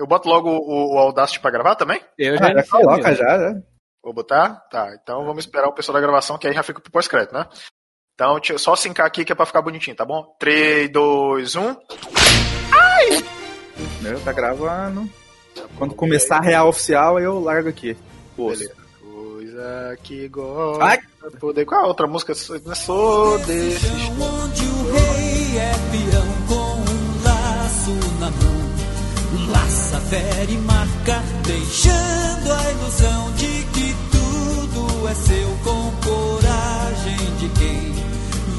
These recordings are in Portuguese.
Eu boto logo o, o Audacity pra gravar também? Eu já, Ah, já coloca já, né? Vou botar? Tá, então vamos esperar o pessoal da gravação, que aí já fica pro pós-crédito, né? Então, deixa eu só sincar aqui que é pra ficar bonitinho, tá bom? 3, 2, 1. Meu, tá gravando. Quando começar a real oficial, aí eu largo aqui. Beleza. Coisa que gosta. Ai. Poder. Qual é a outra música? Sou sou E marca, deixando a ilusão de que tudo é seu com coragem de quem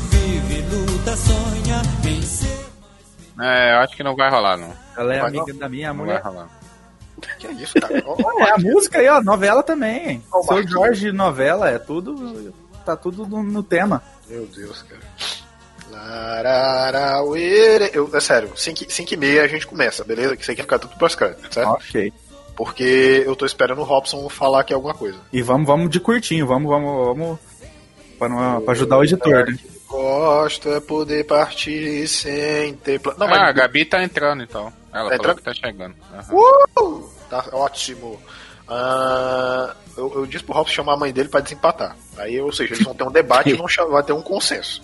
vive, luta, sonha em ser. É, eu acho que não vai rolar, não. Ela é Vai amiga da minha Não vai mulher. rolar. Que é isso, cara? Ó, É, a música aí, ó, novela também. Ó, o Seu. Jorge novela, é tudo. Tá tudo no, no tema. Meu Deus, cara. Eu, é sério, 5 e meia a gente começa, beleza? Que isso aí que ficar tudo pós-crédito, certo? Ok. Porque eu tô esperando o Robson falar aqui alguma coisa. E vamos, vamos de curtinho, vamos, vamos, vamos. Pra, não- pra ajudar o editor, né? Gosto é poder partir sem ter plano. Não, ah, a. Gabi tá entrando, então. Ela Tá falou entrando? que tá chegando. Aham. Tá ótimo. Ah, eu, eu disse pro Robson chamar a mãe dele pra desempatar. Aí, ou seja, eles vão ter um debate e vão vai ter um consenso.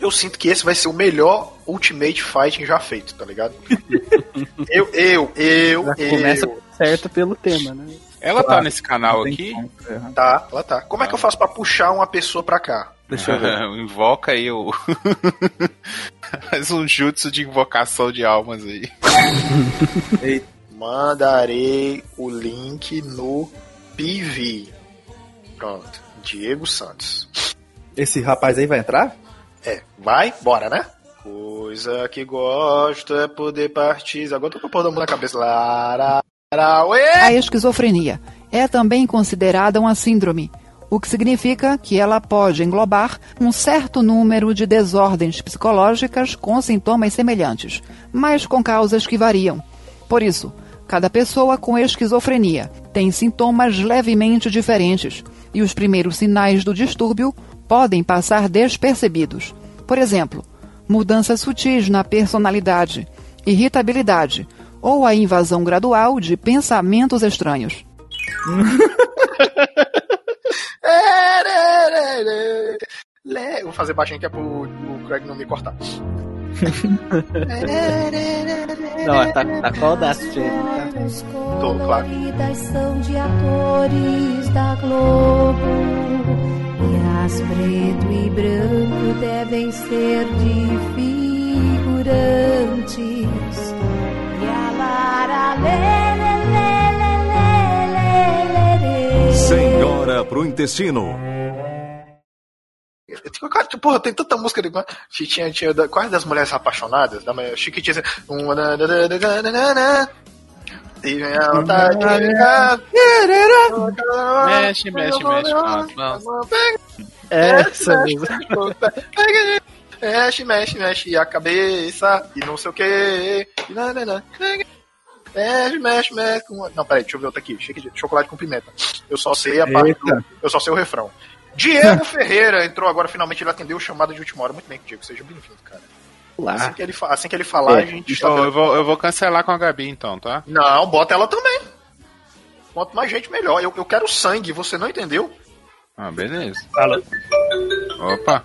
Eu sinto que esse vai ser o melhor Ultimate Fighting já feito, tá ligado? eu, eu, eu, Já eu. começa certo pelo tema, né? Ela tá Claro, nesse canal aqui. como, é. Tá, ela tá. Como é que eu faço pra puxar uma pessoa pra cá? Deixa eu ver. Invoca aí o. Faz um jutsu de invocação de almas aí. Eita, Mandarei o link no PV. Pronto. Diego Santos. Esse rapaz aí vai entrar? É, vai? Bora, né? Coisa que gosto é poder partir. Agora tô com porra da mão na cabeça. A esquizofrenia é também considerada uma síndrome, o que significa que ela pode englobar um certo número de desordens psicológicas com sintomas semelhantes, mas com causas que variam. Por isso, cada pessoa com esquizofrenia tem sintomas levemente diferentes e os primeiros sinais do distúrbio podem passar despercebidos. Por exemplo, mudanças sutis na personalidade, irritabilidade ou a invasão gradual de pensamentos estranhos. Vou fazer baixinho que é pro, pro Craig não me cortar. Não, tá, tá aí, tá? Tô, claro. São de atores da Globo. E as preto e branco devem ser de figurantes. E a Lara lê, lê, lê, lê, lê, lê, lê, lê. Senhora pro intestino. Tenho- Cara, tipo, porra, tem tanta música de. Tinha, tinha da, quais das mulheres apaixonadas? Da mulher- Chiquitinha. assim, um, na. E ela tá Mexe, mexe, mexe. Pronto, pronto. Essa mesmo. Mexe, mexe, mexe a cabeça e não sei o que. Mexe, mexe, mexe. Não, peraí, deixa eu ver outra aqui. Chocolate com pimenta. Eu só sei a parte do. Eu só sei o refrão. Diego Ferreira entrou agora, finalmente ele atendeu o chamado de última hora. Muito bem, Diego, seja bem-vindo, cara. Assim Lá. que ele, assim que ele falar, a gente Então, eu vou, eu vou cancelar com a Gabi, então, tá? Não, bota ela também. Quanto mais gente, melhor. Eu, eu quero sangue, você não entendeu? Ah, beleza. Alô? Opa.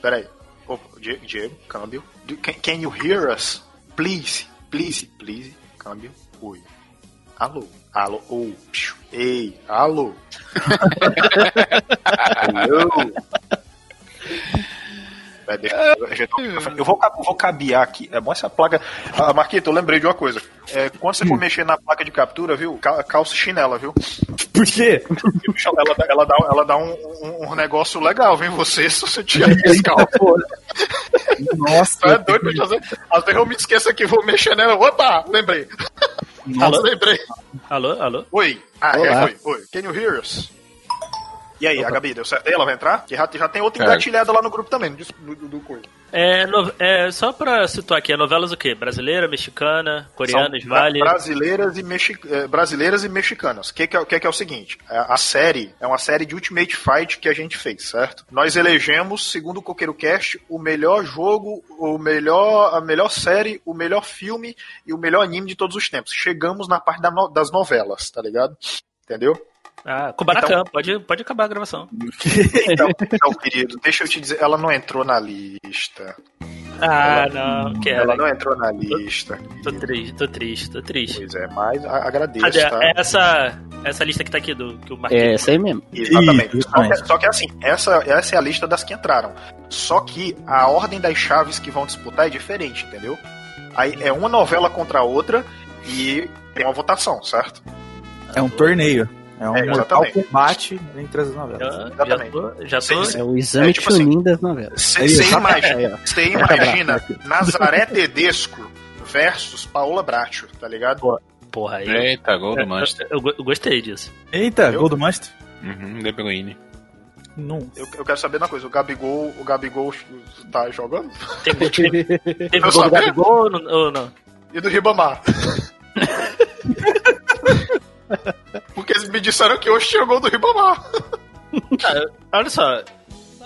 Pera aí. Opa, Die- Diego, câmbio. Do- Can, can you hear us? Please, please, please. Câmbio. Oi. Alô. Alô. Oh. Piu. Ei. Alô. Alô. Eu vou, vou cabear aqui. É bom essa placa. Ah, Marquito, eu lembrei de uma coisa. É, quando você for mexer na placa de captura, viu? Cal- Calça chinela, viu? Por quê? Ela, dá- ela dá, ela dá um, um- um negócio legal, vem você, se você tirar descalço. Nossa, é doido, às vezes, às vezes eu me esqueço aqui, vou mexer nela. Opa, lembrei. Alô? lembrei. Alô, alô? Oi. Ah, é, Olá. oi, oi. Can you hear us? E aí, a Gabi, deu certo? Ela vai entrar? Que já, já tem outra É. engatilhada lá no grupo também, do, do, do coisa. É, no- é, só pra situar aqui, é novelas o quê? Brasileira, mexicana, coreanas, vale? brasileiras e, mexi eh, brasileiras e mexicanas. O que, que, é, o que, que é o seguinte? A, a série é uma série de Ultimate Fight que a gente fez, certo? Nós elegemos, segundo o Coqueiro Cast, o melhor jogo, o melhor, a melhor série, o melhor filme e o melhor anime de todos os tempos. Chegamos na parte da no- das novelas, tá ligado? Entendeu? Ah, Kubanacan, pode, pode acabar a gravação. Então, então, querido, deixa eu te dizer, ela não entrou na lista. Ah, não, quero. Ela não entrou na lista. Tô triste, tô triste, tô triste. Pois é, mas a- agradeço, Cadê? tá? É essa, essa lista que tá aqui do que o É, Marquinhos. essa aí mesmo. Exatamente. Isso, Só, que, exatamente. só que assim, essa, essa é a lista das que entraram. Só que a ordem das chaves que vão disputar é diferente, entendeu? Aí é uma novela contra a outra e tem uma votação, certo? É um torneio. É um É, mortal combate entre as novelas. Já, já Exatamente. tô, já tô, Sim, É o exame É, tipo assim, das novelas. Você ó. imagina, você imagina Nazaré Tedesco versus Paola Bracho, tá ligado? porra aí. Eita, gol do eu, Manchester. eu, eu gostei disso. Eita, Eu? gol do Manchester? Uhum, De Bruyne. Não. Eu, eu quero saber uma coisa, o Gabigol, o Gabigol tá jogando? Teve, teve, teve Eu gol do. Gabigol ou não- ou não? E do Ribamar? Porque eles me disseram que hoje tinha gol do Ribamar. Olha só.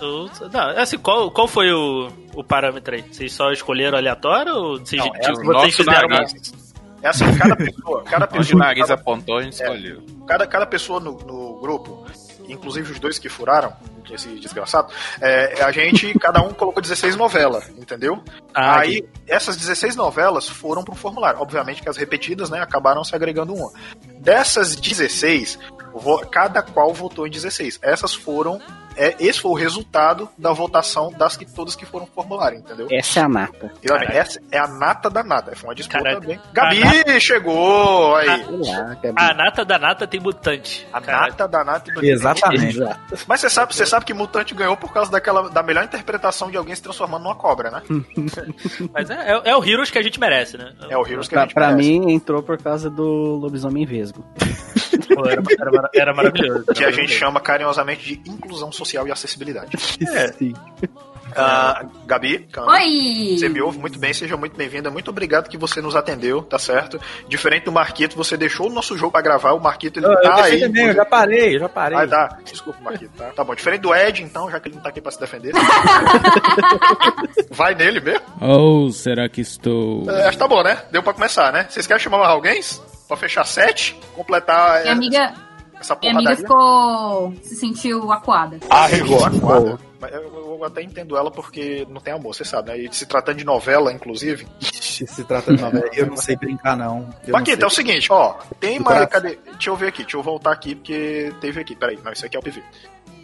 eu- não, assim, qual, qual foi o, o parâmetro aí? Vocês só escolheram aleatório ou vocês, Não, é tipo, vocês fizeram nariz. É assim, cada pessoa, cada Onde o pessoa, nariz cada, apontou, a gente escolheu. cada, cada pessoa no, no grupo, inclusive os dois que furaram, esse desgraçado, é, a gente, cada um colocou 16 novelas, entendeu? Ah, Aí, essas 16 novelas foram pro formulário. Obviamente que as repetidas, né, acabaram se agregando uma. Dessas 16, vo- cada qual votou em 16. Essas foram. É, esse foi o resultado da votação das que todas que foram pro formulário, entendeu? Essa é a nata. Exatamente. Essa é a nata da nata. Foi uma disputa Caraca. bem. Gabi chegou! Aí. Lá, Gabi. A nata da nata tem mutante. A Caralho. nata da nata. Exatamente. Exato. Mas você sabe, você sabe que Mutante ganhou por causa daquela, da melhor interpretação de alguém se transformando numa cobra, né? Mas é, é, é o Heroes que a gente merece, né? É o Heroes que a Pra, gente pra merece. mim, entrou por causa do lobisomem vesgo. Pô, era, era, era maravilhoso. Que a gente chama carinhosamente de inclusão social e acessibilidade. Sim. Ah, Gabi, Oi! você me ouve muito bem, seja muito bem-vinda. Muito obrigado que você nos atendeu, tá certo? Diferente do Marquito, você deixou o nosso jogo pra gravar. O Marquito, ele Eu, eu tá deixei aí. também, eu já parei, eu já parei. Ah, tá. Desculpa, Marquito. Tá, tá bom. Diferente do Ed, então, já que ele não tá aqui pra se defender. Vai nele mesmo. Ou será que estou. É, acho que tá bom, né? Deu pra começar, né? Vocês querem chamar mais alguém? Pra fechar sete? Completar Minha é, amiga, essa minha amiga ficou. se sentiu acuada. Arregou. Acuada. Eu, eu até entendo ela porque não tem amor, você sabe, né? E se tratando de novela, inclusive. Ixi, se trata de novela, eu não sei brincar, não. Eu não Paquita, é o seguinte, ó. Tem mais. Cadê? Deixa eu ver aqui, deixa eu voltar aqui, porque teve aqui. Peraí, não, isso aqui é o PV.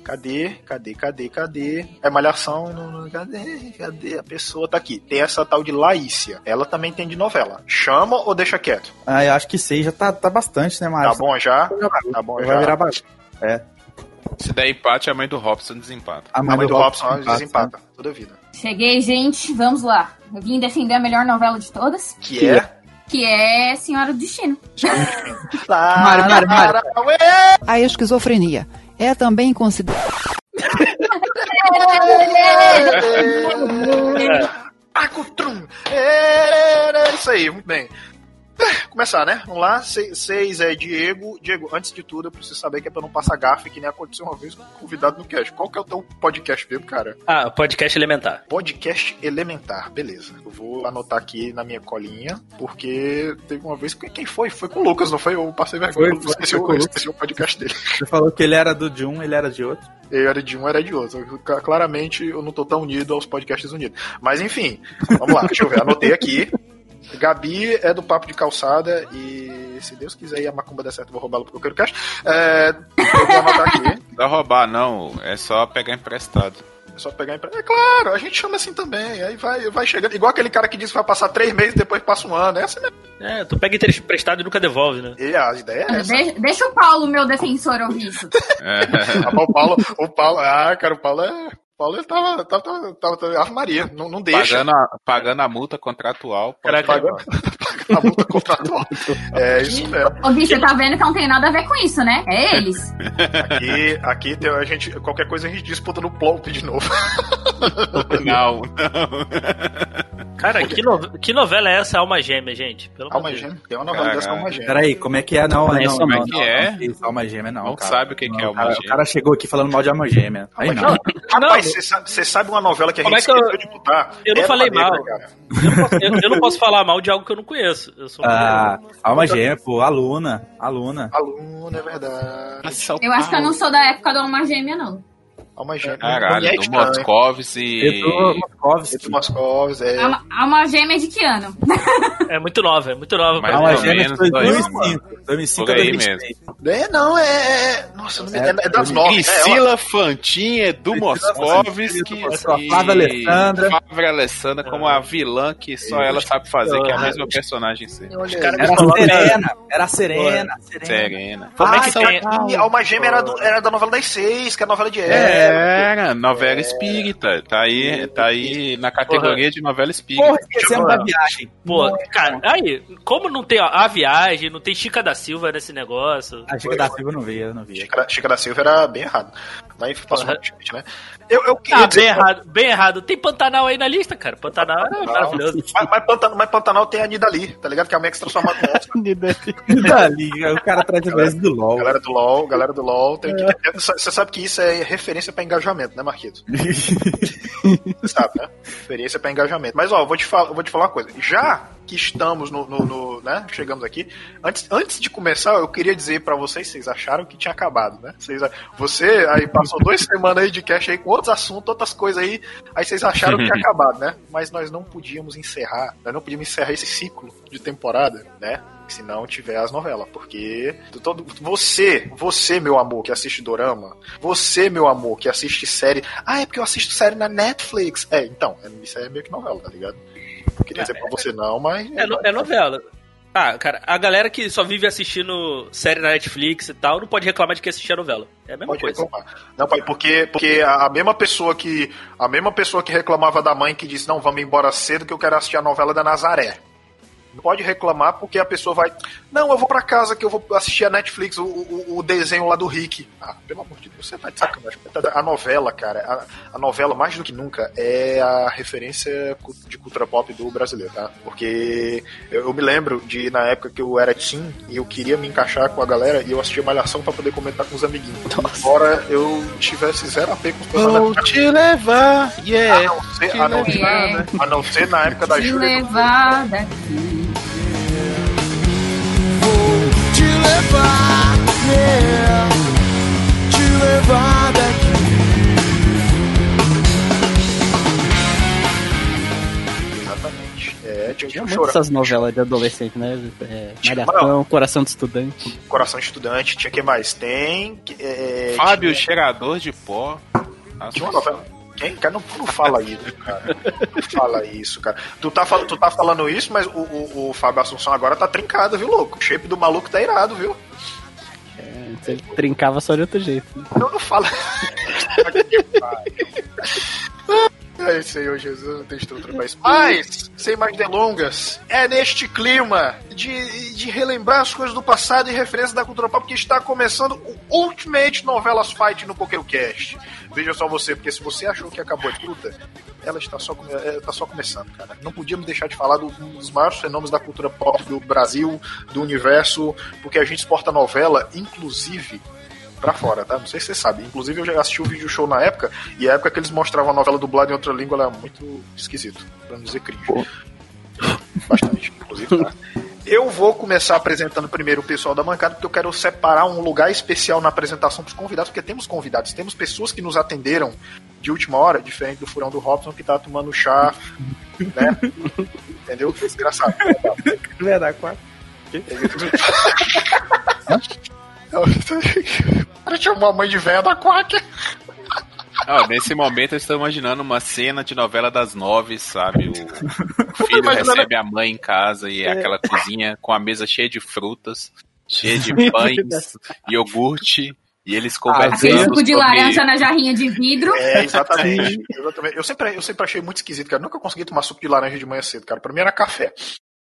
Cadê? Cadê? Cadê? Cadê? É malhação. Não, não, cadê? Cadê? A pessoa tá aqui. Tem essa tal de Laícia. Ela também tem de novela. Chama ou deixa quieto? Ah, eu acho que sei, já tá, tá bastante, né, Tá Márcio? bom já? Tá bom Vai já. virar bagunça. É. Se der empate, a mãe do Robson desempata. A A mãe do Robson empata, né? desempata. Toda a vida. Cheguei, gente, vamos lá. Eu vim defender a melhor novela de todas, Que é. que é Senhora do Destino. Mário, Mário, Mário. A esquizofrenia é também considerada. Acutrum. É isso aí, muito bem. É, Começar, né? Vamos lá. Se- Seis é Diego. Diego, antes de tudo, eu preciso saber que é pra não passar gafe, que nem aconteceu uma vez com um convidado no cast. Qual que é o teu podcast mesmo, cara? Ah, podcast elementar. Podcast Elementar, beleza. Eu vou anotar aqui na minha colinha, porque teve uma vez. Quem foi? Foi com o Lucas, não foi? Eu passei vergonha. Foi, foi, esqueci, foi o- esqueci o podcast dele. Você falou que ele era do de um, ele era de outro. Eu era de um, era de outro. Claramente eu não tô tão unido aos podcasts unidos. Mas enfim, vamos lá, deixa eu ver. Anotei aqui. Gabi é do Papo de Calçada e se Deus quiser e a macumba der certo, eu vou roubá-la porque eu quero cash. É, eu vou anotar aqui. Não dá roubar, não. É só pegar emprestado. É só pegar empre... É claro, a gente chama assim também. Aí vai, vai chegando. Igual aquele cara que disse que vai passar três meses e depois passa um ano. É assim mesmo. É, tu pega emprestado e nunca devolve, né? E a ideia é essa. De- deixa o Paulo, meu defensor, ouvir isso. É. Ah, o Paulo, o Paulo, ah, cara, o Paulo é. Paulo ele tava, tava, tava, tava, tava Ave Maria, não, não deixa. Pagando a, pagando a multa contratual. Caraca, levar. a multa contratual. É isso mesmo. Ô, você tá vendo que não tem nada a ver com isso, né? É eles. Aqui, aqui tem, a gente, qualquer coisa a gente disputa no plop de novo. Não, não. Cara, que, no- que novela é essa, Alma Gêmea, gente? Pelo Alma Deus. Gêmea. Tem uma novela dessa Caraca. Alma Gêmea. Peraí, como é que é? Não, não, não, como é não, que não, é? não, isso, alma gêmea não, Não cara. sabe o que que é Não, alma cara, gêmea. O cara chegou aqui falando mal de alma gêmea. Aí não. Rapaz, Não, você sabe, você sabe uma novela que a Como gente é que eu- esqueceu de botar? Eu não falei mal. Eu, não posso- eu- eu não posso falar mal de algo que eu não conheço. Eu sou Ah, alma gêmea, pô, aluna, aluna. Aluna, é verdade. Eu acho que eu não sou da época da Alma Gêmea, não. Alma Gêmea. Caralho, É do estranho. Moscovis e. Moscovski. Pedro Moscovs, é. Alma, Alma Gêmea de que ano? É muito nova, é muito nova. Mais Alma gêmea de menos, 2005. 2005 Por a aí 2006. É, não, é. é- Nossa, não me- é, é das É, nove. né? Priscila Fantin, Edu Priscila Moscovski Fantin, e Flávia Alessandra. Flávia Alessandra como a vilã que só ela sabe fazer, que é a mesma personagem. Era Coloca- Serena, era Serena, Serena. Serena. Como é Ah, que então tem- Alma Gêmea era, do- da novela das seis, que é a novela de época. Era, novela espírita. Tá aí, tá aí na categoria de novela espírita. Porra, esquecemos da viagem. Pô, cara, aí, como não tem a, a viagem, não tem Chica da Silva nesse negócio? A Chica da Silva eu não via, eu não via. Chica, Chica da Silva era bem errado. Lá em passou Porra. né? Eu, eu queria Ah, dizer- bem errado, bem errado. Tem Pantanal aí na lista, cara. Pantanal é maravilhoso. Mas, mas, Pantanal, mas Pantanal tem a Nidali, tá ligado? Que é a mulher que se transforma no monstro. Dali, o cara traz as do LOL. Galera do LOL, galera do LOL. Tem que... Você sabe que isso é referência pra engajamento, né, Marquito? Você sabe, né? Referência pra engajamento. Mas, ó, vou te, falar, eu vou te falar uma coisa. Já que estamos no, no- no, né? Chegamos aqui. Antes, antes de começar, eu queria dizer pra vocês, vocês acharam que tinha acabado, né? Vocês, você aí passou duas semanas aí de cast aí com outros assuntos, outras coisas aí. Aí vocês acharam que tinha acabado, né? Mas nós não podíamos encerrar, nós não podíamos encerrar esse ciclo de temporada, né? Se não tiver as novelas, porque todo, você, você, meu amor, que assiste Dorama, você, meu amor, que assiste série. Ah, é porque eu assisto série na Netflix. É, então, é- isso é meio que novela, tá ligado? Não queria dizer pra você não, mas. É, no- é novela. Ah, cara, a galera que só vive assistindo série na Netflix e tal, não pode reclamar de que assistir a novela. É a mesma Pode coisa. reclamar. Não, pai, porque, porque a a mesma pessoa que. A mesma pessoa que reclamava da mãe que disse, não, vamos embora cedo que eu quero assistir a novela da Nazaré. Não pode reclamar porque a pessoa vai. Não, eu vou pra casa que eu vou assistir a Netflix, o, o, o desenho lá do Rick. Ah, pelo amor de Deus, você tá de sacanagem. A novela, cara, a, a novela, mais do que nunca, é a referência de cultura pop do brasileiro, tá? Porque eu, eu me lembro de, na época que eu era teen e eu queria me encaixar com a galera e eu assistia Malhação pra poder comentar com os amiguinhos. Embora eu tivesse zero AP com os Vou personagens. te levar, A yeah. não ser, a não ser, É. a não ser na época da Te Júlia. levar daqui. Levar, yeah, te levar daqui. Exatamente. É, tinha Tinha que muito chorar. essas novelas de adolescente, né? É, Malhação, Coração de Estudante. Coração de Estudante, tinha que mais? Tem. É, Fábio, tinha, cheirador de pó. Tinha uma novela. Quem? Cara, não, não fala isso, cara. Não fala isso, cara. Tu tá, tu tá falando isso, mas o, o, o Fábio Assunção agora tá trincado, viu, louco? O shape do maluco tá irado, viu? É, Você trincava só de outro jeito. né? Não, não fala. Ai, Senhor Jesus, não tem estrutura isso. Mas, sem mais delongas, é neste clima de, de relembrar as coisas do passado e referência da cultura pop que está começando o Ultimate Novelas Fight no PokéCast. Veja só você, porque se você achou que acabou a disputa, ela está só, come- é, só começando, cara. Não podíamos deixar de falar um dos maiores fenômenos da cultura pop do Brasil, do universo, porque a gente exporta novela, inclusive pra fora, tá? Não sei se você sabe. Inclusive, eu já assisti o vídeo show na época, e a época que eles mostravam a novela dublada em outra língua era muito esquisito, pra não dizer cringe. Bastante, inclusive, tá? Eu vou começar apresentando primeiro o pessoal da bancada, porque eu quero separar um lugar especial na apresentação dos convidados, porque temos convidados, temos pessoas que nos atenderam de última hora, diferente do furão do Robson, que tá tomando chá, né? Entendeu? Desgraçado. Verdade, quatro. Cara, tinha uma mãe de velha da quack. Ó, nesse momento eu estou imaginando uma cena de novela das nove, sabe? O filho imaginando- recebe a mãe em casa e é aquela cozinha com a mesa cheia de frutas, cheia de pães, iogurte, e eles conversando Aquele suco de sobre- laranja na jarrinha de vidro. É, exatamente. exatamente. Eu, sempre, eu sempre achei muito esquisito, cara. Eu nunca consegui tomar suco de laranja de manhã cedo, cara. Pra mim era café.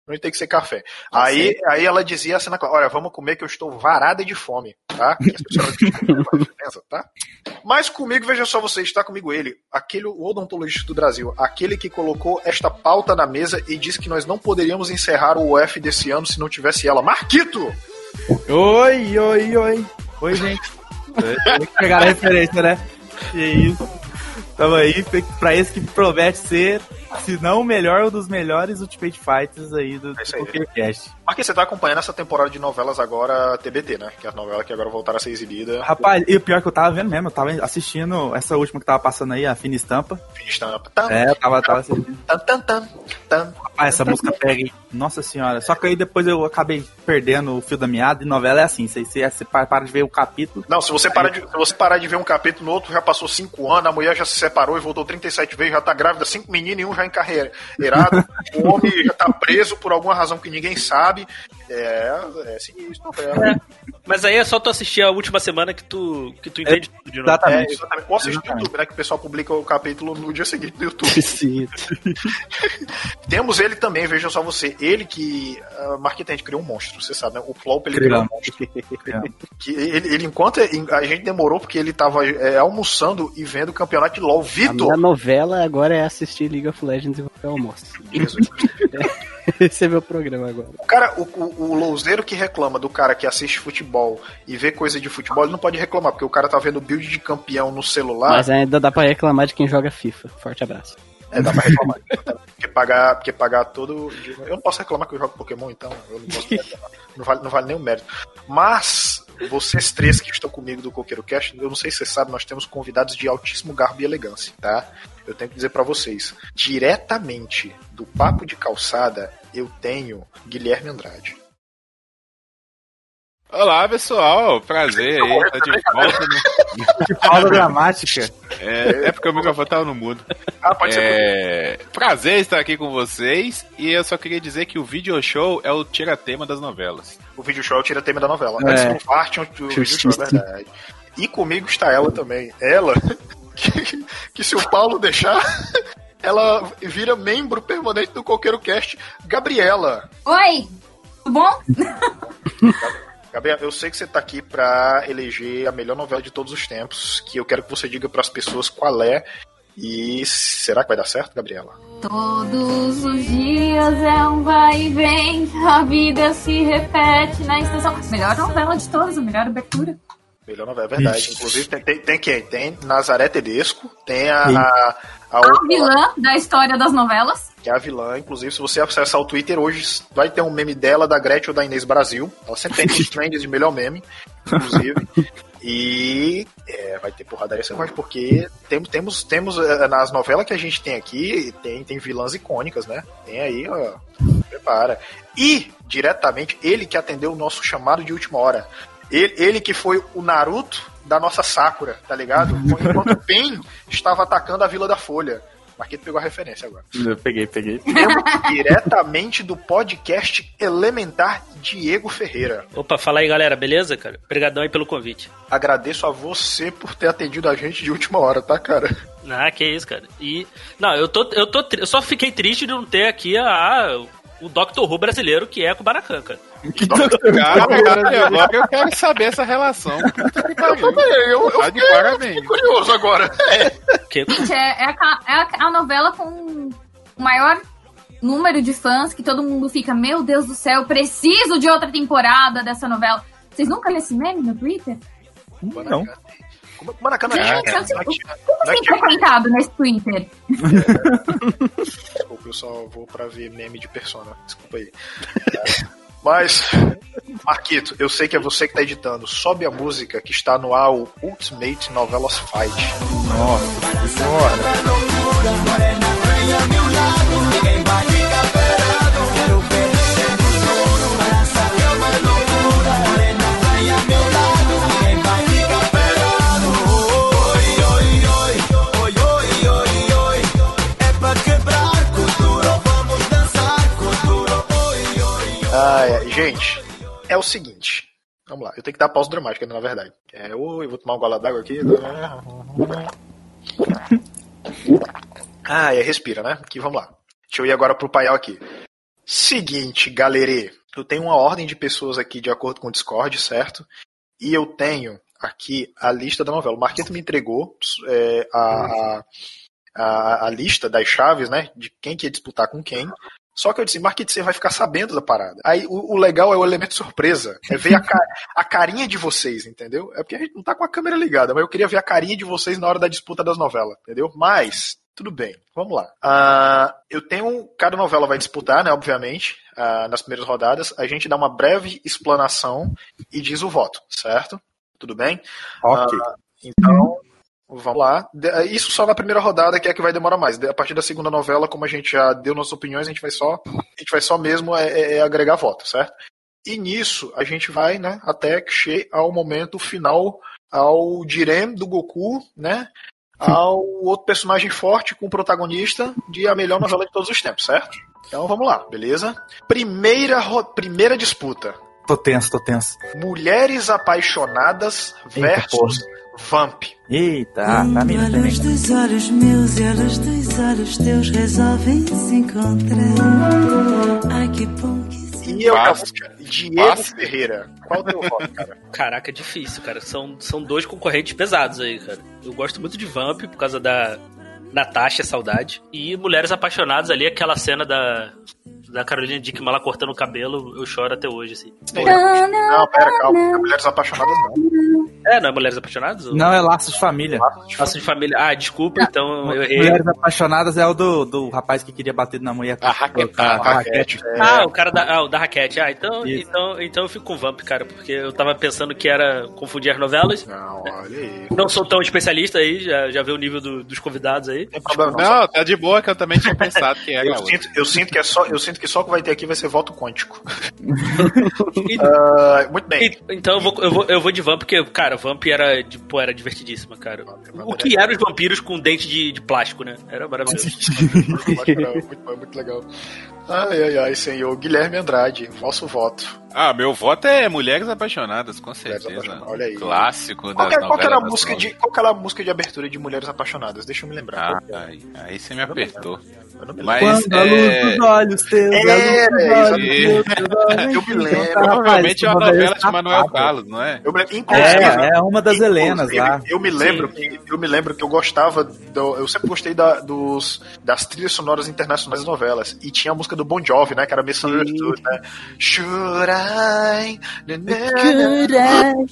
Não tem que ser café. Aí, aí ela dizia assim na olha, vamos comer que eu estou varada de fome, tá? Faz diferença, tá? Mas comigo, veja só você, está comigo ele, aquele o odontologista do Brasil, aquele que colocou esta pauta na mesa e disse que nós não poderíamos encerrar o UF desse ano se não tivesse ela. Marquito! Oi, oi, oi. Oi, gente. Tem que pegar a referência, né? Que isso. Tamo aí pra esse que promete ser, se não o melhor, um dos melhores Ultimate Fighters aí do, É do. PokerCast. Marquinhos, você tá acompanhando essa temporada de novelas agora TBT, né? Que é a novela que agora voltaram a ser exibida. Rapaz, e o pior é que eu tava vendo mesmo, eu tava assistindo essa última que tava passando aí, a Fina Estampa. Fina Estampa. Tan, É, eu tava, tava assistindo. tan, tan, tan, tan. Rapaz, essa música pega, hein? Nossa senhora. Só que aí depois eu acabei perdendo o fio da meada e novela é assim, você, você, você para para de ver o capítulo. Não, se você, parar de, se você parar de ver um capítulo, no outro já passou cinco anos, a mulher já se separou e voltou 37 vezes, já tá grávida, cinco meninos e um já encarreirado. O homem já tá preso por alguma razão que ninguém sabe. É, é sinistro, novela. Mas aí é só tu assistir a última semana que tu, que tu entende tudo de novo. É, Exatamente. exatamente. Ou assiste no YouTube, né? Que o pessoal publica o capítulo no dia seguinte no YouTube. Sim. Temos ele também, veja só você. Ele que. Uh, Marquita, a gente criou um monstro, você sabe, né? O Plop ele criou um monstro. Que ele, ele, enquanto a gente demorou, porque ele tava é, almoçando e vendo o campeonato de LOL. A Vitor! minha novela agora é assistir League of Legends e o almoço. Jesus. Esse é meu programa agora. O cara, o, o, o louzeiro que reclama do cara que assiste futebol e vê coisa de futebol, ele não pode reclamar, porque o cara tá vendo build de campeão no celular. Mas ainda dá pra reclamar de quem joga FIFA. Forte abraço. É, dá pra reclamar. porque, pagar, porque pagar todo. Eu não posso reclamar que eu jogo Pokémon, então. Eu não posso reclamar. Não vale, não vale nem o mérito. Mas, vocês três que estão comigo do Coqueiro Cast, eu não sei se vocês sabem, nós temos convidados de altíssimo garbo e elegância, tá? Eu tenho que dizer pra vocês, diretamente do Papo de Calçada, eu tenho Guilherme Andrade. Olá, pessoal. Prazer aí. Tá de volta no... Que pausa dramática. É, é porque o microfone tava no mudo. Ah, pode ser. É... Prazer estar aqui com vocês. E eu só queria dizer que o video show é o tira-tema das novelas. O vídeo show é o tira-tema da novela. É. Antes do parte, o vídeo show é verdade. E comigo está ela também. Ela, que, que se o Paulo deixar, ela vira membro permanente do Coqueiro Cast, Gabriela. Oi, tudo bom? Gabriela, eu sei que você tá aqui pra eleger a melhor novela de todos os tempos, que eu quero que você diga pras pessoas qual é. E será que vai dar certo, Gabriela? Todos os dias é um vai e vem, a vida se repete na estação. Melhor novela de todas, a melhor abertura. Melhor novela, é verdade. Ixi. Inclusive, tem, tem, tem quem? Tem Nazaré Tedesco, tem a, Sim. a, a A outra lá, vilã da história das novelas. que é a vilã. Inclusive, se você acessar o Twitter hoje, vai ter um meme dela, da Gretchen ou da Inês Brasil. Ela sempre tem os trends de melhor meme, inclusive. E é, vai ter porradaria selvagem, porque temos, temos, temos eh, nas novelas que a gente tem aqui, tem, tem vilãs icônicas, né? Tem aí, ó. Prepara. E, diretamente, ele que atendeu o nosso chamado de última hora. Ele, ele que foi o Naruto da nossa Sakura, tá ligado? Enquanto o Pen estava atacando a Vila da Folha. Marquito pegou a referência agora. Eu peguei, peguei. Diretamente do podcast Elementar, Diego Ferreira. Opa, fala aí, galera, beleza, cara? Obrigadão aí pelo convite. Agradeço a você por ter atendido a gente de última hora, tá, cara? Ah, que isso, cara. E. Não, eu tô. Eu, tô, eu só fiquei triste de não ter aqui a. O Doctor Who brasileiro, que é com o Baracan, cara. Cara, cara, agora eu quero saber essa relação. Puta que pariu. Eu, eu Tá de fiquei parabéns. curioso agora. É. Que- Gente, é, é a, ca- é a- a novela com o maior número de fãs que todo mundo fica, meu Deus do céu, preciso de outra temporada dessa novela. Vocês nunca lêem esse meme no Twitter? Não. Como Gente, tinha- Como não tem frequentado nesse Twitter? Desculpa, eu só vou pra ver meme de persona. Desculpa aí. Mas, Marquito, eu sei que é você que tá editando. Sobe a música que está no ar, o Ultimate Novelas Fight. Nossa, bora. Gente, é o seguinte. Vamos lá, eu tenho que dar pausa dramática, né, na verdade. É, oi, vou tomar um gole d'água aqui. Ah, é, respira, né? Aqui, vamos lá. Deixa eu ir agora pro paial aqui. Seguinte, galerê. Eu tenho uma ordem de pessoas aqui de acordo com o Discord, certo? E eu tenho aqui a lista da novela. O Marquito me entregou é, a, a, a, a lista das chaves, né? De quem que ia disputar com quem. Só que eu disse, você vai ficar sabendo da parada. Aí o, o legal é o elemento surpresa. É ver a, a carinha de vocês, entendeu? É porque a gente não tá com a câmera ligada, mas eu queria ver a carinha de vocês na hora da disputa das novelas, entendeu? Mas, tudo bem, vamos lá. Ah, eu tenho. Cada novela vai disputar, né? Obviamente, ah, nas primeiras rodadas. A gente dá uma breve explanação e diz o voto, certo? Tudo bem? Ok. Ah, então, vamos lá. De- Isso só na primeira rodada, que é que vai demorar mais. A partir da segunda novela, como a gente já deu nossas opiniões, a gente vai só, a gente vai só mesmo é, é- é agregar voto, certo? E nisso a gente vai, né, até que chegue ao momento final, ao Direm do Goku, né? Ao outro personagem forte com o protagonista de a melhor novela de todos os tempos, certo? Então vamos lá, beleza? Primeira, primeira disputa. Tô tenso, tô tenso. Mulheres apaixonadas versus Vamp. Eita, tá me Olha os dois olhos meus e olha os dois olhos teus resolvem se encontrar. Ai que bom que E eu já Diego Ferreira. Qual o teu voto, cara? Caraca, é difícil, cara. São, são dois concorrentes pesados aí, cara. Eu gosto muito de Vamp por causa da Natasha, saudade. E Mulheres Apaixonadas ali, aquela cena da, da Carolina Dickman lá cortando o cabelo, eu choro até hoje, assim. Não, pera, calma. Mulheres apaixonadas não. É, não é Mulheres Apaixonadas? ou- Não, é Laços de Família. Laços de Família. Ah, desculpa, então eu errei. Mulheres Apaixonadas é o do, do rapaz que queria bater na mulher. A raquete. A raquete. Ah, o cara da, ah, o da raquete. Ah, então, então, então eu fico com Vamp, cara, porque eu tava pensando que era confundir as novelas. Não, olha aí. Não sou tão especialista aí, já, já vê o nível do- dos convidados aí. Tem problema Não, tá de boa que eu também tinha pensado que era Eu sinto, eu sinto que é só, eu sinto que só o que vai ter aqui vai ser voto quântico. Ah, muito bem. Então eu vou, eu, vou, eu vou de Vamp, porque, cara, Vamp era, de- pô, era divertidíssima, cara. O que eram os vampiros com dente de, de plástico, né? Era maravilhoso. muito, muito legal. Ai, ai, ai, senhor. Guilherme Andrade, vosso voto. Ah, meu voto é Mulheres Apaixonadas, com certeza. Olha aí. Clássico Qual das é- qual que era a música das de, qual que era a música de abertura de Mulheres Apaixonadas? Deixa eu me lembrar. Ah, aí, aí você me apertou. Mas Quando a luz é... dos olhos teus. Era, a luz dos olhos teus. Eu me lembro. Provavelmente é uma novela de Manuel. Carlos, não é? Eu me lembro, inclusive, É, é uma das Helenas lá. Eu me lembro que eu me lembro que eu gostava do, eu sempre gostei da- dos das trilhas sonoras internacionais das novelas e tinha a música do Bon Jovi, né, que era Misunderstood, né? Should I?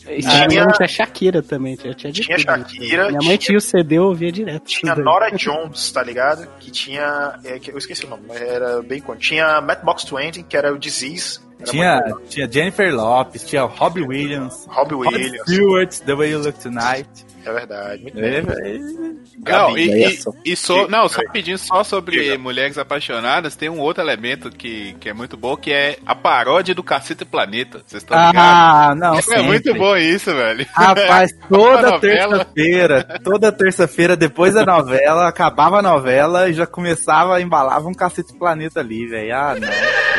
E Tinha- tinha a Shakira também. Tinha, tinha, de Tinha tudo. Shakira, Minha mãe tinha o CD, eu ouvia direto. Tinha. Nora Jones, tá ligado? Que tinha. É, eu esqueci o nome, mas era bem conhecido. Tinha Matchbox 20, que era o Disease. Era Tinha, muito tinha Jennifer Lopes, tinha Robbie Williams, Robbie Rod Williams. Stewart, The Way You Look Tonight. É verdade. Muito É, bem. velho. Não, e, e, só- e so- não, só pedindo só sobre Mulheres Apaixonadas, tem um outro elemento que, que é muito bom, que é a paródia do Cacete Planeta. Vocês estão ligados? Ah, não, É sempre. muito bom isso, velho. Rapaz, toda terça-feira, toda terça-feira, depois da novela, acabava a novela e já começava, embalava um cacete planeta ali, velho. Ah, não.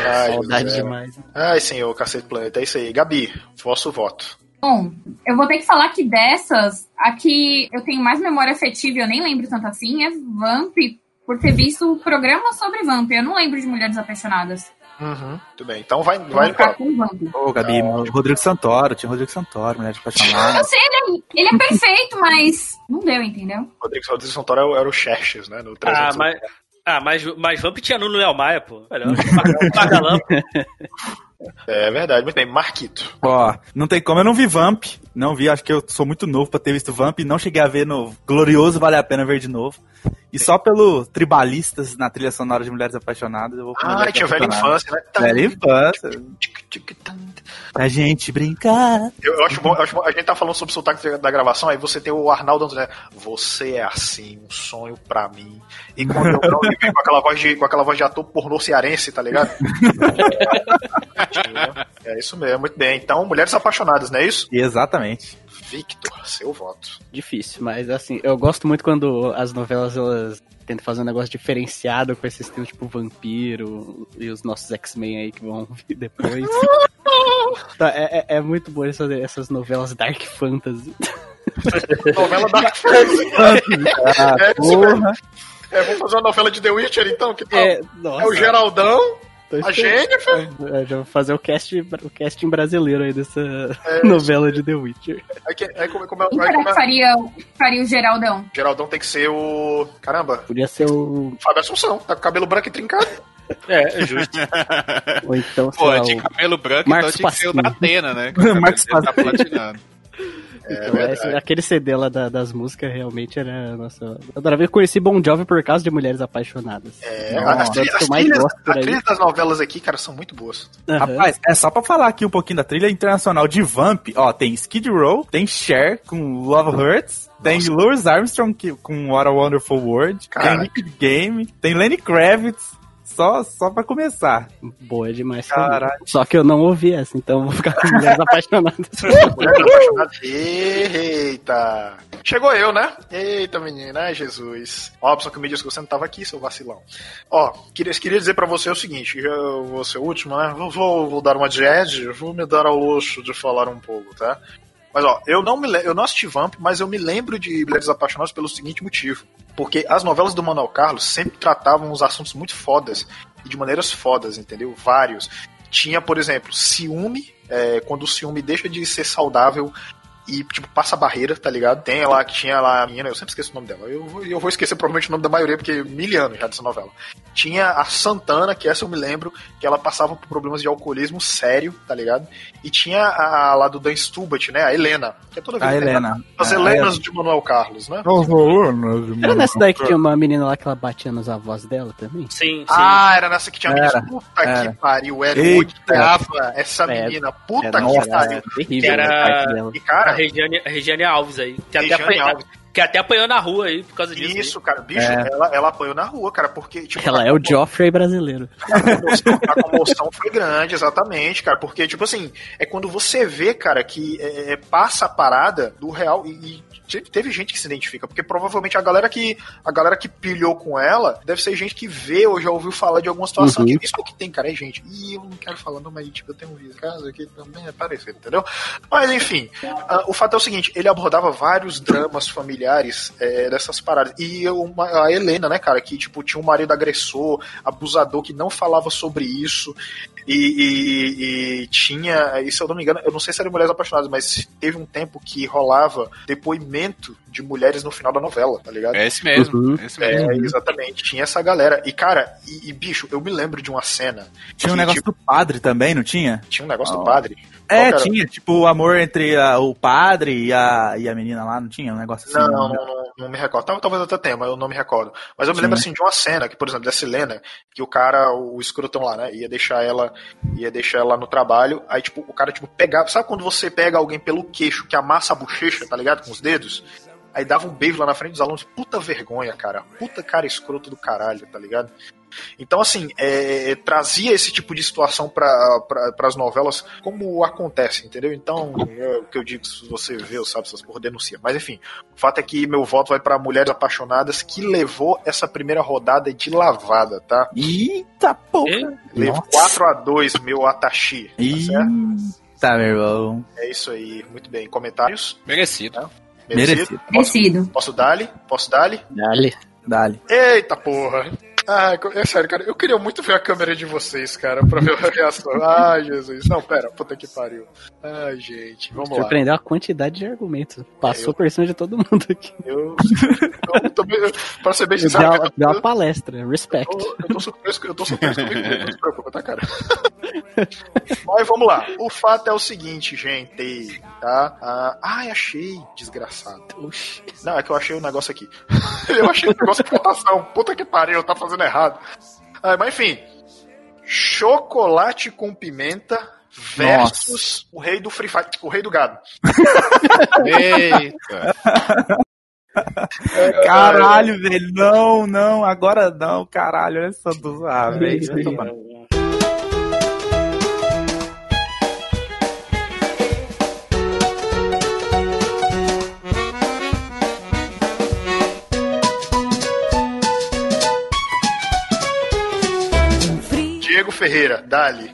Ai, Saudade demais. Ai, senhor, cacete planeta. É isso aí. Gabi, vosso voto. Bom, eu vou ter que falar que dessas, a que eu tenho mais memória afetiva e eu nem lembro tanto assim, é Vamp, por ter visto o programa sobre Vamp. Eu não lembro de Mulheres Apaixonadas. Uhum. Muito bem. Então vai, vai ficar com Vamp. Ô, Gabi, o Rodrigo Santoro, tinha o Rodrigo Santoro, mulher de Eu sei, ele é, ele é perfeito, mas não deu, entendeu? Rodrigo Rodrigo Santoro era o- era o Xerxes, né? No 300. Ah, mas. Ah, mas, mas Vamp tinha Nuno Léo Maia, pô. Olha, Pagalão. É verdade. Muito bem. Marquito. Ó, não tem como, eu não vi Vamp, não vi, acho que eu sou muito novo pra ter visto Vamp, não cheguei a ver no Glorioso, vale a pena ver de novo. E só pelo Tribalistas na trilha sonora de Mulheres Apaixonadas, eu vou Ah, tinha velha infância, né? Velha infância. A gente brincar. Eu, eu acho bom, eu acho bom. A gente tá falando sobre o sotaque da gravação, aí você tem o Arnaldo dizendo, você é assim, um sonho pra mim. E quando eu não com aquela voz de, com aquela voz de ator pornô cearense, tá ligado? é isso mesmo, muito bem. Então, mulheres apaixonadas, não é isso? Exatamente. Victor, seu voto. Difícil, mas assim, eu gosto muito quando as novelas elas tentam fazer um negócio diferenciado com esse estilo tipo vampiro e os nossos X-Men aí que vão vir depois. Tá, é, é- é muito bom essas, essas novelas Dark Fantasy. Novela da Fantasy. Ah, É isso mesmo. porra. É, vamos fazer uma novela de The Witcher então? Que tal? É, É, o Geraldão, Tô A. Jennifer? É, já vou fazer o, cast, o casting brasileiro aí dessa É, novela de The Witcher. Aí, que- aí como, será como que faria, faria o Geraldão? Geraldão tem que ser o. Caramba, Podia ser o. Fábio Assunção. Tá com cabelo branco e trincado. É, é justo. Ou então, sei Pô, lá, de o. cabelo branco, Marcos então tinha que ser o da. Atena, né? Marcos tá platinado. Então, esse- aquele CD lá da- das músicas realmente era. Nossa, eu adorava. Eu conheci Bon Jovi por causa de mulheres apaixonadas. É, as, trilhas, que eu as, trilhas, trilhas das novelas aqui, cara, são muito boas. Aham. Rapaz, é só pra falar aqui um pouquinho da trilha internacional de Vamp. Ó, tem Skid Row, tem Cher com Love Hurts, tem Louis Armstrong que- com What a Wonderful World, Caraca. tem Liquid Game, tem Lenny Kravitz. Só, só pra começar. Boa demais. Caralho. Só que eu não ouvi essa, então eu vou ficar com mulheres apaixonadas. Mulheres apaixonadas. Eita! Chegou eu, né? Eita, menina, ai Jesus. Ó, só que me disse que você não tava aqui, seu vacilão. Ó, queria, queria dizer pra você o seguinte: eu vou ser o último, né? Vou, vou, vou dar uma de Ed, vou me dar ao luxo de falar um pouco, tá? Mas ó, eu não me eu não assisti Vamp, mas eu me lembro de Mulheres Apaixonadas pelo seguinte motivo. Porque as novelas do Manuel Carlos sempre tratavam uns assuntos muito fodas e de maneiras fodas, entendeu? Vários. Tinha, por exemplo, ciúme, é, quando o ciúme deixa de ser saudável e, tipo, passa a barreira, tá ligado? Tem lá que tinha lá a menina, eu sempre esqueço o nome dela. Eu, vou- eu vou esquecer provavelmente o nome da maioria, porque mil anos já dessa novela. Tinha a Santana, que essa eu me lembro, que ela passava por problemas de alcoolismo sério, tá ligado? E tinha a, a lá do Dan Stubart, né? A Helena, que é toda A vez Helena. As É, Helenas de Manuel Carlos, né? Era nessa daí que tinha uma menina lá que ela batia nos avós dela também? Sim, sim. Ah, era nessa que tinha Era, menina. Puta era. que pariu, era odiava essa É, menina. Puta que pariu. era terrível Era-. E A Regiane, a Regiane Alves aí. Que até, Regiane apanha- Alves. Que até apanhou na rua aí por causa disso. isso, cara, bicho, É. ela, ela apanhou na rua, cara, porque tipo, Ela a é o Joffrey brasileiro. a comoção, a comoção foi grande, exatamente, cara, porque tipo assim, é quando você vê, cara, que é, é, passa a parada do real e, e te- teve gente que se identifica, porque provavelmente a galera que a galera que pilhou com ela deve ser gente que vê ou já ouviu falar de alguma situação. Uhum. Que isso que tem, cara, é gente. E eu não quero falar, não, mas tipo, eu tenho um caso aqui também é parecido, entendeu? Mas enfim, ah, o fato é o seguinte, ele abordava vários dramas familiares é, dessas paradas. E uma- a Helena, né, cara, que tipo, tinha um marido agressor, abusador, que não falava sobre isso. E, e- e tinha, e se eu não me engano, eu não sei se era Mulheres Apaixonadas, mas teve um tempo que rolava depoimento de mulheres no final da novela, tá ligado? É esse mesmo, Uhum. é esse mesmo. É, exatamente, tinha essa galera. E, cara, e, e, bicho, eu me lembro de uma cena. Tinha um que, negócio tipo, do padre também, não tinha? tinha um negócio do padre. É, Qual que era? tinha, tipo, o amor entre a- o padre e a, e a menina lá, não tinha um negócio assim? Não, não, não, não me recordo. Tal- Talvez até tenha, mas eu não me recordo. Mas eu me Sim. lembro assim de uma cena que, por exemplo, dessa Helena, que o cara, o escrotão lá, né, ia deixar ela, ia deixar ela no trabalho, aí tipo, o cara tipo pegava, sabe quando você pega alguém pelo queixo que amassa a bochecha, tá ligado, com os dedos? Aí dava um beijo lá na frente dos alunos, puta vergonha, cara. Puta cara escroto do caralho, tá ligado? Então, assim, é, trazia esse tipo de situação para pra, as novelas como acontece, entendeu? Então, é o que eu digo, se você vê ou sabe, essas porra denuncia. Mas, enfim, o fato é que meu voto vai para Mulheres Apaixonadas, que levou essa primeira rodada de lavada, tá? Eita porra! Levou 4 a 2 meu Atashi. Tá certo? Eita, meu irmão. É isso aí, muito bem. Comentários? Merecido. Merecido. Merecido. Posso dar-lhe? Posso dar-lhe? Dale. Dale. Eita porra! Ah, é sério, cara, eu queria muito ver a câmera de vocês, cara, pra ver a reação. Ai, Jesus. Não, pera, puta que pariu. Ai, gente, vamos lá. Surpreendeu a quantidade de argumentos. Passou eu- por cima de todo mundo aqui. Eu, eu tô, bem- pra ser bem Deu sincero, uma, cara, deu eu, uma palestra. eu Respect. tô, eu tô surpreso, eu tô surpreso comigo não se preocupa, tá, cara? Mas vamos lá. O fato é o seguinte, gente, tá? Ah, ai, achei, desgraçado. Oxi. Não, é que eu achei o negócio aqui. eu achei o negócio de votação. Puta que pariu, tá fazendo errado. Ah, mas enfim. Chocolate com pimenta versus o rei do Free Fire, o rei do gado. Eita. Caralho, velho. Não, não, agora não, caralho. Olha só do. Ah, velho. Diego Ferreira, Dali.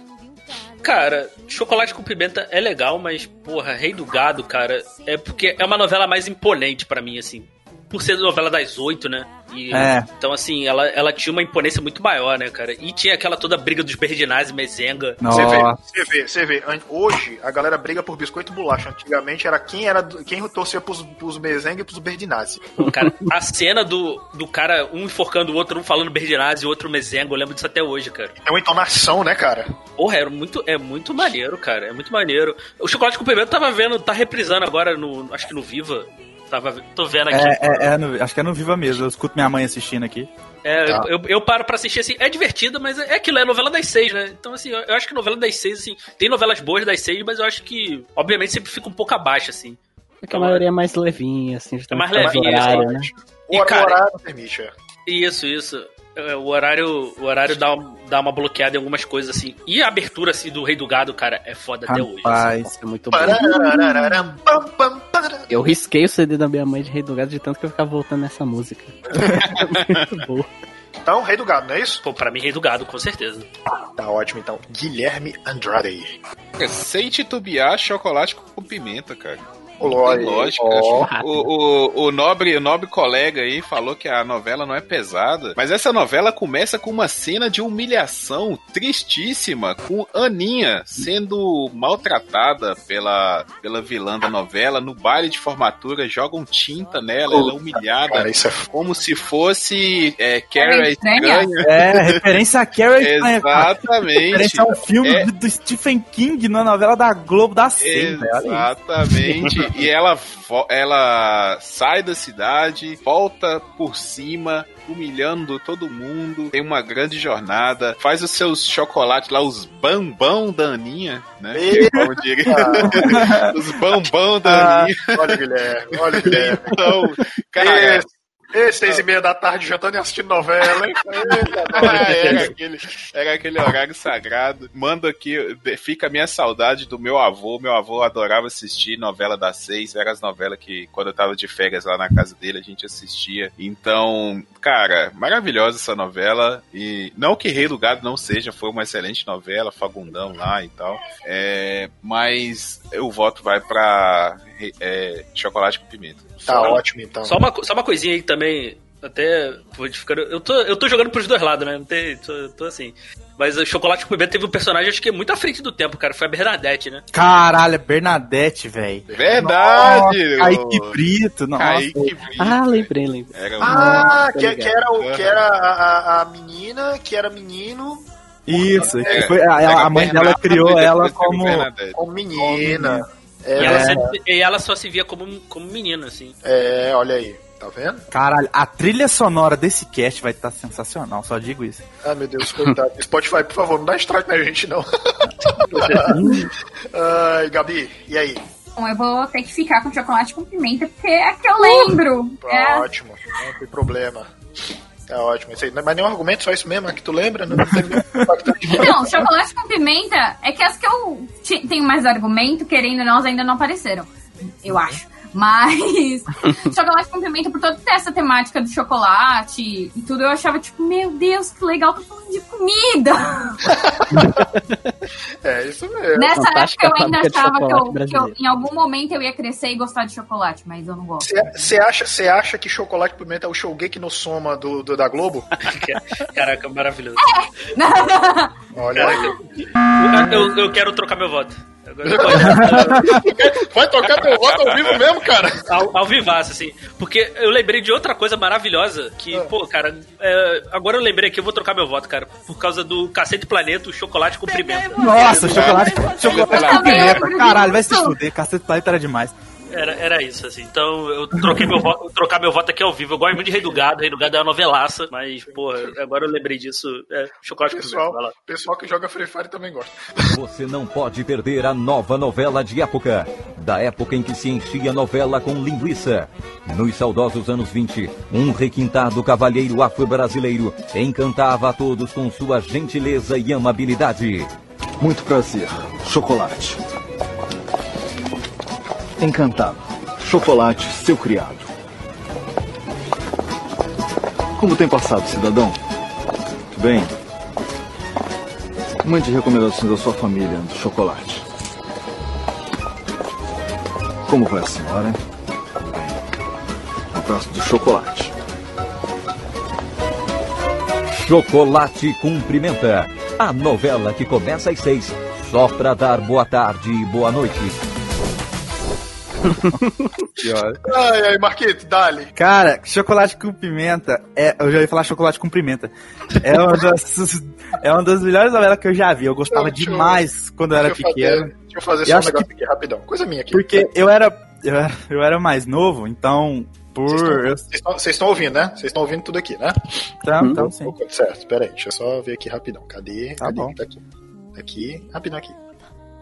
Cara, Chocolate com Pimenta é legal, mas, porra, Rei do Gado, cara, é porque é uma novela mais imponente pra mim, assim. Por ser novela das oito, né? E, É. Então, assim, ela, ela tinha uma imponência muito maior, né, cara? E tinha aquela toda briga dos Berdinazzi e Mezenga. Você vê, você vê, você vê. Hoje a galera briga por biscoito e bolacha. Antigamente era quem era quem torcia pros, pros Mezenga e pros Berdinazzi. Cara, a cena do, do cara, um enforcando o outro, um falando Berdinazzi e o outro Mezenga, eu lembro disso até hoje, cara. É uma entonação, né, cara? Porra, era muito, é muito maneiro, cara. É muito maneiro. O Chocolate com Pimenta tava vendo, tá reprisando agora no. Acho que no Viva. Tava, tô vendo aqui. É, é, é no- acho que é no Viva mesmo. Eu escuto minha mãe assistindo aqui. É, Tá. eu, eu paro pra assistir assim, é divertido, mas é aquilo, é novela das seis, né? Então, assim, eu, eu acho que novela das seis, assim, tem novelas boas das seis, mas eu acho que, obviamente, sempre fica um pouco abaixo, assim. Porque a maioria é mais levinha, assim, É mais levinha, horário, né? O, E, cara- o horário permite, é. Isso, isso. É, O horário, o horário dá, dá uma bloqueada em algumas coisas, assim. E a abertura, assim, do Rei do Gado, cara, é foda até hoje. assim. Rapaz. Nossa, é muito bom. Eu risquei o CD da minha mãe de Rei do Gado de tanto que eu ficava voltando nessa música. muito boa. Então, Rei do Gado, não é isso? Pô, pra mim, Rei do Gado, com certeza. Tá ótimo, então. Guilherme Andrade. Sem titubear, chocolate com pimenta, cara. Tem lógica. ó. O, o, o, nobre, o nobre colega aí falou que a novela não é pesada, mas essa novela começa com uma cena de humilhação tristíssima, com Aninha sendo maltratada pela, pela vilã da novela. No baile de formatura, jogam tinta nela, ela é humilhada, Cara, isso é como se fosse é, Carrie Estranha? Estranha. É, referência a Carrie. Exatamente. Referência ao filme É. do, Stephen King na novela da Globo da isso. Exatamente. E ela, ela sai da cidade, volta por cima, humilhando todo mundo. Tem uma grande jornada. Faz os seus chocolates lá, os bambão da Aninha, né? Eita. Como diria. os bambão da Ah, Aninha. olha, Guilherme, olha, Guilherme. Então, cara. Esse, esse seis e meia da tarde jantando e assistindo novela, hein? Ah, era, aquele, era aquele horário sagrado. Mando aqui, fica a minha saudade do meu avô. Meu avô adorava assistir novela das seis. Eram as novelas que, quando eu tava de férias lá na casa dele, a gente assistia. Então, cara, maravilhosa essa novela. E não que Rei do Gado não seja, foi uma excelente novela, Fagundão lá e tal. É, mas o voto vai pra é, Chocolate com Pimenta. Tá Só- ótimo, então. Só uma, só uma coisinha aí também, até modificando. Eu tô, eu tô jogando pros dois lados, né? Não tem, tô, tô assim. Mas o Chocolate com Pimenta teve um personagem, acho que é muito à frente do tempo, cara. Foi a Bernadette, né? Caralho, é Bernadette, velho. Verdade! Kaique Brito, nossa. Kaique Brito. Ah, lembrei, lembrei. Era um- Ah, que, que era, o, que era a, a, a menina, que era menino Isso, que É, foi, a, a mãe dela criou ela teve como. Bernadette. como menina. E, É, ela sempre- e ela só se via como, como menina, assim. é, olha aí, tá vendo? Caralho, a trilha sonora desse cast vai estar sensacional, só digo isso. Ah, meu Deus, coitado. Spotify, por favor, não dá strike na gente, não. Ai, Gabi, e aí? Bom, eu vou ter que ficar com chocolate com pimenta, porque é que eu lembro. Tá É. ótimo, não tem problema. Tá ótimo. Isso aí, não é mais nenhum argumento, só isso mesmo, é que tu lembra? Não impactante. Então, chocolate com pimenta é que as que eu tenho mais argumento, querendo ou não, elas ainda não apareceram. Eu acho. Mas chocolate com pimenta, por toda essa temática do chocolate e tudo, eu achava tipo, meu Deus, que legal, tô falando de comida. É isso mesmo. Nessa fantástica época eu ainda achava que eu, que eu, em algum momento eu ia crescer e gostar de chocolate, mas eu não gosto. Você acha, cê acha que chocolate pimenta é o showgate no soma do, do- da Globo? Caraca, maravilhoso. Olha aí. Eu, eu quero trocar meu voto. Agora Vai tocar teu voto ao vivo mesmo, cara? ao, ao vivaço, assim. Porque eu lembrei de outra coisa maravilhosa que, pô, cara, é, agora eu lembrei aqui, eu vou trocar meu voto, cara. Por causa do Cacete Planeta, o chocolate com pimenta. Nossa, chocolate, chocolate com pimenta. Caralho, vai se fuder. Cacete Planeta era demais. Era, era isso, assim. Então eu troquei meu voto, vou trocar meu voto aqui ao vivo. Eu gosto muito de Rei do Gado, Rei do Gado é uma novelaça, mas, porra, agora eu lembrei disso. É, chocolate Pessoal, pessoal que joga Free Fire também gosta. Você não pode perder a nova novela de época. Da época em que se enchia a novela com linguiça. Nos saudosos anos 20, um requintado cavalheiro afro-brasileiro encantava a todos com sua gentileza e amabilidade. Muito prazer. Chocolate. Encantado. Chocolate, seu criado. Como tem passado, cidadão? Muito bem. Mande recomendações à sua família do chocolate. Como vai a senhora? Um abraço do chocolate. Chocolate com Pimenta. A novela que começa às seis, só pra dar boa tarde e boa noite. Ai, ai, Marquito, dale. Cara, chocolate com pimenta é. Eu já ia falar chocolate com pimenta. É uma das, é uma das melhores novelas que eu já vi. Eu gostava eu- demais quando eu era eu pequeno. fazer- Deixa eu fazer Eu só um negócio aqui, rapidão. Coisa minha aqui. Porque eu era, eu era. Eu era mais novo, então. Por. eu- Vocês estão- ouvindo, né? Vocês estão ouvindo tudo aqui, né? Então, então sim. Certo, peraí, deixa eu só ver aqui rapidão. Cadê? Tá Cadê? bom. Tá aqui. Tá aqui, rapidão aqui.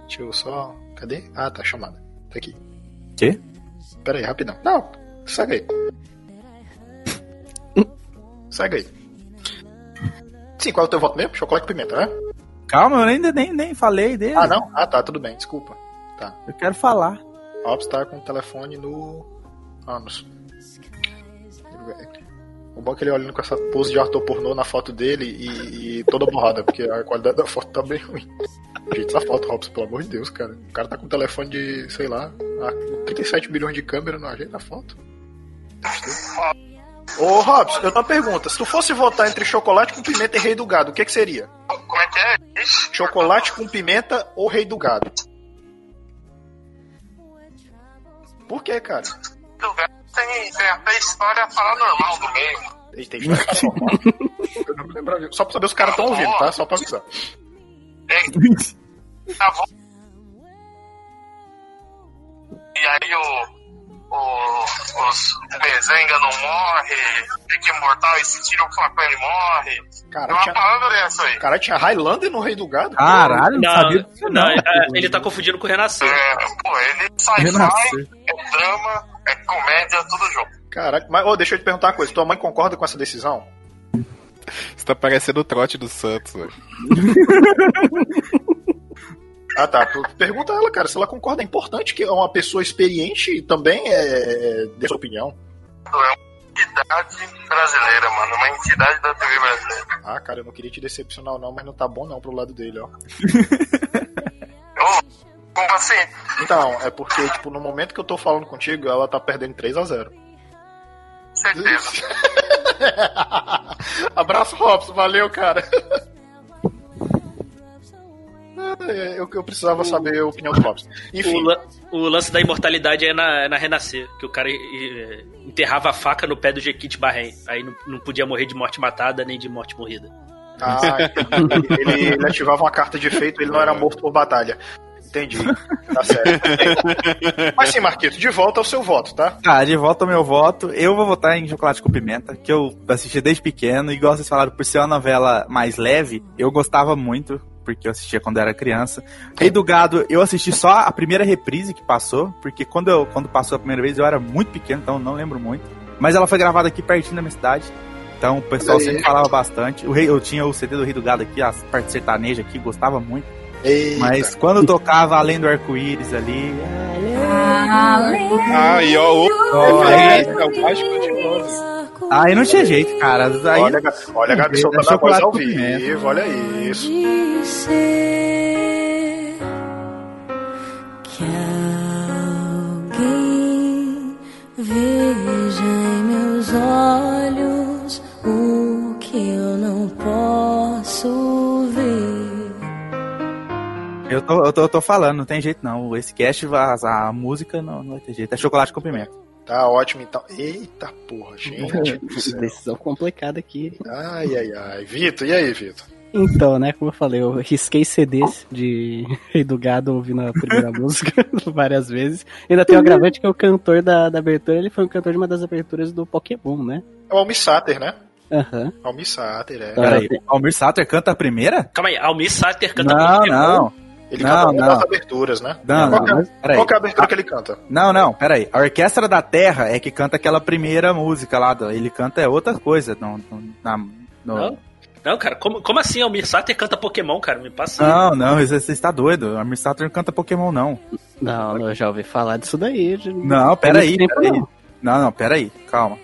Deixa eu só. Cadê? Ah, tá chamada. Tá aqui. Quê? Peraí, rapidão. Não, segue aí. segue aí. Sim, qual é o teu voto mesmo? Chocolate com pimenta, né? Calma, eu ainda nem, nem falei dele. Ah, não? Ah, tá, tudo bem, desculpa. Tá. Eu quero falar. Ops tá com o telefone no. Ah, no. O bom é que ele olhando com essa pose de ator pornô na foto dele e, e toda borrada, porque a qualidade da foto tá bem ruim. Gente, essa foto, Robson, pelo amor de Deus, cara. O cara tá com um telefone de, sei lá, a 37 milhões de câmera não ajeita a foto. Ô, Robson, eu tenho uma pergunta. Se tu fosse votar entre chocolate com pimenta e rei do gado, o que que seria? Como é que é? Chocolate com pimenta ou rei do gado? Por que, cara? Do gato tem, tem até história paranormal do meio. Tem. Eu não me lembrava. Só pra saber se os caras estão ouvindo, tá? Só pra avisar. Tá bom. E aí o, o, os o Bezenga não morre, fica imortal e se tira o facão ele morre. Cara, é uma tinha- parada dessa aí. Cara, tinha Highlander no Rei do Gado? Caralho, não, Não, sabia disso não, não. é, ele tá confundindo com o Renascer. É, pô, ele sci-fi, Renascer. é drama, é comédia, tudo junto. Caraca, mas ô, deixa eu te perguntar uma coisa. Tua mãe concorda com essa decisão? Você tá parecendo o trote do Santos, velho. Ah, tá. Tu- Pergunta ela, cara, se ela concorda. É importante que uma pessoa experiente também é, é, dê sua opinião. É uma entidade brasileira, mano, uma entidade da TV brasileira. Ah, cara, eu não queria te decepcionar, não, mas não tá bom não pro lado dele, ó. Como assim? Então, é porque, tipo, no momento que eu tô falando contigo, ela tá perdendo 3 a 0 Certeza. Abraço, Robson. Valeu, cara. É, eu, eu precisava saber a opinião do Robson. O, Enfim, la- o lance da imortalidade é na, é na Renascer, que o cara eh, enterrava a faca no pé do Jequite Barrem. Aí não, não podia morrer de morte matada nem de morte morrida. ah, ele, ele- ele ativava uma carta de efeito, ele não era morto por batalha. Entendi. Tá certo. Mas sim, Marquito, de volta ao seu voto, tá? Tá, de volta ao meu voto. Eu vou votar em Chocolate com Pimenta, que eu assisti desde pequeno. E igual vocês falaram, por ser uma novela mais leve, eu gostava muito, porque eu assistia quando era criança. Rei do Gado, eu assisti só a primeira reprise que passou, porque quando, eu, quando passou a primeira vez eu era muito pequeno, então não lembro muito. Mas ela foi gravada aqui pertinho da minha cidade. Então o pessoal sempre falava bastante. O rei, eu tinha o CD do Rei do Gado aqui, as partes sertanejas aqui, gostava muito. Eita. Mas quando tocava Além do Arco-Íris ali. Ah, e ó, o Ó, aí, é o de Oz. aí não tinha jeito, cara. Aí, Olha, a Gabi soltando a voz ao vivo, olha isso. que alguém veja em meus olhos o que eu não posso ver. Eu tô, eu, tô, eu tô falando, não tem jeito não. Esse cast, a, a música não, não vai ter jeito. É chocolate com pimenta. Tá ótimo, então. Eita porra, gente. Decisão complicada aqui. Ai, ai, ai. Vitor, e aí, Vitor? Então, né, como eu falei, eu risquei CDs de Rei do Gado ouvindo a primeira música várias vezes. Ainda tem o agravante que é o cantor da, da abertura, ele foi o cantor de uma das aberturas do Pokémon, né? É o Almir Sater, né? Aham. Almir Sater, é. Peraí, Almir Sater canta a primeira? Calma aí, Almir Sater canta Não, Pokémon. não. Ele Não, canta uma não. das aberturas, né? Não, qual, não, que é- qual que é a abertura que ele canta? Não, não, peraí. A Orquestra da Terra é que canta aquela primeira música lá. do- Ele canta é outra coisa. No, no- na- no- Não? Não, cara, como, como assim Almir Sater canta Pokémon, cara? Me passa. Não, não, você você está doido. O Almir Sater não canta Pokémon, não. Não, eu já ouvi falar disso daí. Não, peraí, tempo, Não, não, peraí, calma.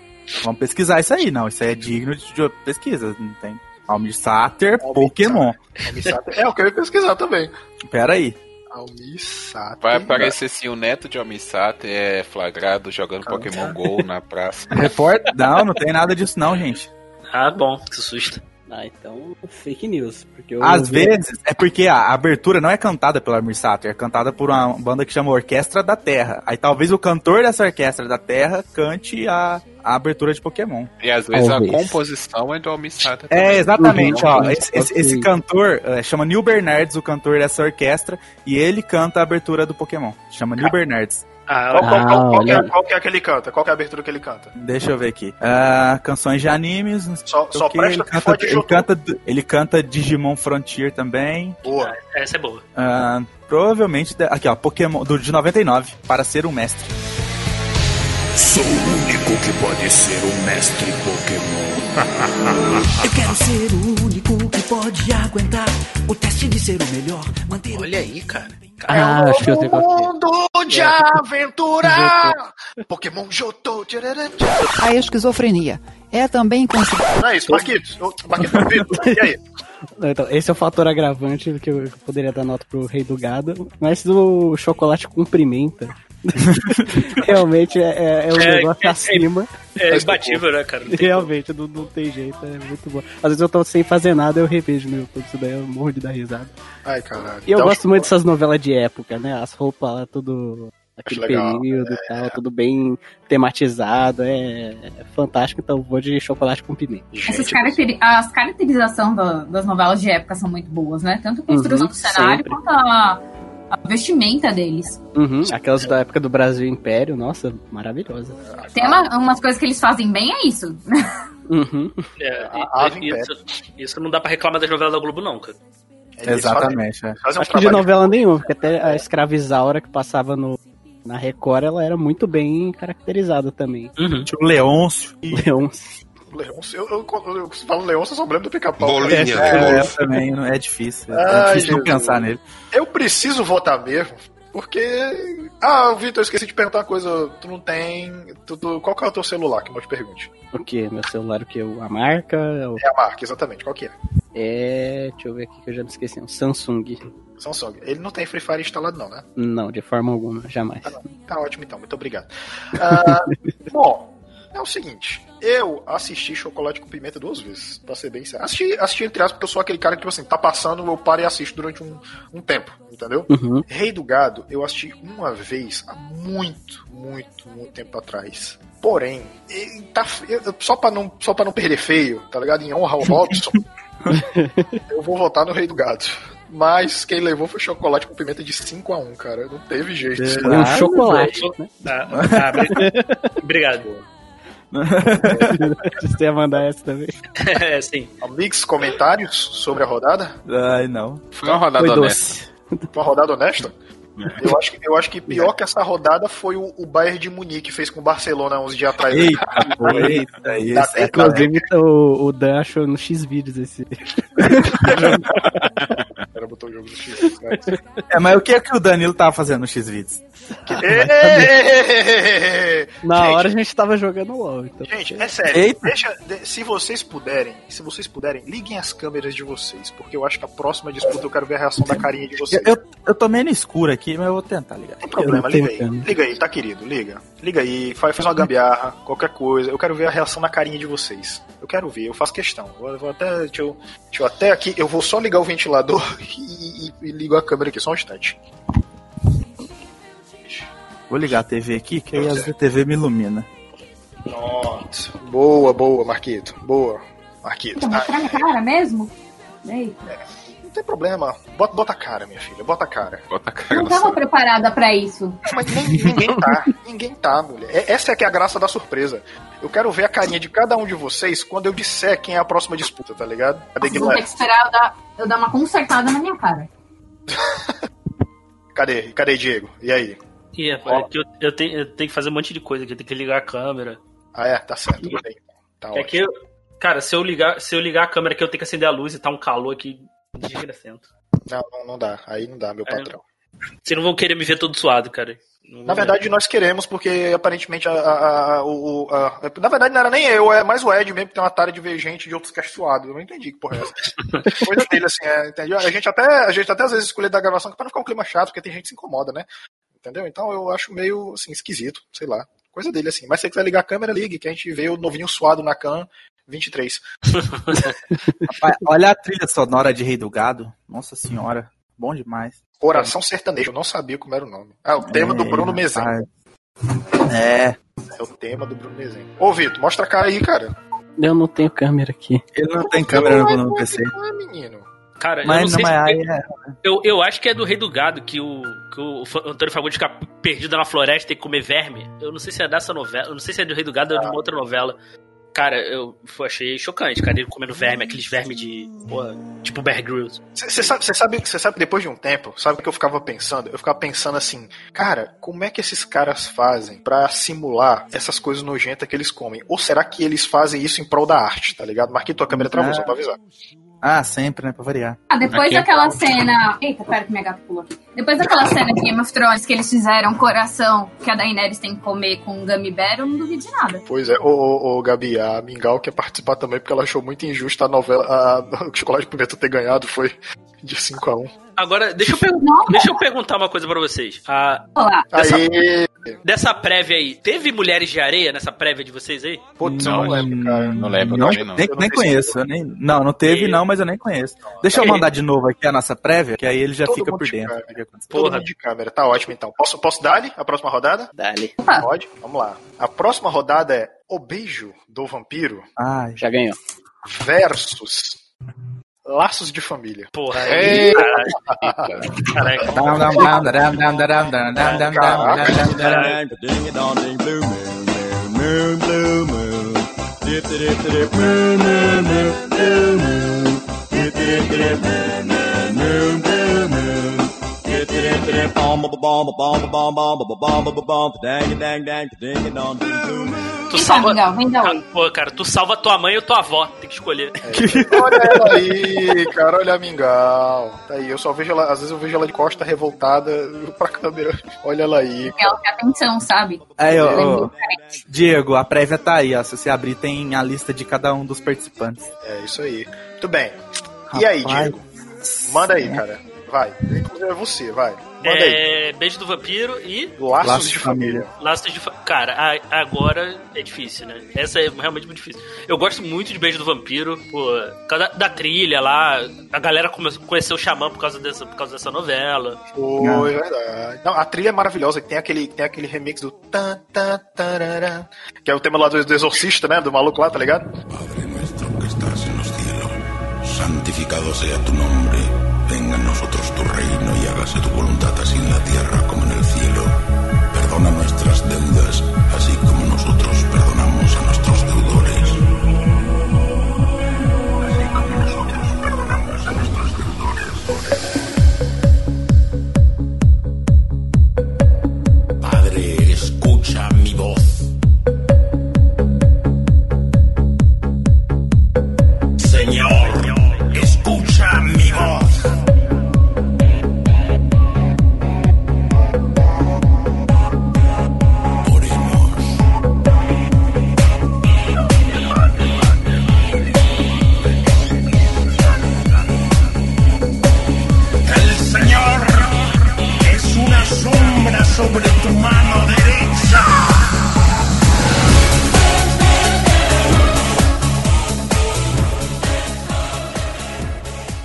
Vamos pesquisar isso aí, não. Isso aí é digno de, de pesquisa, não tem. Almir Sater, Pokémon. Almir Sater. É, o que eu ia pesquisar também. Peraí. Almir Sater. Vai aparecer assim, o neto de Almissater é flagrado jogando Pokémon GO na praça. Repórter? Não, não tem nada disso não, gente. Ah, bom, que susto. Ah, então fake news. Porque eu Às vezes, é porque a abertura não é cantada pela Mirsato, é cantada por uma banda que chama Orquestra da Terra. Aí talvez o cantor dessa Orquestra da Terra cante a, a abertura de Pokémon. E às vezes Talvez. a composição é do Almissata É, exatamente, Uhum. ó. Esse, esse- esse cantor é, chama Neil Bernardes, o cantor dessa orquestra, e ele canta a abertura do Pokémon. Chama Neil Bernardes. Ah, Qual, qual- qual- qual que é, qual que é que ele canta? Qual que é a abertura que ele canta? Deixa eu ver aqui. Ah, canções de animes. Só, só presta ele que canta, ele, canta, ele canta Digimon Frontier também. Boa. essa é boa. Ah, provavelmente. Aqui, ó. Pokémon do, de 99. Para ser um mestre. Sou o único que pode ser um mestre Pokémon. Eu quero ser o único que pode aguentar o teste de ser o melhor. Manter Olha aí, cara. Ah, acho que eu que é. Mundo de aventura! Pokémon Jotô. A esquizofrenia é também considerada. Não é isso, Marquitos. Marquitos, e aí? Então, esse é o fator agravante que eu poderia dar nota pro Rei do Gado, mas do chocolate com pimenta. Realmente é, é, é um É, negócio é- acima. É imbatível, né, cara? Não Realmente, não, não tem jeito, é muito bom. Às vezes eu tô sem fazer nada, eu revejo no YouTube, isso daí eu morro de dar risada. Ai, caralho. E eu Então, gosto muito dessas novelas de época, né? As roupas lá, tudo aquele legal, período e tal, tudo bem tematizado, é, é fantástico, então vou de chocolate com pimenta. Essas caracteri as caracterizações da- das novelas de época são muito boas, né? Tanto a construção Uhum, do cenário sempre. quanto a, a vestimenta deles. Uhum, aquelas da época do Brasil Império, nossa, maravilhosa. Tem uma- umas coisas que eles fazem bem, é isso. Uhum. É, A- e- e- isso, isso não dá pra reclamar das novelas da Globo, não, cara. eles Exatamente, é. Fazem um Acho que de novela nenhuma, porque até a Escravizaura que passava no, na Record, ela era muito bem caracterizada também. Uhum. Tinha o Leôncio. Leôncio. Leôncio, eu, eu, quando eu falo Leôncio, eu só lembro do pica-pau. Bolinha, cara. né? É, é, também não é difícil. É Ai, difícil não pensar nele. Eu preciso votar mesmo, porque. Ah, Vitor, eu esqueci de perguntar uma coisa. Tu não tem. Tu, tu- Qual que é o teu celular? Que eu te pergunte. O que? Meu celular, o que? A marca? O- É a marca, exatamente. Qual que é? É. Deixa eu ver aqui que eu já me esqueci. Um Samsung. Samsung. Ele não tem Free Fire instalado, não, né? Não, de forma alguma, jamais. Tá ótimo então, muito obrigado. Ah, bom, é o seguinte, eu assisti Chocolate com Pimenta duas vezes, pra ser bem sério. Assisti, assisti entre aspas, porque eu sou aquele cara que, tipo assim, tá passando, eu paro e assisto durante um, um tempo, entendeu? Uhum. Rei do Gado, eu assisti uma vez há muito, muito, muito tempo atrás. Porém, ele tá, eu- só, pra não, só pra não perder feio, tá ligado? Em honra ao Robson, eu vou votar no Rei do Gado. Mas quem levou foi chocolate com pimenta de 5 a 1 cara. Não teve jeito. E um chocolate. né? Ah, ah, obri- Obrigado. Você ia mandar essa também? É, sim. Amigos, comentários sobre a rodada? Ai, não. Foi uma rodada Foi honesta. doce. Uma rodada honesta? Eu acho, que- eu acho que pior que essa rodada foi o, o Bayern de Munique fez com o Barcelona uns dias atrás. Eita, pô, eita, isso. Até- Inclusive, o, o Dan achou no X-Vídeos esse. O cara botou o jogo do X. né? É, mas o que é que o Danilo tava fazendo no X-Videos? Na Gente, hora a gente tava jogando LOL. Então... Gente, é sério. Eita. Deixa, de- se vocês puderem, se vocês puderem, liguem as câmeras de vocês, porque eu acho que a próxima disputa eu quero ver a reação da carinha de vocês. Eu, eu, eu tô meio no escuro aqui, mas eu vou tentar ligar. Não tem problema, liga aí. câmera. Liga aí, tá querido, liga. Liga aí, faz, faz uma gambiarra, qualquer coisa. Eu quero ver a reação na carinha de vocês. Eu quero ver, eu faço questão. Eu vou até, deixa eu, deixa eu até aqui, eu vou só ligar o ventilador e, e, e ligo a câmera aqui, só um instante. Vou ligar a TV aqui, que aí a TV me ilumina. Nossa. Boa, boa, Marquito. Boa, Marquito. Tá mostrando a cara mesmo? Eita. Não tem problema. Bota, bota a cara, minha filha, bota a cara. Bota a cara Não tava céu. preparada pra isso. Mas nem- ninguém tá. Ninguém tá, mulher. É- Essa é que é a graça da surpresa. Eu quero ver a carinha de cada um de vocês quando eu disser quem é a próxima disputa, tá ligado? Cadê Vocês vão ter que esperar eu dar, eu dar uma consertada na minha cara. Cadê? Cadê Diego? E aí? E é, é que eu, eu tenho, eu tenho que fazer um monte de coisa aqui, eu tenho que ligar a câmera. Ah, é? Tá certo. Tá É ótimo. que, eu- cara, se eu, ligar, se eu ligar a câmera aqui, eu tenho que acender a luz e tá um calor aqui desgracento. Não, não, não dá. Aí não dá, meu É. patrão. Vocês não vão querer me ver todo suado, cara. Não Na verdade, nós queremos, porque aparentemente a, a- a- o, a- Na verdade, não era nem eu, é mais o Ed mesmo que tem uma tara de ver gente de outros cast suados. Eu não entendi que porra é essa. Coisa dele, assim, é, entendeu? A gente, até, a gente até às vezes escolhe da gravação pra não ficar um clima chato, porque tem gente que se incomoda, né? Entendeu? Então eu acho meio, assim, esquisito, sei lá. Coisa dele, assim. Mas se você quiser ligar a câmera, ligue, que a gente vê o novinho suado na cam 23. Rapaz, olha a trilha sonora de Rei do Gado. Nossa senhora, bom demais. Coração Sertanejo, eu não sabia como era o nome. Ah, o tema do É, Bruno Mezen. É. É o tema do Bruno Mezen. Ô, Vitor, mostra a cara aí, cara. Eu não tenho câmera aqui. Ele não tem câmera no, no PC. Ah, menino. Cara, eu Mas não sei não, se... mas aí é. Eu, eu acho que é do Rei do Gado que o, que o Antônio Fagundes fica perdido na floresta e comer verme. Eu não sei se é dessa novela, eu não sei se é do Rei do Gado ou de uma outra novela. Cara, eu achei chocante, cara, ele comendo verme, aqueles vermes de. Porra, tipo Bear Grylls. Você sabe, cê sabe, cê sabe, depois de um tempo, sabe o que eu ficava pensando? Eu ficava pensando assim, cara, como é que esses caras fazem pra simular essas coisas nojentas que eles comem? Ou será que eles fazem isso em prol da arte, tá ligado? Marquei tua câmera travou, Ah. só pra avisar. Ah, sempre, né? Pra variar. Ah, depois Aqui é daquela cena. Eita, pera que minha gata pulou aqui. Depois daquela cena de Game of Thrones que eles fizeram coração que a Daenerys tem que comer com um gummy bear, eu não duvido de nada. Pois é, ô, ô, ô Gabi, a Mingau quer participar também porque ela achou muito injusta a novela, a, o Chocolate de Pimenta ter ganhado, foi de 5 a 1 Agora, deixa eu, per- deixa eu perguntar uma coisa pra vocês. A, Olá. dessa, dessa prévia aí, teve mulheres de areia nessa prévia de vocês aí? putz, eu não lembro, cara. Não lembro Não, também, não. nem, Eu não nem conheço. eu nem, não, não teve, não, mas eu nem conheço. Deixa eu mandar de novo aqui a nossa prévia, que aí ele já Todo fica por de dentro. câmera. Todo Porra. mundo de câmera, tá ótimo então. Posso, posso dar-lhe a próxima rodada? Dali. Pode? Vamos lá. A próxima rodada é O Beijo do Vampiro Ai, Já ganhou. versus Laços de Família. Porra, Ei. caralho. Caraca. Tu Vem cá, salva. Mingau, vem dar oi. Pô, cara, tu salva tua mãe ou tua avó, tem que escolher. Olha ela aí, cara, olha a Mingau. Tá aí, eu só vejo ela, às vezes eu vejo ela de costa revoltada pra câmera. Olha ela aí. Ela quer atenção, sabe? Aí, ó, é. Diego, a prévia tá aí, ó. Se você abrir, tem a lista de cada um dos participantes. É isso aí. Muito bem. E aí, Rapaz. Diego? Manda aí, cara. Vai. É você, vai. Manda aí. É, Beijo do Vampiro e Laços, Laços de de família. Laços de Fa- Cara, a- agora é difícil, né? Essa é realmente muito difícil. Eu gosto muito de Beijo do Vampiro, pô, por causa da, da trilha lá. A galera come- conheceu o Xamã por causa dessa, por causa dessa novela. Foi, verdade. Não, a trilha é maravilhosa, que tem aquele, tem aquele remix do tan, tan, tarará, que é o tema lá do, do Exorcista, né? Do maluco lá, tá ligado? Padre nuestro que estás en los cielos, santificado sea tu a nosotros tu reino y hágase tu voluntad así en la tierra como en el cielo. Perdona nuestras deudas,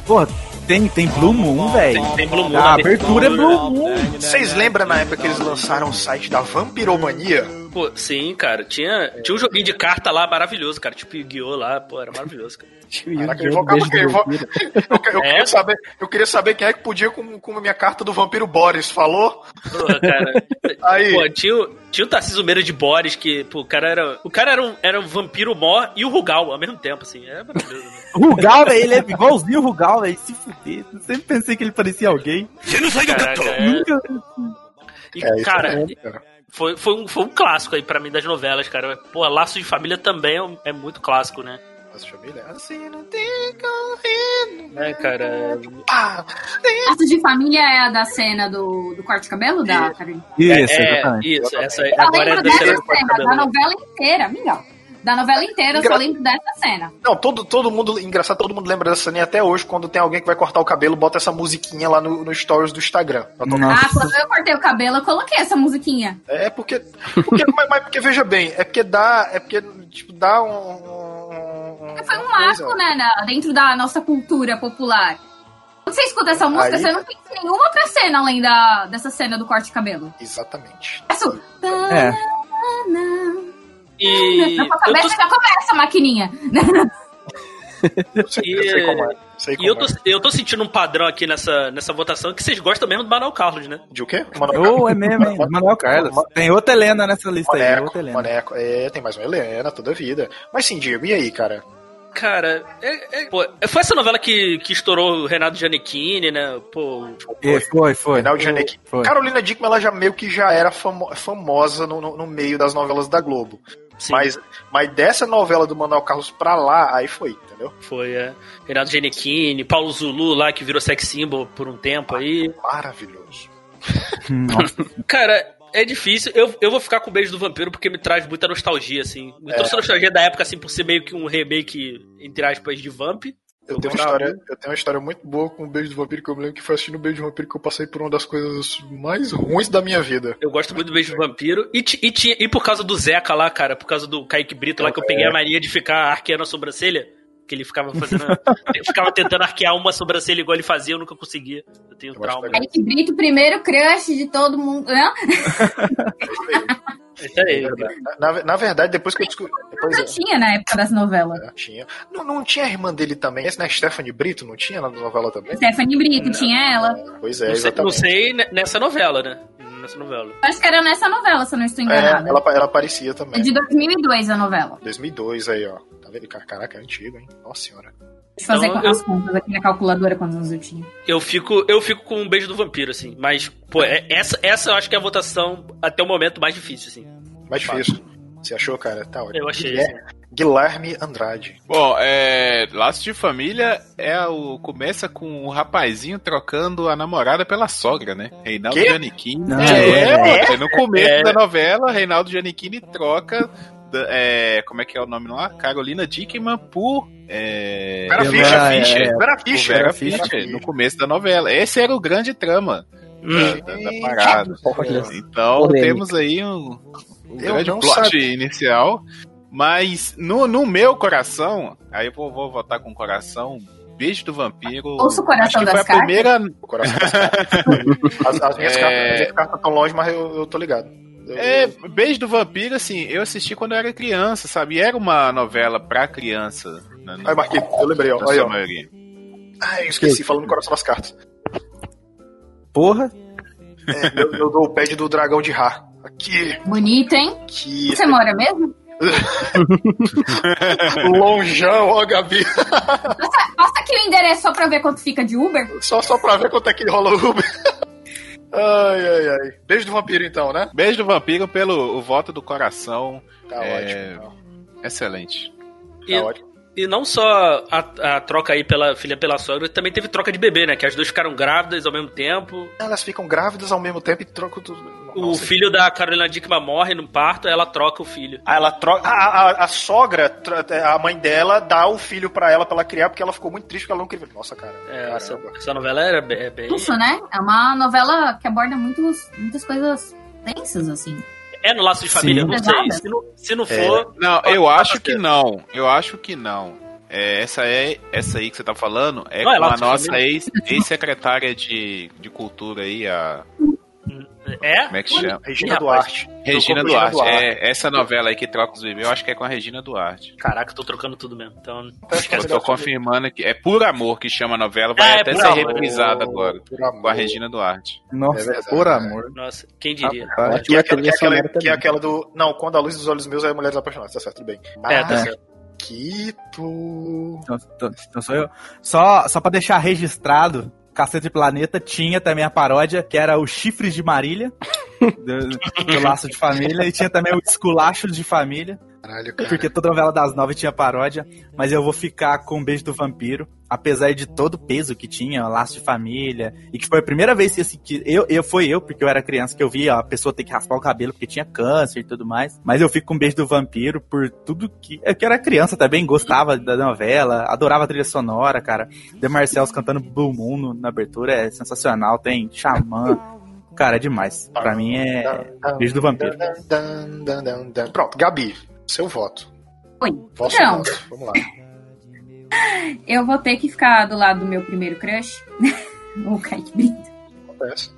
Pô, tem, tem Blue Moon, velho. Tem- tem Blue Moon A abertura é. Blue Moon. Vocês lembram na época que eles lançaram o site da Vampiromania? Pô, sim, cara. Tinha, tinha um joguinho de carta lá maravilhoso, cara. Tipo Yu-Gi-Oh! lá, pô, era maravilhoso, cara. Caraca, eu É? queria saber, eu queria saber quem é que podia com, com a minha carta do Vampiro Boris, falou? Porra, cara. Aí. Pô, tinha, o- tinha o Tarcísio Meira de Boris, que, pô, o cara era. O cara era um, era um vampiro mó e o Rugal ao mesmo tempo, assim. É maravilhoso, né? Rugal, velho, ele é igualzinho o Rugal, velho. Se fuder. Eu sempre pensei que ele parecia alguém. Caraca, é. Nunca. E, É, cara, é. Foi, foi, um, foi um clássico aí pra mim das novelas, cara. Pô, Laço de Família também é, um- é muito clássico, né? Nossa família, assim não tem correndo. É, cara. Pá. Laço de família é a da cena do, do corte de cabelo da Karine? Isso, é, exatamente. isso, essa Agora é da cena do cena, cabelo. da novela inteira, Mingau. Da novela inteira, eu só lembro dessa cena. Não, todo, todo mundo, engraçado, todo mundo lembra dessa cena e até hoje, quando tem alguém que vai cortar o cabelo, bota essa musiquinha lá no, no stories do Instagram. Ah, quando eu cortei o cabelo, eu coloquei essa musiquinha. É porque. porque mas, mas porque veja bem, é porque dá. É porque tipo, dá um, um- foi um marco, né, na- dentro da nossa cultura popular. Quando você escuta essa música, Aí- você não pensa em nenhuma outra cena além da, dessa cena do corte de cabelo. Exatamente. Isso. É. E. Eu cabeça tô- já começa a maquininha. Eu sei, eu sei como é. Sei E como eu tô, é. eu tô sentindo um padrão aqui nessa, nessa votação que vocês gostam mesmo do Manuel Carlos, né? De o quê? Ô, é mesmo, hein? Manuel Carlos. Tem outra Helena nessa lista aí. Maneco, Outra Helena. Maneco. É, tem mais uma Helena, toda vida. Mas sim, Diego, e aí, cara? Cara, é- é- pô, foi essa novela que, que estourou o Renato Giannichini, né? Pô, É, foi, foi. Reinaldo Giannetti. Foi. Carolina Dickman, ela já meio que já era famo- famosa no, no- no meio das novelas da Globo. Sim. Mas, mas dessa novela do Manuel Carlos pra lá, aí foi, entendeu? foi é, Renato Giannichini, Paulo Zulu lá, que virou sex symbol por um tempo aí. Maravilhoso. Nossa. Cara, é difícil. Eu, eu vou ficar com o Beijo do Vampiro porque me traz muita nostalgia, assim. Me É. trouxe nostalgia da época, assim, por ser meio que um remake, entre aspas, de Vamp. Eu tenho, uma história, eu tenho uma história muito boa com o Beijo do Vampiro, que eu me lembro que foi assistindo o Beijo do Vampiro que eu passei por uma das coisas mais ruins da minha vida. Eu gosto muito do Beijo do Vampiro. E, e, tinha- e por causa do Zeca lá, cara, por causa do Kaique Brito lá, que eu peguei a mania de ficar arqueando a sobrancelha. Que ele ficava fazendo. ele ficava tentando arquear uma sobrancelha igual ele fazia, eu nunca conseguia. Eu tenho trauma. Kaique Brito, primeiro crush de todo mundo. Hã? Isso aí. Na, na verdade, depois que eu descobri. Depois, Não tinha na época das novelas. é, tinha. Não, não tinha a irmã dele também? Esse, né? Stephanie Brito, não tinha na novela também? Stephanie Brito, tinha ela. Pois é, não, sei, não exatamente. sei ne- nessa novela, né? Nessa novela. Acho que era nessa novela, se eu não estou É, enganada. ela, ela aparecia É também. de 2002 a novela. 2002 aí, ó. Tá vendo? Caraca, é antigo, hein? Nossa senhora. Deixa eu fazer Então, as contas aqui na calculadora quantos anos eu tinha. Eu fico, eu fico com um beijo do vampiro, assim. Mas, pô, é- essa, essa eu acho que é a votação até o momento mais difícil, assim. Mais difícil. Você achou, cara? Tá ótimo. Eu achei, Guilherme, Guilherme Andrade. Bom, é, Laço de Família é o começa com o rapazinho trocando a namorada pela sogra, né? Reinaldo? Giannichini. Não, é, é? é, no começo É. da novela, Reinaldo Giannichini troca é, como é que é o nome lá? Carolina Dickman por é, Vera Fischer. é. Vera Fischer. Vera Fischer. No começo da novela. Esse era o grande trama da, da- da parada. Então Polêmica. temos aí um, um grande plot sabia. inicial. Mas no, no meu coração, aí eu vou, vou votar com o coração. Beijo do Vampiro. Ouça o coração das foi a cartas. primeira. O coração das cartas. As, as minhas É. cartas estão longe, mas eu, eu tô ligado. É, Beijo do Vampiro, assim, eu assisti quando eu era criança, sabe? E era uma novela pra criança. né, Aí, Marquinhos, eu lembrei, ó. Aí, ó. maioria. Ah, eu esqueci, falando no coração das cartas. Porra. É, eu, eu dou o pad do dragão de Ra. Aqui, Bonito, hein? aqui. Você mora mesmo? Lonjão, ó, Gabi. Passa, passa aqui o endereço só pra ver quanto fica de Uber. Só, só pra ver quanto é que rola o Uber. Ai, ai, ai. Beijo do vampiro, então, né? Beijo do Vampiro pelo o voto do coração. Tá É, ótimo. Excelente. E, Tá ótimo. E não só a, a troca aí pela filha pela sogra, também teve troca de bebê, né? Que as duas ficaram grávidas ao mesmo tempo. Elas ficam grávidas ao mesmo tempo e trocam tudo. O Nossa. filho da Carolina Dickman morre no parto, ela troca o filho. Ah, ela troca. A, a, a sogra, a mãe dela, dá o filho pra ela pra ela criar, porque ela ficou muito triste porque ela não queria. Nossa, cara. É, essa, essa novela era bem. é bem- Isso, né? É uma novela que aborda muitos, muitas coisas tensas, assim. É no laço de família? Sim. Não sei. Pesada. Se não, se não É. for. Não, pode- eu acho que não. Eu acho que não. É, essa é essa aí que você tá falando é Não, é com a nossa Família. ex- ex-secretária de, de cultura aí, a. É? Como é que chama? Regina Duarte. Regina com Duarte. É, essa novela aí que troca os bebês, eu acho que é com a Regina Duarte. Caraca, tô trocando tudo mesmo. Então, Eu tô confirmando que é Por Amor que chama a novela, vai Ah, é até ser Amor. reprisada agora. Por amor. Com a Regina Duarte. É Nossa, verdade, por né? amor. nossa, quem diria? Rapaz. Que é, aquela, que, é aquela, que é aquela do. Não, quando a luz dos olhos meus é Mulheres Apaixonadas, tá certo, tudo bem. É, tá Ah, certo. Quito. Então, então- então sou eu. Só, só pra deixar registrado, Cacete Planeta tinha também a paródia, que era o Chifres de Marília, do, Laço de Família, e tinha também o Esculachos de Família, Caralho, cara. porque toda novela das nove tinha paródia, mas eu vou ficar com o Beijo do Vampiro, apesar de todo o peso que tinha, o Laço de Família, e que foi a primeira vez que, assim, que eu, eu, foi eu, porque eu era criança, que eu vi a pessoa ter que raspar o cabelo porque tinha câncer e tudo mais, mas eu fico com o Beijo do Vampiro por tudo que... Eu que era criança também, gostava da novela, adorava a trilha sonora, cara, The Marcels cantando Blue Moon na abertura é sensacional, tem Xamã, cara, é demais. Pra mim é Beijo do Vampiro. Pronto, Gabi, seu voto. Oi. Vosso Então, voto. Vamos lá. Eu vou ter que ficar do lado do meu primeiro crush, o Kaique Brito. Acontece.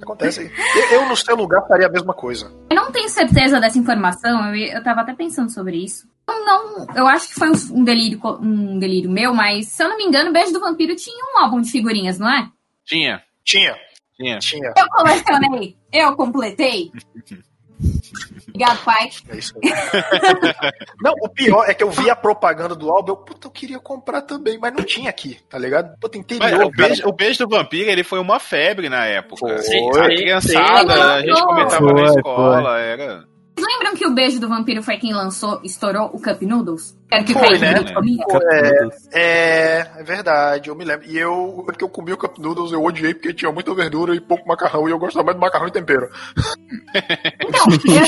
Acontece aí. Eu, no seu lugar, faria a mesma coisa. Eu não tenho certeza dessa informação, eu, eu tava até pensando sobre isso. Eu não, eu acho que foi um, delírio, um delírio meu, mas se eu não me engano, Beijo do Vampiro tinha um álbum de figurinhas, não é? Tinha. Tinha. Tinha. Tinha. Eu colecionei, eu completei. Obrigado, pai. É isso aí. não, o pior é que eu vi a propaganda do álbum, eu, puta, eu queria comprar também, mas não tinha aqui, tá ligado? Puta, Mas interior, o, beijo, o beijo do vampiro, ele foi uma febre na época. Foi. Foi. a criançada, a gente Foi. comentava na Foi, escola, era... Vocês lembram que o Beijo do Vampiro foi quem lançou, estourou o Cup Noodles? Era que o Foi, Kaique né? Brito comia? Pô, é, é, é verdade, eu me lembro. E eu, porque eu comi o Cup Noodles, eu odiei porque tinha muita verdura e pouco macarrão, e eu gostava mais de macarrão e tempero. Então, eu,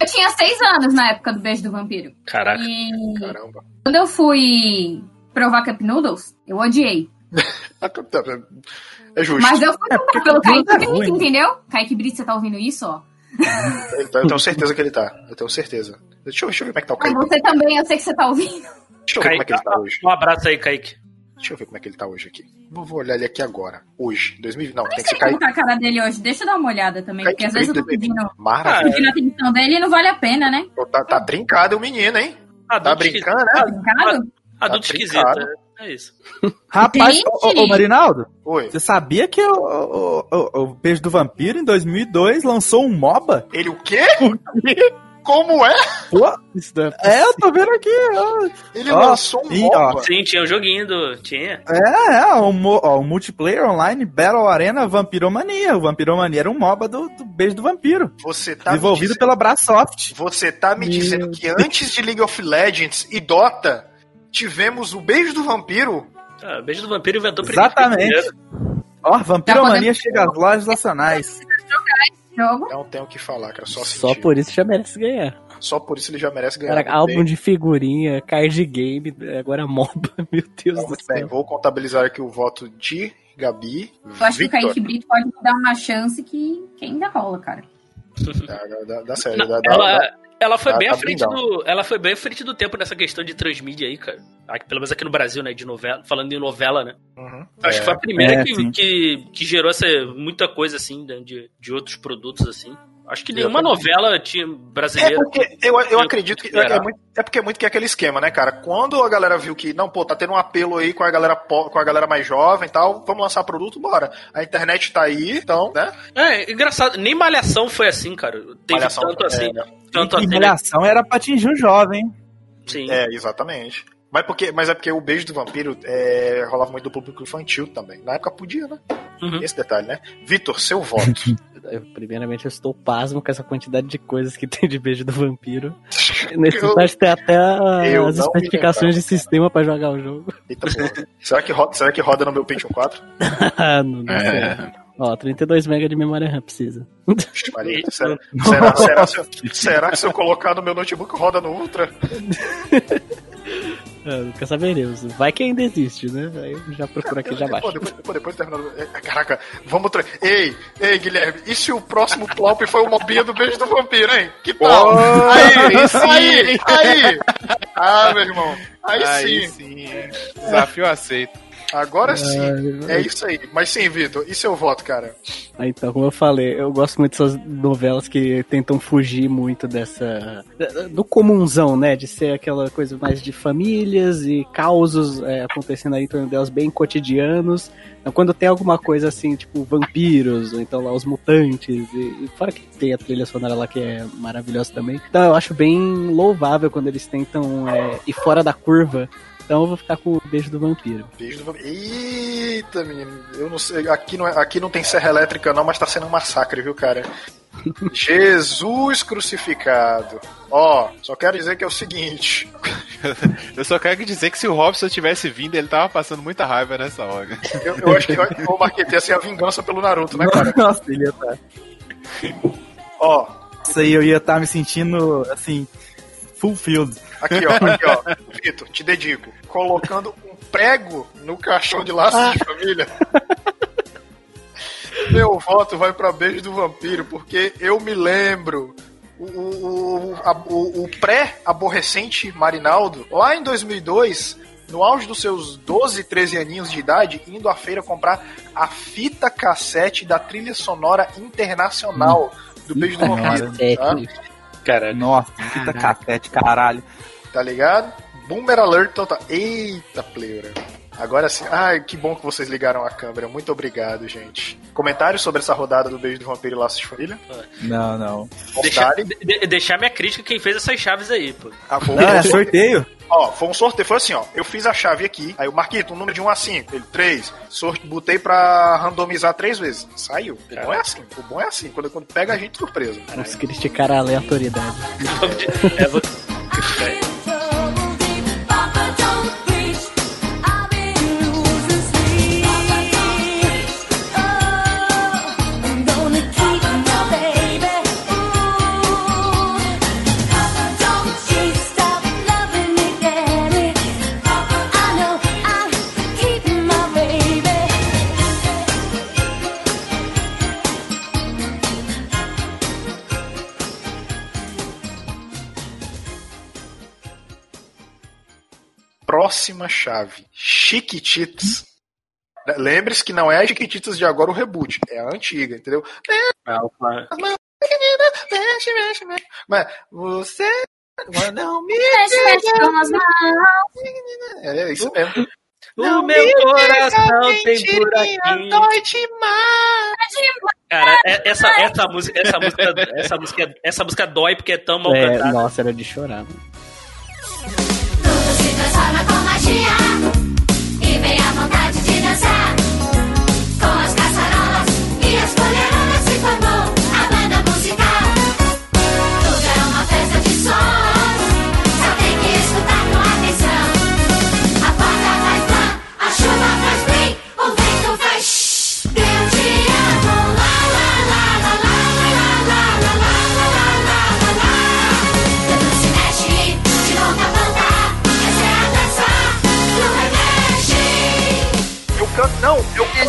eu tinha seis anos na época do Beijo do Vampiro. Caraca. E Caramba. quando eu fui provar Cup Noodles, eu odiei. É justo. Mas eu fui comprar pelo Kaique é Brito, entendeu? Kaique Brito, você tá ouvindo isso, ó? Então, eu tenho certeza que ele tá. Eu tenho certeza. Deixa eu, deixa eu ver como é que tá o Kaique. você também, eu sei que você tá ouvindo. Deixa eu ver como é que ele tá hoje. Um abraço aí, Kaique. Deixa eu ver como é que ele tá hoje aqui. Vou vou olhar ele aqui agora. Hoje, 2020. Não, tem que ser Kaique. tá a cara dele hoje. Deixa eu dar uma olhada também, Kaique porque às vezes eu tô pedindo, Maravilha. pedindo a atenção dele e não vale a pena, né? Tá, tá brincado o menino, hein? tá Adulto brincando, né? Tá brincado? Adulto Tá esquisito. É, isso. Rapaz, ô, ô, Marinaldo, Oi. você sabia que o, o, o, o Beijo do Vampiro, em 2002, lançou um MOBA? Ele o quê? Como é? Pô, é eu tô vendo aqui. ó. Ele Ó, lançou um e, MOBA. ó, Sim, tinha um joguinho do. Tinha. É, é, o, o multiplayer online Battle Arena Vampiromania. O Vampiromania era um MOBA do, do Beijo do Vampiro. Você tá me desenvolvido dizendo- pela Brasoft. Você tá me dizendo que antes de League of Legends e Dota, tivemos o beijo do vampiro? Ah, Beijo do Vampiro inventou primeiro. Exatamente. Ó, Vampiromania podemos- chega às lojas nacionais. Não tenho o que falar, cara. Só, Só por isso já merece ganhar. Só por isso ele já merece ganhar. Cara, álbum de figurinha, card game, agora MOBA, meu Deus do Muito bem, céu. vou contabilizar aqui o voto de Gabi. Eu acho que o Victor. Kaique Brito pode me dar uma chance que, que ainda rola, cara. Da, da série. Não, da, da- ela, ela foi da- bem da à frente do. Ela foi bem à frente do tempo nessa questão de transmídia aí, cara. Aqui, pelo menos aqui no Brasil, né? De novela, falando em novela, né? Uhum. Acho É. que foi a primeira É, que, que, que gerou essa, muita coisa assim, né, de, de outros produtos assim. Acho que nenhuma novela tinha É brasileira. porque eu, eu acredito que é, é muito, é porque é muito que é aquele esquema, né, cara? Quando a galera viu que, não, pô, tá tendo um apelo aí com a galera com a galera mais jovem e tal, vamos lançar produto, bora. A internet tá aí, então, né? É, engraçado, nem Malhação foi assim, cara. Teve Malhação tanto é, assim. né? Tanto E assim, né? Malhação era pra atingir o jovem. Sim. É, exatamente. Mas, porque, mas é porque o beijo do vampiro é, rolava muito do público infantil também. Na época podia, né? Uhum. Esse detalhe, né? Vitor, seu voto. Eu, primeiramente, eu estou pasmo com essa quantidade de coisas que tem de beijo do vampiro. Nesse Eu- site tem até eu as especificações de sistema pra jogar o jogo. Eita porra. Será que, roda, será que roda no meu Pentium 4? Ah, não, não sei. É. Ó, 32 MB de memória RAM precisa. Maria, será, será, será, se eu- será que se eu colocar no meu notebook roda no Ultra? Nunca saberemos. Vai que ainda existe, né? Aí eu já procuro aqui já Pô, baixo. depois, depois, depois terminar. é, Caraca, vamos. Tra... Ei, ei, Guilherme, e se o próximo plop foi o mobinha do beijo do vampiro, hein? Que tal? Oh, aí, aí sim. aí, aí! Ah, meu irmão, aí, Aí sim. sim. Desafio aceito. Agora sim. Ai, É isso aí. Mas sim, Vitor, e seu voto, cara? Ah, Então, como eu falei, eu gosto muito dessas novelas que tentam fugir muito dessa. do comunzão, né? De ser aquela coisa mais de famílias e causos é, acontecendo aí em torno delas bem cotidianos. Então, quando tem alguma coisa assim, tipo vampiros, ou então lá os mutantes, e, e fora que tem a trilha sonora lá que é maravilhosa também. Então, eu acho bem louvável quando eles tentam é, ir fora da curva. Então, eu vou ficar com o beijo do vampiro. Beijo do vampiro. Eita, menino. Eu não sei. Aqui não, é- aqui não tem serra elétrica, não, mas tá sendo um massacre, viu, cara? Jesus crucificado. Ó, só quero dizer que é o seguinte. Eu só quero dizer que se o Robson tivesse vindo, ele tava passando muita raiva nessa hora. Eu, eu acho que o Marquete ia ser a vingança pelo Naruto, né, cara? Nossa, ele ia tá. Ó, Isso aí eu ia estar me sentindo, assim, fulfilled. Aqui, ó, aqui, ó. Vitor, te dedico. Colocando um prego no caixão de laços de família. Meu voto vai pra beijo do vampiro, porque eu me lembro. O, o, o- o pré-aborrecente Marinaldo, lá em 2002, no auge dos seus 12, 13 aninhos de idade, indo à feira comprar a fita cassete da trilha sonora internacional do Beijo do Vampiro. Tá? Cara, Nossa, fita cassete, caralho. Tá ligado? Boomer Alert total. Eita, pleura. Agora sim. Ai, que bom que vocês ligaram a câmera. Muito obrigado, gente. Comentários sobre essa rodada do Beijo do Vampiro e Laços de Família? Não, não. deixar, de- deixar minha crítica quem fez essas chaves aí, pô. Ah, foi- Não, é sorteio. Ó, foi um sorteio, foi assim, ó. Eu fiz a chave aqui, aí o Marquito, um número de 1 a 5, ele 3. Sorte, botei pra randomizar três vezes. Saiu. O bom é assim, o bom é assim, quando, quando pega a gente surpresa. Vamos criticar a aleatoriedade. É, que. Próxima chave. Chiquititas. Lembre-se que não é a Chiquititas de agora o reboot, é a antiga, entendeu? Mas você não me Mexe, mexe com as mãos. É isso mesmo. O meu coração tem buraquinho. Cara, é- essa, essa música, essa música, essa música, essa música dói porque é tão mal É, cantada. nossa, era de chorar. mano. con las cazarolas y las colerolas y formadas.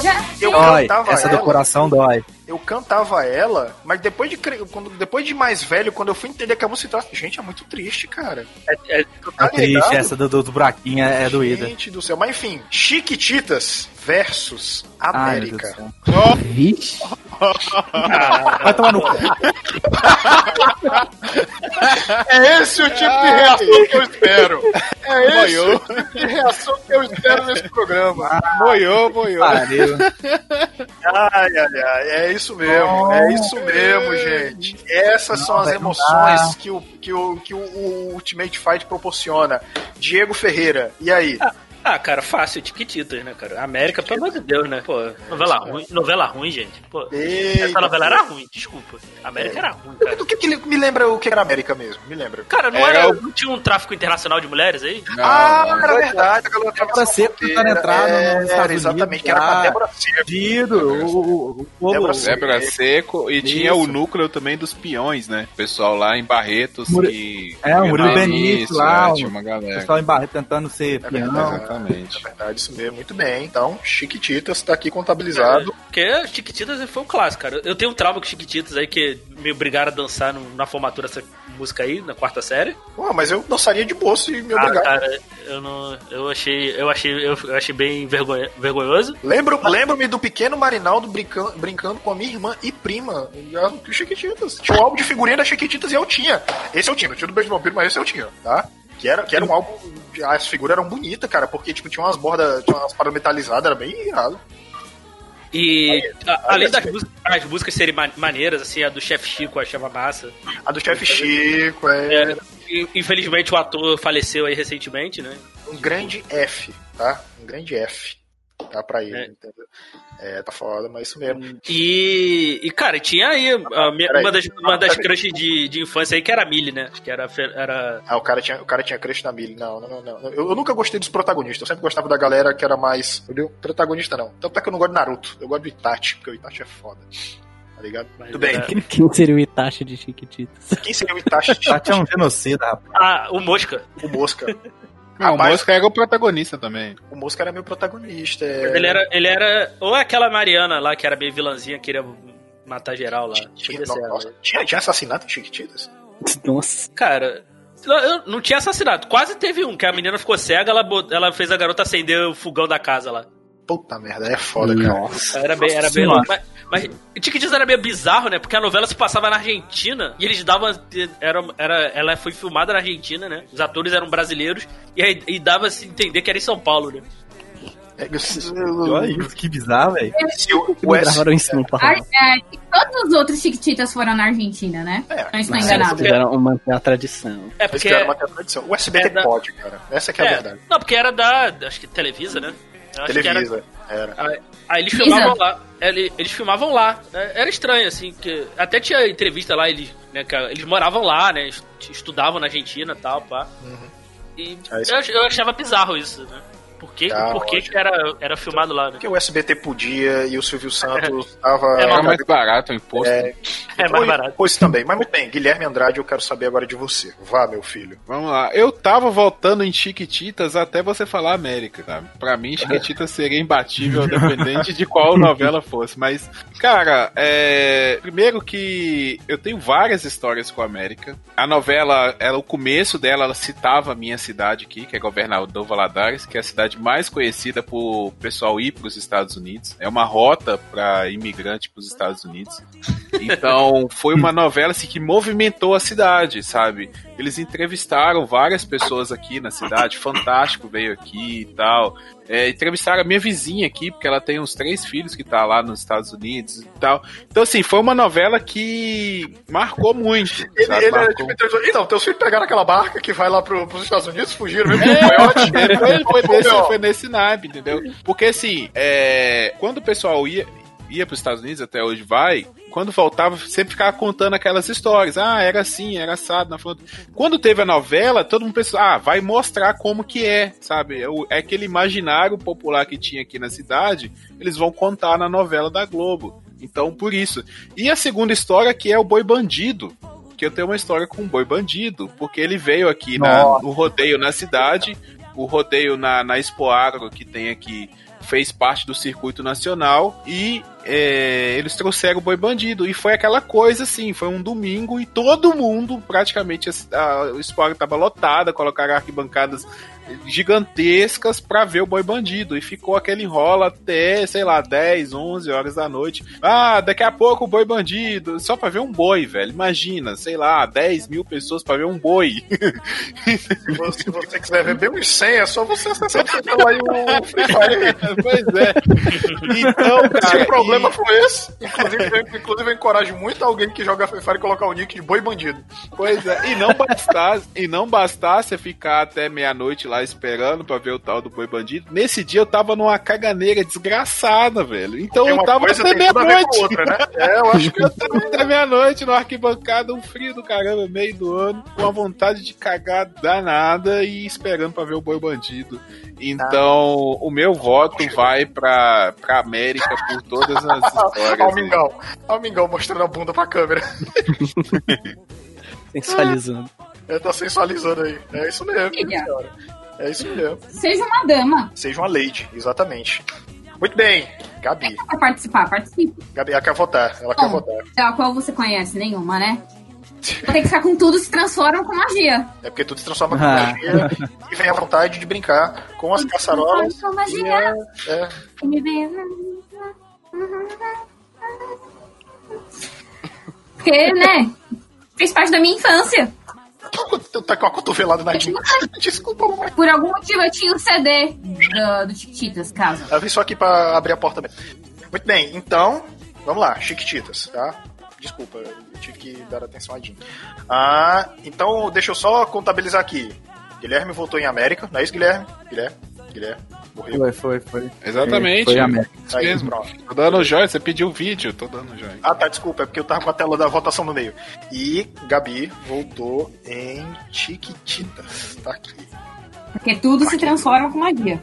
Não, eu, eu Dói. cantava Essa ela. do coração dói. Eu cantava ela, mas depois de quando, depois de mais velho, quando eu fui entender que a música se trata, gente, é muito triste, cara. É, É triste, essa do, do, do buraquinho é, é doída. Gente do céu. Mas enfim, Chiquititas versus Ai, América. Deus Vixe. Vai tomar no cu. É esse o tipo de reação que eu espero. É esse o tipo de reação que eu espero nesse programa. Moiou, moiou. Pariu. Ai, ai, ai. É isso mesmo. É isso mesmo, gente. Essas são Não, as velho, não emoções que o, que, o, que o, o Ultimate Fight proporciona. Diego Ferreira, e aí? Ah, cara, fácil, Tiquititas, né, cara? América, pelo amor de Deus, né? Pô, novela ruim, novela ruim, gente. Pô, Eita, essa novela era ruim, desculpa. América era ruim, cara. O que, que me lembra o que era América mesmo? Me lembra. Cara, não, Era era, o- não tinha um tráfico internacional de mulheres aí? ah, era verdade. Aquela Débora Seco tentando entrar no- nos Estados Era, exatamente, que era com a Unidos, Débora Seco. Dido, o, o, o povo. Débora Seco e tinha o núcleo também dos peões, né? O pessoal lá em Barretos que. É, o Murilo no Benício lá, é, o tinha uma galera. pessoal em Barreto tentando ser É peão. Verdade. Exatamente. É verdade, isso mesmo. Muito bem. Então, Chiquititas tá aqui contabilizado. Porque Chiquititas foi um clássico, cara. Eu tenho um trauma com Chiquititas aí que me obrigaram a dançar no- na formatura dessa música aí, na quarta série. Pô, mas eu dançaria de boa se me Ah, obrigar. cara, eu não. Eu achei. Eu achei. Eu, eu achei bem vergonha- vergonhoso. Lembro, lembro-me do pequeno Marinaldo brincando, brincando com a minha irmã e prima. Chiquititas. Tinha um álbum de figurinha da Chiquititas e eu tinha. Esse eu tinha, não tinha do Beijo do Vampiro, mas esse eu tinha, tá? Que era, que era um álbum. As figuras eram bonitas, cara, porque tipo, tinha umas bordas, tinha umas paradas metalizadas, era bem irado. E a- além das essa- músicas, as músicas serem ma- maneiras, assim, a do Chef Chico eu achava massa. A do Chefe Chico, é. É, infelizmente o ator faleceu aí recentemente, né? Um grande F, tá? Um grande F. Tá pra ele, É. entendeu? É, tá foda, mas isso mesmo. E, e cara, tinha aí a minha- uma das, uma das crushes de, de infância aí que era a Millie, né? Que era, era Ah, o cara tinha, o cara tinha crush na Millie. Não, não, não, não. Eu, eu nunca gostei dos protagonistas. Eu sempre gostava da galera que era mais. Entendeu? Protagonista não. Tanto é que eu não gosto de Naruto. Eu gosto do Itachi, porque o Itachi é foda. Tá ligado? Muito bem. era- Quem seria o Itachi de Chiquititas? Quem seria o Itachi? Tati é um genocida, rapaz. Ah, o Mosca. O Mosca. Não, o Mosca era o protagonista também. O Mosca era meu protagonista. é- Ele era, ele era. Ou aquela Mariana lá que era bem vilãzinha, queria matar geral lá. Tinha, nossa, tinha, tinha assassinato em Chiquititas? Nossa. Cara, Não, eu- não tinha assassinato. Quase teve um, que a menina ficou cega, ela, ela fez a garota acender o fogão da casa lá. Puta merda, é foda, cara. Era bem, era bem louco. Mas, mas Tiquititas era meio bizarro, né? Porque a novela se passava na Argentina e eles davam. Era, era, ela foi filmada na Argentina, né? Os atores eram brasileiros e, aí- e dava se entender que era em São Paulo, né? Olha isso, que bizarro, velho. O, o gravaram em São Paulo. É, todos os outros Chiquititas foram na Argentina, né? Não estou Mas enganado. eles quiseram manter a tradição. É Eles porque. quiseram manter a tradição. O SBT é da- pode, cara. Essa que é a é, verdade. não, porque era da. Acho que Televisa, né? Que era- Televisa. Era. Aí, aí eles Visa. filmavam lá. Ele- Eles filmavam lá. É, Era estranho, assim, que até tinha entrevista lá, eles, né, que eles moravam lá, né? est- Estudavam na Argentina e tal, pá. E É eu, eu achava bizarro isso, né? Por que, Ah, por que, que era, era filmado lá, né? Porque o SBT podia e o Silvio Santos tava. É, Era mais barato o imposto. É, É mais barato. Pois também. Mas muito bem, Guilherme Andrade, eu quero saber agora de você. Vá, meu filho. Vamos lá. Eu tava voltando em Chiquititas até você falar América, sabe? Pra mim, Chiquititas seria imbatível, independente de qual novela fosse. Mas, cara, é... primeiro que eu tenho várias histórias com a América. A novela, ela, o começo dela, ela citava a minha cidade aqui, que é Governador Valadares, que é a cidade mais conhecida por pessoal ir para os Estados Unidos. É uma rota para imigrante para os Estados Unidos. Então, foi uma novela assim, que movimentou a cidade, sabe? Eles entrevistaram várias pessoas aqui na cidade, Fantástico veio aqui e tal. É, entrevistaram a minha vizinha aqui, porque ela tem uns três filhos que tá lá nos Estados Unidos e tal. Então, assim, foi uma novela que marcou muito. Ele, ele era Marcou tipo, então, então, teus filhos pegaram aquela barca que vai lá pro, pros Estados Unidos, fugiram mesmo É, o coiote. foi, foi, nesse, foi nesse naipe, entendeu? Porque assim, é, quando o pessoal ia, ia para os Estados Unidos, até hoje vai, quando voltava, sempre ficava contando aquelas histórias. Ah, era assim, era assado na fronteira. Quando teve a novela, todo mundo pensou, ah, vai mostrar como que é, sabe? É, é aquele imaginário popular que tinha aqui na cidade, eles vão contar na novela da Globo. Então, por isso. E a segunda história que é o Boi Bandido, que eu tenho uma história com o Boi Bandido, porque ele veio aqui na- no rodeio na cidade, o rodeio na, na Expo Agro que tem aqui fez parte do circuito nacional e é, eles trouxeram o Boi Bandido. E foi aquela coisa assim, foi um domingo e todo mundo, praticamente, a, a, o estava lotada, colocaram arquibancadas gigantescas pra ver o Boi Bandido. E ficou aquele enrola até, sei lá, 10, 11 horas da noite. Ah, daqui a pouco o Boi Bandido. Só pra ver um boi, velho. Imagina, sei lá, 10 mil pessoas pra ver um boi. Se você, se quiser ver bem uns 100, é só você acessar lá aí o Free Fire. pois é. Então, Se cara, o problema e- foi esse, inclusive, eu- inclusive eu encorajo muito alguém que joga Free Fire colocar o nick de boi bandido. Pois é, e não bastasse, e não bastasse ficar até meia-noite lá esperando pra ver o tal do boi bandido. Nesse dia eu tava numa caganeira desgraçada, velho. Então eu tava até meia-noite. né? É, eu acho que Eu tava até meia-noite no arquibancada, um frio do caramba, meio do ano, com a vontade de cagar danada e esperando pra ver o boi bandido. Então, o meu voto vai pra, pra América por todas as histórias. Olha o aí. Mingau. Olha o Mingau mostrando a bunda pra câmera. Sensualizando. Ele tá sensualizando aí. É isso mesmo, senhora. É isso mesmo. Seja uma dama. Seja uma lady, exatamente. Muito bem, Gabi. Pra participar, participe. Gabi, ela quer votar. Ela quer Bom, votar. da qual você conhece? Nenhuma, né? Vou ter que ficar com tudo se transformam com magia. É porque tudo se transforma em Ah. magia e vem a vontade de brincar com as caçarolas. Com E magia. é, é, me vem- Porque, né? Fez parte da minha infância. Tá com a cotovelada na Jean. Desculpa, mamãe. Por algum motivo eu tinha o CD do, do Chiquititas, caso. Eu vim só aqui pra abrir a porta mesmo. Muito bem, então, vamos lá, Chiquititas, tá? Desculpa, eu tive que dar atenção a Jean. Ah, então, deixa eu só contabilizar aqui. Guilherme votou em América, não é isso, Guilherme? Guilherme? Guilherme? Morreu. Foi, foi, foi. Exatamente. Foi a América. Isso mesmo. Tô dando joia, você pediu o vídeo, tô dando joia. Ah, tá, desculpa, é porque eu tava com a tela da votação no meio. E Gabi voltou em Chiquititas, tá aqui. Porque tudo se transforma com magia.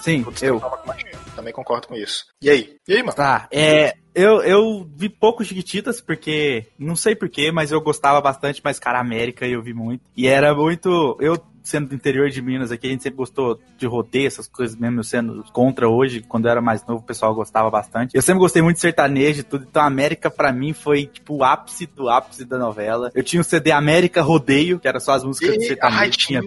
Sim, Tudo se eu. transforma com magia. Também concordo com isso. E aí? E aí, mano? Tá, é. Eu, eu vi pouco Chiquititas, porque. Não sei porquê, mas eu gostava bastante, mas cara, América eu vi muito. E era muito. Eu sendo do interior de Minas aqui, a gente sempre gostou de rodeio, essas coisas mesmo, eu sendo contra hoje, quando eu era mais novo, o pessoal gostava bastante. Eu sempre gostei muito de sertanejo e tudo, então a América pra mim foi, tipo, o ápice do ápice da novela. Eu tinha o CD América Rodeio, que era só as músicas de E, sertanejo. ai, tinha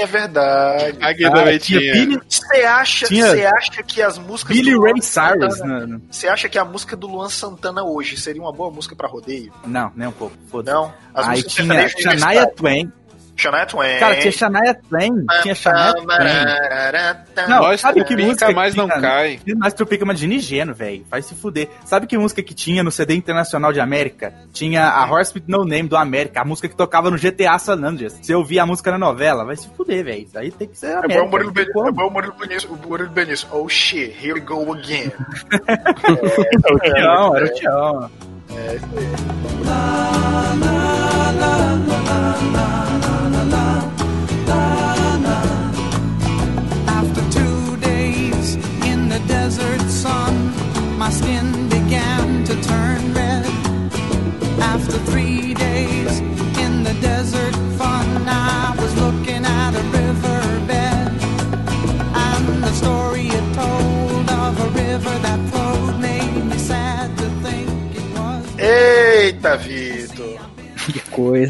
é verdade. Aqui Ah, também tinha Você acha, Tinha você acha que as músicas Billy do Ray Luan Cyrus, Santana- né? Você acha que a música do Luan Santana hoje seria uma boa música pra rodeio? Não, nem um pouco. Foda-se. Não. As Aí tinha Shania. Twain. Shania Twain. Cara, tinha Shania Twain. Tinha Shania Twain. Não, Nós sabe que música que não tinha- cai. Mas trupica, mas de nigeno, velho. Vai se fuder. Sabe que música que tinha no CD Internacional de América? Tinha a Horse with No Name do América, a música que tocava no GTA San Andreas. Você ouvia a música na novela, vai se fuder, velho. Isso aí tem que ser É América. bom o Murilo Benício. É bom o Murilo Benício. O Murilo Benício. Oh shit, here we go again. Era o Tião, era o Tião. É isso aí.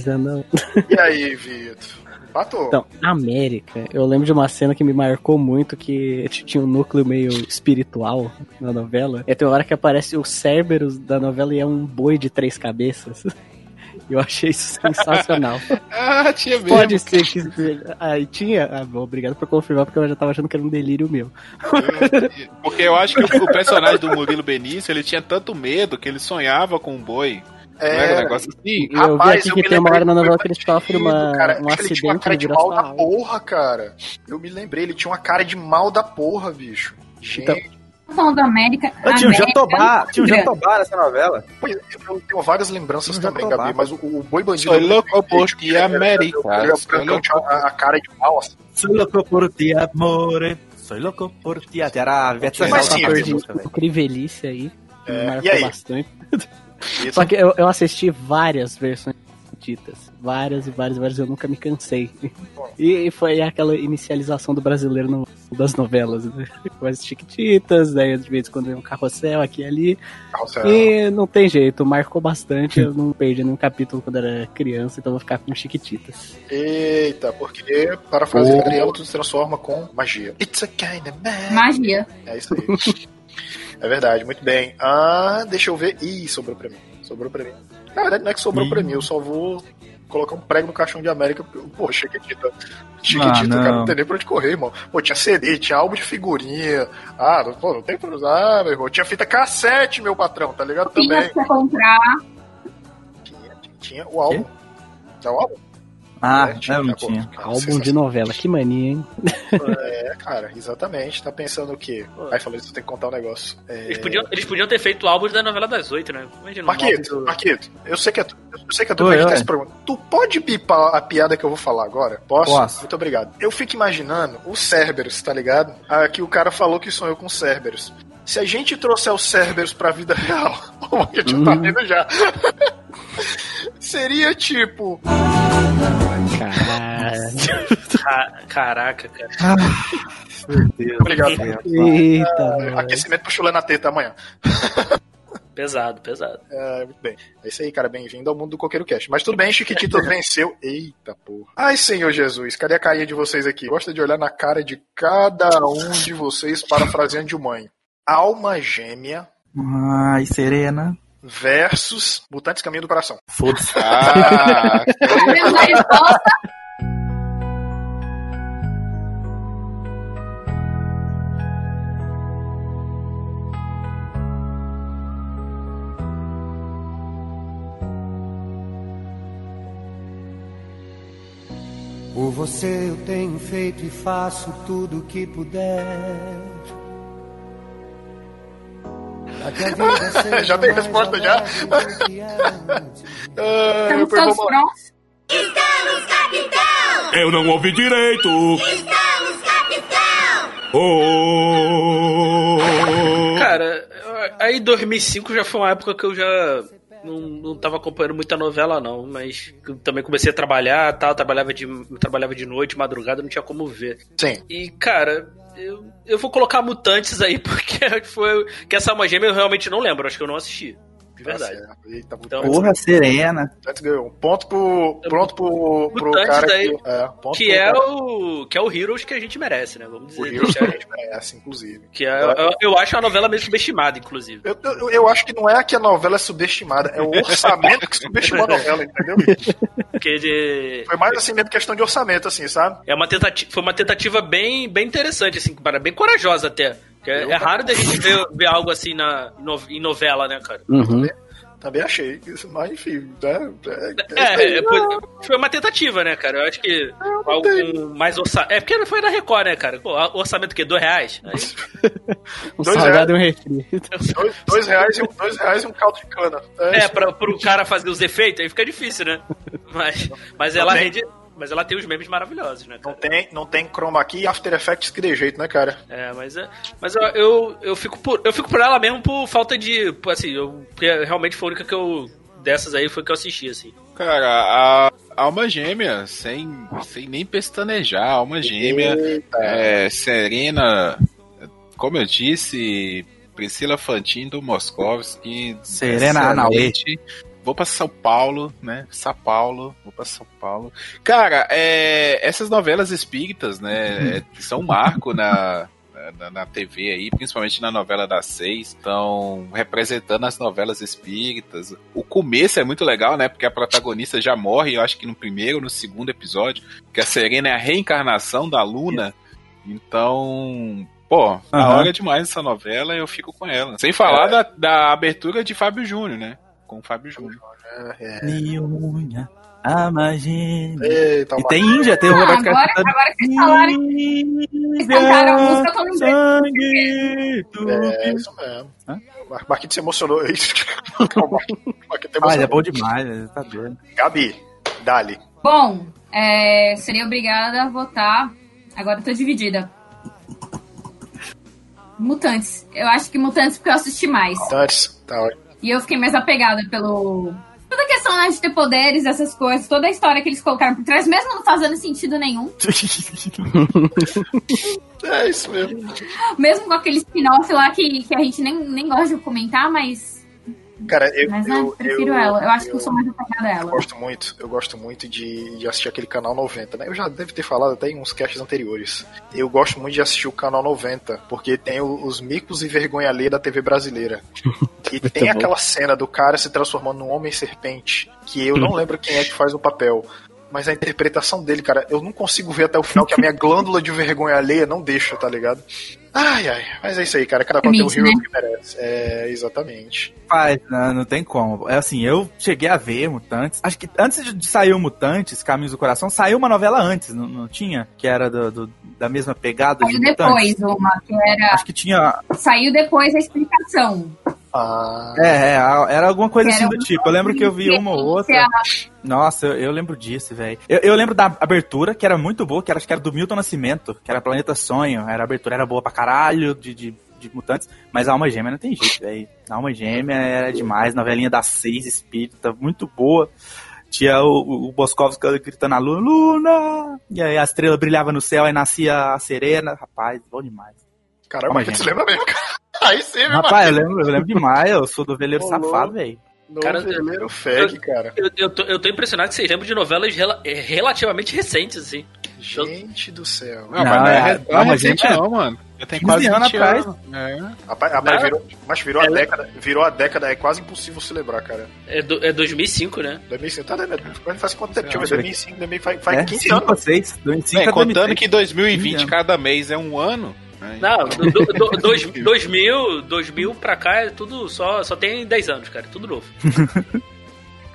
Coisa, não. E aí, Vitor? Empatou. Então, América, eu lembro de uma cena que me marcou muito, que tinha um núcleo meio espiritual na novela. E tem uma hora que aparece o Cerberus da novela e é um boi de três cabeças. Eu achei isso sensacional. Ah, tinha mesmo. Pode ser que. Aí tinha. Ah, bom, obrigado por confirmar, porque eu já tava achando que era um delírio meu. Porque eu acho que o, o personagem do Murilo Benício, ele tinha tanto medo que ele sonhava com um boi. Não era um É, negócio assim? Eu vi Rapaz, aqui eu que me tem uma hora na novela que ele sofre uma, cara, um acho que ele tinha uma acidente cara de mal da porra, cara. Eu me lembrei, ele tinha uma cara de mal da porra, bicho. Gente, Então, Falando da América. Eu tinha um Jatobá, tinha um. Jatobá nessa novela. Pois, eu tenho várias lembranças já também, Gabi, mas o, o boi bandido. Sou louco por ti, América. Ele é Sou tinha a, cara de mal, assim. Soy louco por ti, amore. Soy louco por ti. Até era a Ivete Sangalo velho. Crivelice aí. É, marcou e aí? bastante. Isso. Só que eu, eu assisti várias versões ditas. Várias e várias e várias, eu nunca me cansei. E, foi aquela inicialização do brasileiro no- das novelas. Né? Com as Chiquititas, daí de vez em quando vem um carrossel aqui e ali. Carrossel. E não tem jeito, marcou bastante. Eu não perdi nenhum capítulo quando era criança, então vou ficar com Chiquititas. Eita, porque, parafrasear Oh. ela, tudo se transforma com magia. It's a kind of magic. Magia. É isso aí. É verdade, muito bem. Ah, deixa eu ver. Ih, sobrou pra mim. Sobrou pra mim. Na verdade, não é que sobrou Ih. pra mim, eu só vou colocar um prego no caixão de América. Pô, Chiquitita. Chiquitita, Ah, cara, não tem nem pra onde correr, irmão. Pô, tinha CD, tinha álbum de figurinha. Ah, não, pô, não tem pra usar, meu irmão. Tinha fita cassete, meu patrão, tá ligado? Tinha Também. pra comprar. Tinha, tinha o álbum. Tinha o álbum? Ah, É, eu não pô, tinha. cara, Álbum de novela, que mania, hein? É, cara, exatamente. Tá pensando o quê? Aí falou isso, tem que contar um negócio. É... Eles podiam, eles podiam ter feito o álbum da novela das oito, né? Imagina um Marquito, do- Marquito, eu sei que é tu, eu sei que é tu editar oi. esse programa. Tu pode bipar a piada que eu vou falar agora? Posso? Posso. Muito obrigado. Eu fico imaginando o Cerberus, tá ligado? Ah, que o cara falou que sonhou com Cerberus. Se a gente trouxer o Cerberus pra vida real, o Marquito tá rindo já. Seria tipo. Caralho. Ca- Caraca, cara. Meu Deus. Obrigado. Eita, Ah, aquecimento pro chulé na teta amanhã. Pesado, pesado. É, muito bem. É isso aí, cara. Bem-vindo ao mundo do Coqueiro Cast. Mas tudo bem, Chiquitito venceu. Eita porra. Ai, Senhor Jesus, cadê a carinha de vocês aqui? Gosta de olhar na cara de cada um de vocês, parafraseando de mãe. Alma gêmea Ai, Serena. Versus Mutantes Caminho do Coração. Foda-se. Ah. Por você eu tenho feito e faço tudo o que puder. Já tem resposta, já? Ah, Estamos todos prontos? Estamos, capitão! Eu não ouvi direito. Estamos, capitão! Oh. Cara, aí 2005 já foi uma época que eu já não, não tava acompanhando muita novela, não, mas também comecei a trabalhar tal, trabalhava de, trabalhava de noite, madrugada, não tinha como ver. Sim. E, cara, eu, eu vou colocar Mutantes aí, porque foi. Que essa alma gêmea eu realmente não lembro, acho que eu não assisti. De verdade. Tá. Eita, Então, Porra, Serena. Mutantes ganhou. Um Ponto pro, pronto pro, pro cara daí, que, é, ponto que pro é cara. o. Que é o Heroes que a gente merece, né? Vamos dizer. O Heroes que a gente merece, inclusive. Que é, eu, eu acho a novela meio subestimada, inclusive. Eu, eu, eu acho que não é que a novela é subestimada, é o orçamento que subestimou a novela, entendeu? Porque de- Foi mais assim mesmo questão de orçamento, assim, sabe? é uma tentativa, foi uma tentativa bem, bem interessante, assim, bem corajosa até. É, é raro da gente ver, ver algo assim na, em no- em novela, né, cara? Uhum. Também achei. Mas, enfim, né? É, é, foi, foi uma tentativa, né, cara? Eu acho que algo com mais orçamento. É porque foi da Record, né, cara? Pô, orçamento o quê? Dois reais? Aí- Um Dois salgado e um refri. Dois, dois reais e um, dois reais e um caldo de cana. É, pra, pro cara fazer os efeitos, aí fica difícil, né? Mas, mas ela rende. Mas ela tem os memes maravilhosos, né, Não cara? tem, não tem chroma key e After Effects que de jeito, né, cara? É, mas é. Mas eu, eu, eu, fico por, eu fico por ela mesmo por falta de. por, Assim, eu, porque realmente foi a única que eu. Dessas aí foi que eu assisti, assim. Cara, a Alma Gêmea, sem, sem nem pestanejar, Alma Gêmea, é, Serena, como eu disse, Priscila Fantin do Moskovski, Serena Anauê. Vou pra São Paulo, né? São Paulo, vou pra São Paulo. Cara, é, essas novelas espíritas, né, é, são um marco na, na, na TV aí, principalmente na novela das seis, estão representando as novelas espíritas. O começo é muito legal, né? Porque a protagonista já morre, eu acho que no primeiro ou no segundo episódio, que a Serena é a reencarnação da Luna. Então, pô, da Aham. hora demais essa novela, eu fico com ela. Sem falar da, da abertura de Fábio Júnior, né? Com o Fábio Júnior. É. Niunha, a magia. Eita, E tem Índia, tem o Ah, Roberto agora, Carlos cantando. agora que vocês falaram que cantaram a música, eu tô lembrando. É, isso mesmo. Hã? Mar- Marquinhos se emocionou. Marquinhos Ah, ele é bom demais, tá doido. Gabi, dali. Bom, é, seria obrigada a votar. Agora eu tô dividida. Mutantes. Eu acho que Mutantes porque eu assisti mais. Antes, tá ótimo. E eu fiquei mais apegada pelo. Toda a questão né, de ter poderes, essas coisas, toda a história que eles colocaram por trás, mesmo não fazendo sentido nenhum. É isso mesmo. Mesmo com aquele spin-off lá que, que a gente nem, nem gosta de comentar, mas. Cara, eu, Mas né, eu, prefiro eu- ela. Eu acho que eu sou mais apegada a Eu ela. gosto muito, eu gosto muito de, de assistir aquele canal 90, né? Eu já devo ter falado até em uns casts anteriores. Eu gosto muito de assistir o canal 90, porque tem o- os micos e vergonha alheia da TV brasileira. E tem bom. aquela cena do cara se transformando num homem serpente, que eu não lembro quem é que faz o papel. Mas a interpretação dele, cara, eu não consigo ver até o final que a minha glândula de vergonha alheia não deixa, tá ligado? Ai, ai, mas é isso aí, cara. Cada qual tem o Limite, hero né? que merece. É, exatamente. Faz, não, não tem como. É assim, eu cheguei a ver Mutantes. Acho que antes de- de sair o Mutantes, Caminhos do Coração, saiu uma novela antes, não, não tinha? Que era do, do- da mesma pegada de Saiu Mutantes. depois uma, que era. Acho que tinha. Saiu depois a explicação. Ah, É, é, era alguma coisa assim do tipo. Eu lembro que eu vi uma ou outra. Nossa, eu, eu lembro disso, velho. Eu, eu lembro da abertura, que era muito boa, que era, acho que era do Milton Nascimento, que era Planeta Sonho. Era, a abertura era boa pra caralho, de, de, de mutantes. Mas a Alma Gêmea não tem jeito, velho. A Alma Gêmea era demais, novelinha das seis, espírita, muito boa. Tinha o, o, o Boscovski gritando a Luna, Luna! E aí a estrela brilhava no céu, aí nascia a Serena. Rapaz, bom demais. Caramba, Calma, mas você gente. lembra mesmo, cara? Aí sim, meu Rapaz, eu lembro, eu lembro demais, eu sou do veleiro Ô, safado, velho. Cara, Noveleiro fag, cara. Eu, eu, tô, eu tô impressionado que vocês lembram de novelas rela- eh, relativamente recentes, assim. Gente do céu. Não, Não, mas não é, é- re- não é recente não, mano. Já tem 15 quase 20 anos atrás. É. Rapaz, rapaz, Não. virou, mas virou a década, virou a década, é quase impossível se lembrar, cara. É, do, é 2005, né? 2005, tá, né? Faz quanto tempo? Deixa eu ver, Deixa eu ver 2005, 2005 faz, faz É, 15 5 anos. ou 6, 2005 Bem, a contando 2006. que 2020 15 cada mês é um ano. Né? Não, do, do, do, dois, 2000, 2000 pra cá é tudo só, só tem 10 anos, cara, tudo novo.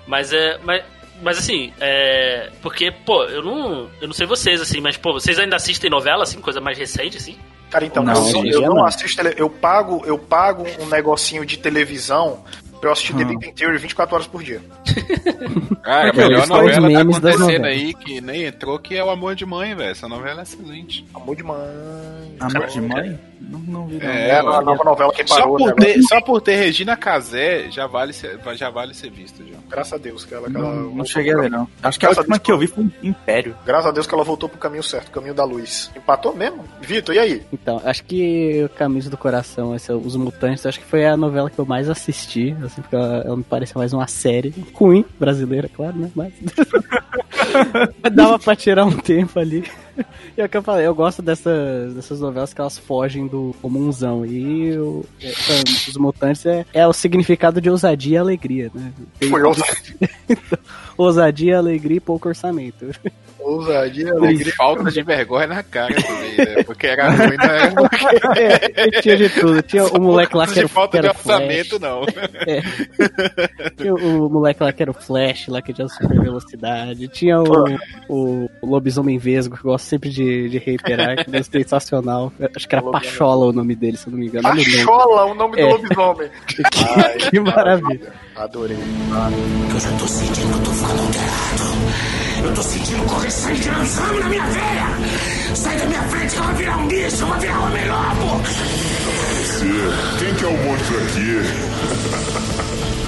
mas é. Mas, mas assim, é. Porque, pô, eu não. Eu não sei vocês, assim, mas, pô, vocês ainda assistem novela, assim, coisa mais recente, assim? Cara, então, Não, eu, eu não assisto, eu pago, eu pago um negocinho de televisão pra eu assistir The Hum. Big Bang Theory 24 horas por dia. Cara, a Cara, melhor novela tá acontecendo aí que nem entrou, que é o Amor de Mãe, velho. Essa novela é excelente. Amor de mãe. Amor de mãe? Não, não vi, não. É, É a nova novela que só, parou, por né, ter, só por ter Regina Casé, já vale ser, já vale ser vista, já. Graças a Deus que ela, que ela Não, cheguei a ver, não. Acho que a última Deus que eu vi foi Império. Graças a Deus que ela voltou pro caminho certo, o caminho da luz. Empatou mesmo? Vitor, e aí? Então, acho que o Caminhos do Coração, esse, Os Mutantes, acho que foi a novela que eu mais assisti, assim, porque ela, ela me pareceu mais uma série ruim, brasileira, claro, né? Mas dava pra tirar um tempo ali. E é o que eu falei, eu gosto dessas, dessas novelas que elas fogem do comunzão. E o, é, Os Mutantes é, é o significado de ousadia e alegria, né? Tem- Foi ousadia. ousadia, alegria e pouco orçamento. Ousadia, Com alegria. falta de vergonha na cara também, né? Porque era ruim, não era É, tinha de tudo. Tinha o moleque lá que era, falta que de era orçamento, não. É. Tinha o, moleque lá que era o Flash, lá que tinha super velocidade. Tinha o, o, o lobisomem vesgo, que eu gosto sempre de, de reiterar, que é sensacional. Acho que era Pachola o nome dele, se eu não me engano. Pachola, o nome do É. lobisomem. Ai, Que maravilha. Adorei. Eu já tô sentindo que eu tô ficando alterado. Eu tô sentindo correr sangue de lançame na minha veia. Sai da minha frente que eu vou virar um bicho, eu vou virar homem lobo. Você, quem que é o monstro aqui?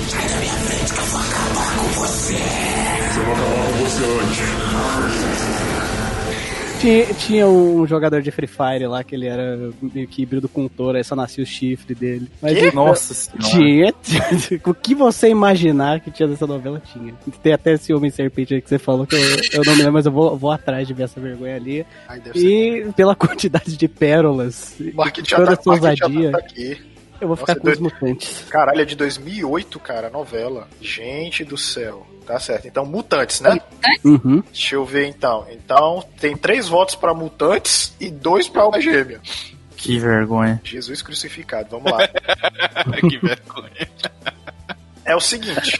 Sai da minha frente que eu vou acabar com você. Se eu não acabar com você antes. Tinha, tinha um jogador de Free Fire lá que ele era meio que híbrido com o touro, aí só nascia o chifre dele. Mas Quê? ele- Nossa senhora. Tinha. o que você imaginar que tinha dessa novela, tinha. Tem até esse Homem Serpente aí que você falou que eu, eu não me lembro, mas eu vou, vou atrás de ver essa vergonha ali. Ai. E pela quantidade de pérolas, Marquinhos e já toda tá, já ousadia, tá aqui. Eu vou ficar Nossa, com os dois- mutantes. Caralho, é de 2008, cara, a novela. Gente do céu. Tá certo. Então, Mutantes, né? Uhum. Deixa eu ver então. Então, tem três votos pra Mutantes e dois pra Alma Gêmea. Que vergonha. Jesus crucificado, vamos lá. que vergonha. É o seguinte.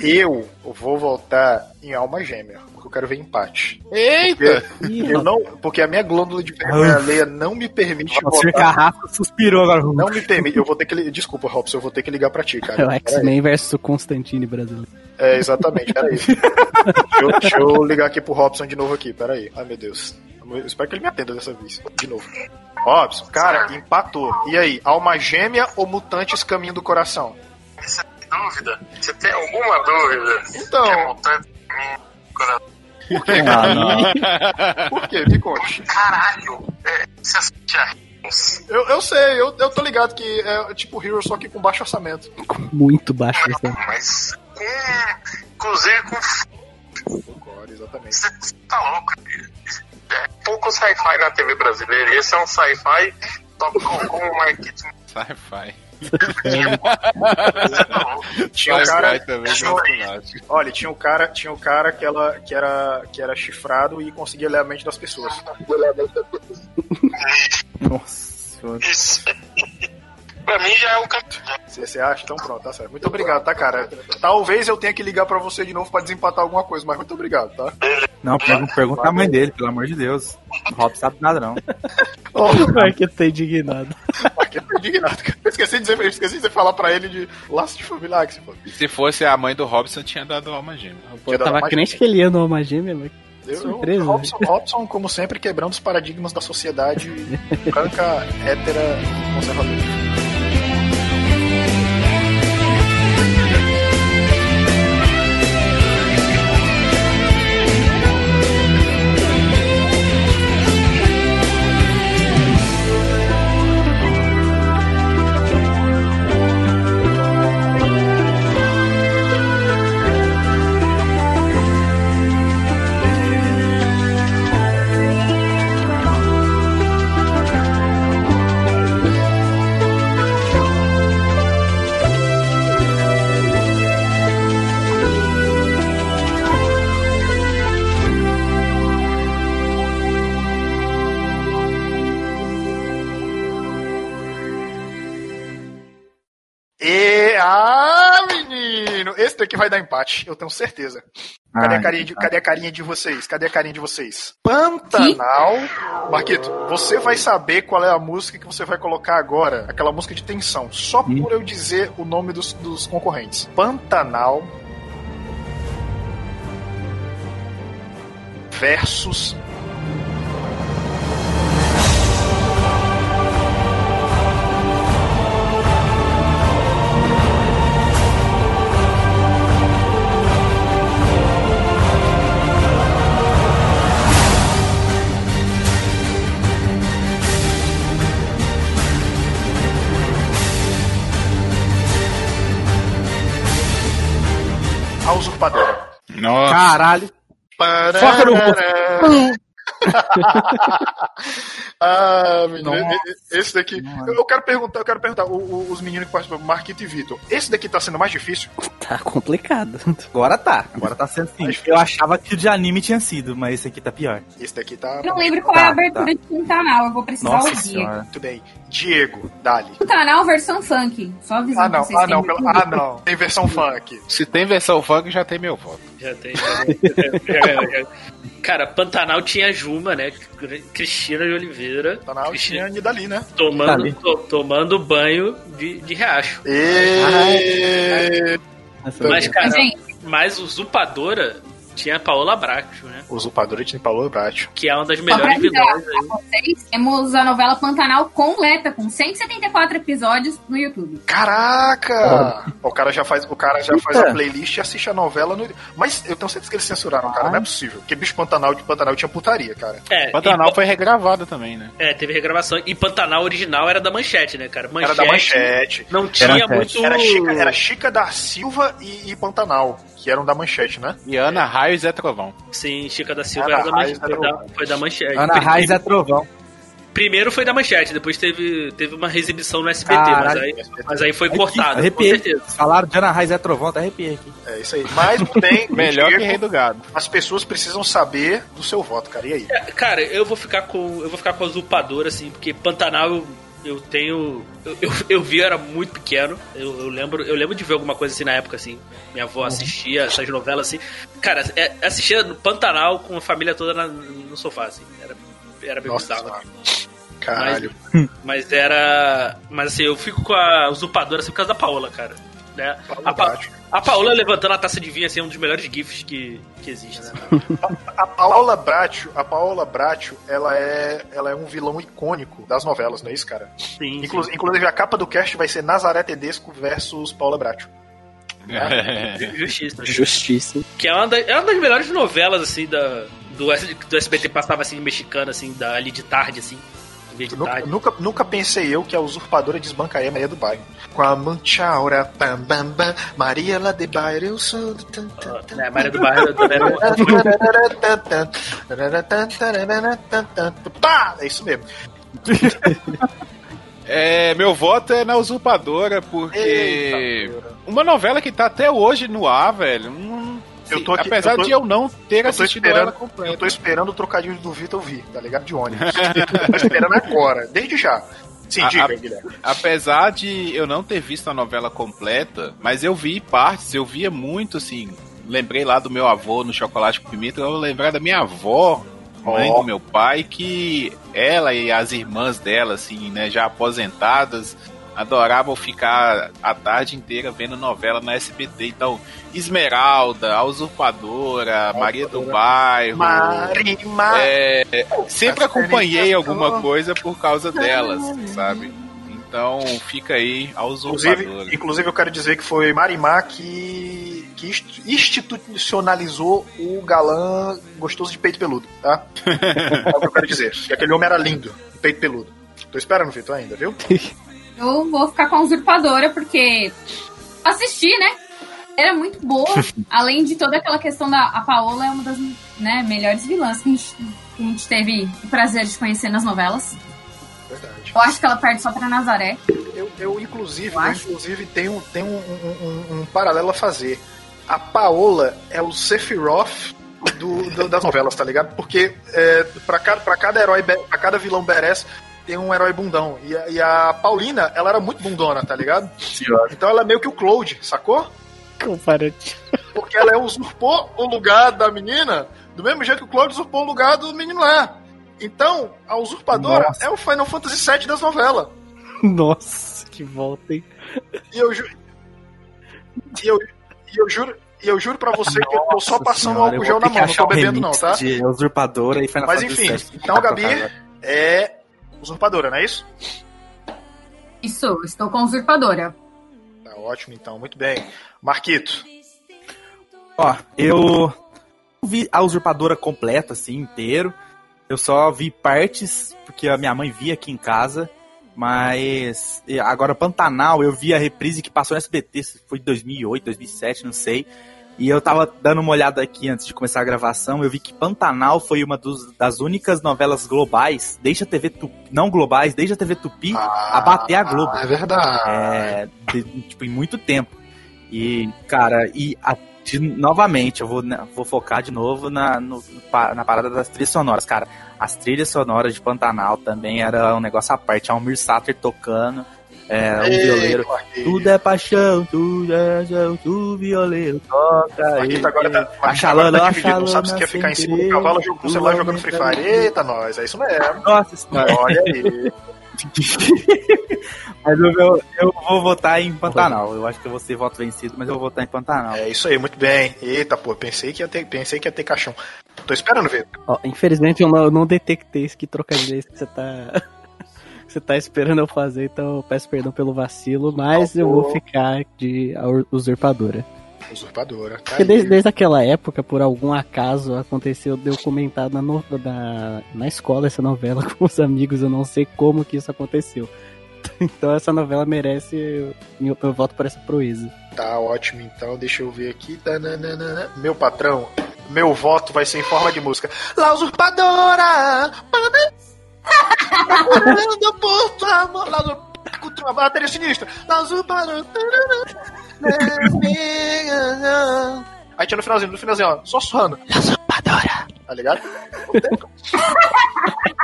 Eu vou votar em Alma Gêmea, eu quero ver empate. Eita! Porque, eu não, porque a minha glândula de alheia não me permite O Sr. votar. Carrasco suspirou agora. Não me permite. Eu vou ter que. li- Desculpa, Robson, eu vou ter que ligar pra ti, É cara. o Peraí. X-Men versus o Constantine brasileiro. É, exatamente, peraí. deixa, eu, deixa eu ligar aqui pro Robson de novo aqui, peraí. Ai, meu Deus. Eu espero que ele me atenda dessa vez. De novo. Robson, cara, empatou. E aí, alma gêmea ou mutantes caminho do coração? Você tem dúvida? Você tem alguma dúvida? Então. Que é mutante caminho do coração. Por quê? Ah, não. Por quê? Me conte. Caralho! É, você assiste? Eu, eu sei, eu, eu tô ligado que é tipo Hero, só que com baixo orçamento. Muito baixo. Essa. Mas com. Inclusive com. Concordo, exatamente. Você tá louco? É pouco sci-fi na TV brasileira. Esse é um sci-fi top com, com o marketing. Sci-fi. Tinha um cara. Também, um- Olha, tinha um cara, tinha um cara que, ela, que, era, que era chifrado e conseguia ler a mente das pessoas. Nossa senhora. Isso. pra mim já é um campeão. Você, você acha? Então pronto, tá certo. Muito obrigado, tá, cara? Talvez eu tenha que ligar pra você de novo pra desempatar alguma coisa, mas muito obrigado, tá? Não, pergunta, pergunta a mãe dele, pelo amor de Deus. O Rob sabe nada, não. O Marquinhos tá indignado. Indignado, cara. Eu esqueci de dizer, eu esqueci de dizer falar pra ele de laço de família, ah, que se for. Se fosse a mãe do Robson, tinha dado alma gêmea. Pô, eu tava crente que ele ia no Alma Gêmea, Eu, surpresa. eu, Robson, Robson, como sempre, quebrando os paradigmas da sociedade branca, hétera e conservadora. que vai dar empate, eu tenho certeza. Ah, cadê, Ai, a, carinha de, cadê a carinha de vocês? Cadê a carinha de vocês? Pantanal. Que? Marquito, você vai saber qual é a música que você vai colocar agora. Aquela música de tensão. Só por eu dizer o nome dos, dos concorrentes. Pantanal versus Nossa. Caralho. Foca no ah, menino, Nossa. esse daqui. Eu eu quero perguntar, eu quero perguntar, o- o- os meninos que participam, Marquito e Vitor, esse daqui tá sendo mais difícil? Tá complicado. Agora tá. Agora tá sendo assim. Eu achava que o de anime tinha sido, mas esse aqui tá pior. Esse daqui tá. Eu não lembro qual é a Tá, abertura tá. de Pantanal, eu vou precisar Nossa ouvir. senhora. Muito bem. Diego, Dali. Pantanal versão funk. Só avisando Ah, não, ah, não, pela- ah, não. Tem versão funk. Se tem versão funk, já tem meu voto. Já tem. já- já- já- Cara, Pantanal tinha Juma, né? Cristina de Oliveira. Pantanal Cristina tinha Dali, né? tomando, Dali. to- tomando banho de, de riacho. E... Mas, cara, Gente. mas usurpadora tinha a Paola Bracho, né? Usurpadora tinha Paulo Bratio. Que é uma das melhores vilãs aí. temos a novela Pantanal completa, com 174 episódios no YouTube. Caraca! O cara já faz, o cara já faz a playlist e assiste a novela no. Mas eu tenho certeza que eles censuraram, cara. Não é possível. Porque bicho Pantanal de Pantanal tinha putaria, cara. É, Pantanal e- foi regravado também, né? É, teve regravação. E Pantanal original era da Manchete, né, cara? Manchete, Era da manchete. Não tinha Era muito. Era Chica, era Chica da Silva e, e Pantanal, que eram da manchete, né? E Ana Raio e Zé Trovão. Sim, Chica da Silva Ana era da Raiz manchete. Foi da, foi da manchete. Ana Raiz é trovão. Primeiro foi da manchete, depois teve, teve uma exibição no SBT, mas aí, mas aí foi cortado, com Arrepiei. certeza. Falaram de Ana Raiz é trovão, até arrepiei aqui. É isso aí. Mas tem. Melhor que Rei do Gado. As pessoas precisam saber do seu voto, cara. E aí? É, Cara, eu vou ficar com. Eu vou ficar com a usurpadora, assim, porque Pantanal eu, eu tenho. Eu, eu, eu vi, eu era muito pequeno. Eu, eu lembro, eu lembro de ver alguma coisa assim na época, assim. Minha avó assistia essas novelas assim. Cara, é, assistia no Pantanal com a família toda na- no sofá, assim. Era, era bem Nossa bizarro. Caralho. Mas era. Mas assim, eu fico com a usurpadora assim, por causa da Paola, cara. Né? A, Pa- Bratio. a Paola levantando a taça de vinho assim, é um dos melhores GIFs que, que existe. Né? A Paola Bratio, a Paola Bratio, ela é, ela é um vilão icônico das novelas, não é isso, cara? Sim, Inclu- Inclusive, a capa do cast vai ser Nazaré Tedesco versus Paola Bratio. sim. Justiça. Justiça. Que é uma, da- é uma das melhores novelas, assim, da, do, do SBT passava assim, mexicana, assim, da, ali de tarde, assim. Nunca, nunca, nunca pensei eu que a usurpadora desbancaria Maria do Bairro. Com a Manchaura, bam, bam, bam, Maria lá de Bairro, eu sou do... tan, tan, tan. É, Maria do Bairro Pá! É isso mesmo. É, meu voto é na Usurpadora, porque. Eita, uma novela que tá até hoje no ar, velho. não- Eu tô aqui- apesar eu tô- de eu não ter Eu assistido ela completa. eu tô esperando o trocadilho do Vitor vir, tá ligado? De ônibus. tô esperando agora, desde já. Sim, A- diga, Guilherme. Apesar de eu não ter visto a novela completa, mas eu vi partes, eu via muito, assim. Lembrei lá do meu avô no Chocolate com Pimenta, eu vou lembrar da minha avó, mãe do meu pai, que ela e as irmãs dela, assim, né, já aposentadas, adoravam ficar a tarde inteira vendo novela na SBT. Então, Esmeralda, A Usurpadora, Maria do Bairro. Mari, Mari. É, sempre acompanhei alguma coisa por causa delas, sabe? Então fica aí a usurpadora. Inclusive, inclusive, eu quero dizer que foi Marimar que, que inst- institucionalizou o galã gostoso de peito peludo, tá? é o que eu quero dizer. E aquele homem era lindo, peito peludo. Tô esperando, Vitor, ainda, viu? Eu vou ficar com a usurpadora, porque assisti, né? Era muito boa. Além de toda aquela questão da a Paola é uma das né, melhores vilãs que a, gente, que a gente teve o prazer de conhecer nas novelas. Verdade. Eu acho que ela perde só pra Nazaré. Eu, eu inclusive, Eu eu, acho. inclusive tenho, tenho um, um- um- um paralelo a fazer. A Paola é o Sephiroth do, do- das novelas, tá ligado? Porque é, pra, cada, pra cada herói, pra cada vilão badass, tem um herói bundão. E a, e a Paulina, ela era muito bundona, tá ligado? Então ela é meio que o Claude, sacou? Comparativo. Porque ela usurpou o lugar da menina do mesmo jeito que o Claude usurpou o lugar do menino lá. Então, a usurpadora Nossa. é o Final Fantasy VII das novelas. Nossa, que volta, hein? E eu, ju- e eu, e eu juro. E eu juro pra você que eu tô só passando Senhora, álcool gel na mão, não tô o bebendo não, tá? De usurpadora e Final Mas Fantasy enfim, VII. então, Gabi, é usurpadora, não é isso? Isso, estou com usurpadora. Tá ótimo, então, muito bem. Marquito, Ó, eu vi a usurpadora completa, assim, inteiro. Eu só vi partes, porque a minha mãe via aqui em casa. Mas agora Pantanal, eu vi a reprise que passou no SBT, se foi 2008, 2007, não sei. E eu tava dando uma olhada aqui antes de começar a gravação, eu vi que Pantanal foi uma dos- das únicas novelas globais, desde a TV Tupi, não globais, desde a TV Tupi, a bater a Globo. é verdade. É, de- tipo, em muito tempo. E, cara, e a- de- novamente, eu vou, né, vou focar de novo na, no- na parada das trilhas sonoras, cara. As trilhas sonoras de Pantanal também era um negócio à parte. Almir Sater tocando, é, um Ei, violeiro. Tudo é paixão, tudo é paixão, tu violeiro toca. Marquito agora tá, a xalana, tá dividido, não sabe se quer ficar em cima do cavalo com o celular jogando Free Fire. Eita, nós, é isso mesmo. Nossa senhora. Olha aí. Mas eu, eu, eu vou votar em Pantanal. Eu acho que eu vou ser voto vencido, mas eu vou votar em Pantanal. É isso aí, muito bem. Eita, pô, pensei que ia ter, pensei que ia ter caixão. Tô esperando ver. Ó, infelizmente eu não, eu não detectei esse que trocadilho esse que você tá. Você tá esperando eu fazer, então eu peço perdão pelo vacilo, mas eu vou ficar de usurpadora. Usurpadora. Tá Porque desde, desde aquela época, por algum acaso, aconteceu de eu comentar na, no- na, na escola essa novela com os amigos, eu não sei como que isso aconteceu. Então essa novela merece meu, meu voto por essa proeza. Tá ótimo, então deixa eu ver aqui. Tananana. Meu patrão, meu voto vai ser em forma de música. La usurpadora! Procurando por tua amor. La usur- com a bateria sinistra. La usurpadora. Aí tinha no finalzinho, no finalzinho, ó, só suando. La usurpadora. Tá ligado?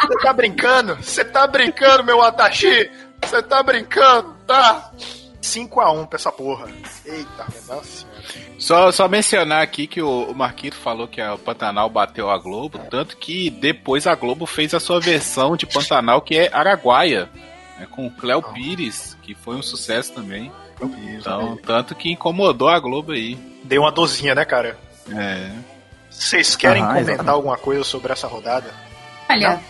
Você tá brincando? Você tá brincando, meu Atashi? Você tá brincando, tá? 5x1 pra essa porra. Eita, nossa. Só, só mencionar aqui que o, o Marquito falou que a Pantanal bateu a Globo, tanto que depois a Globo fez a sua versão de Pantanal, que é Araguaia, né, com o Cléo Pires, que foi um sucesso também. Então, tanto que incomodou a Globo aí. Deu uma dozinha, né, cara? É. Vocês querem Aham, comentar exatamente. alguma coisa sobre essa rodada? Olha,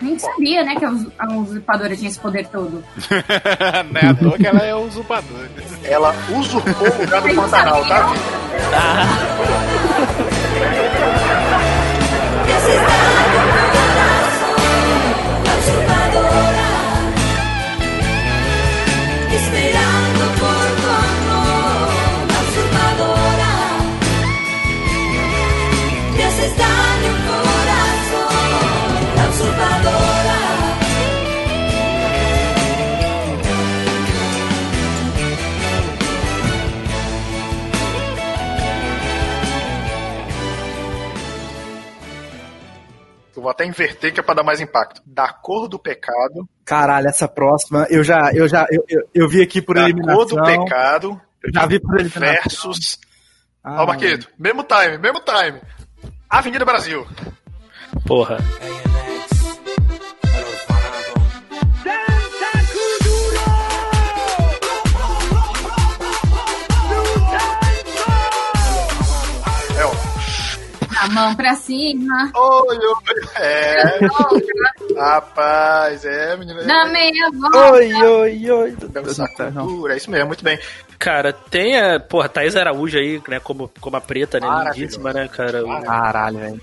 nem sabia, né, que a us- a usurpadora tinha esse poder todo. Não é à toa que ela é usurpadora. Ela usurpou o lugar do Pantanal, tá, filho? Vou até inverter que é pra dar mais impacto. Da cor do pecado. Caralho, essa próxima, eu já, eu já, eu, eu, eu vi aqui por Da eliminação. cor do pecado. Eu já vi por eliminação. Versus. Ah, Ó, Marquito, mesmo time, mesmo time. Avenida Brasil. Porra. É, A mão pra cima. Oi, oi. É. Rapaz, é, menina. Na meia volta. Oi, oi, oi. Dança cultura, é isso mesmo, muito bem. Cara, tem a. Porra, Thaís Araújo aí, né? Como, como a preta, né? Lindíssima, né, cara? Caralho, velho.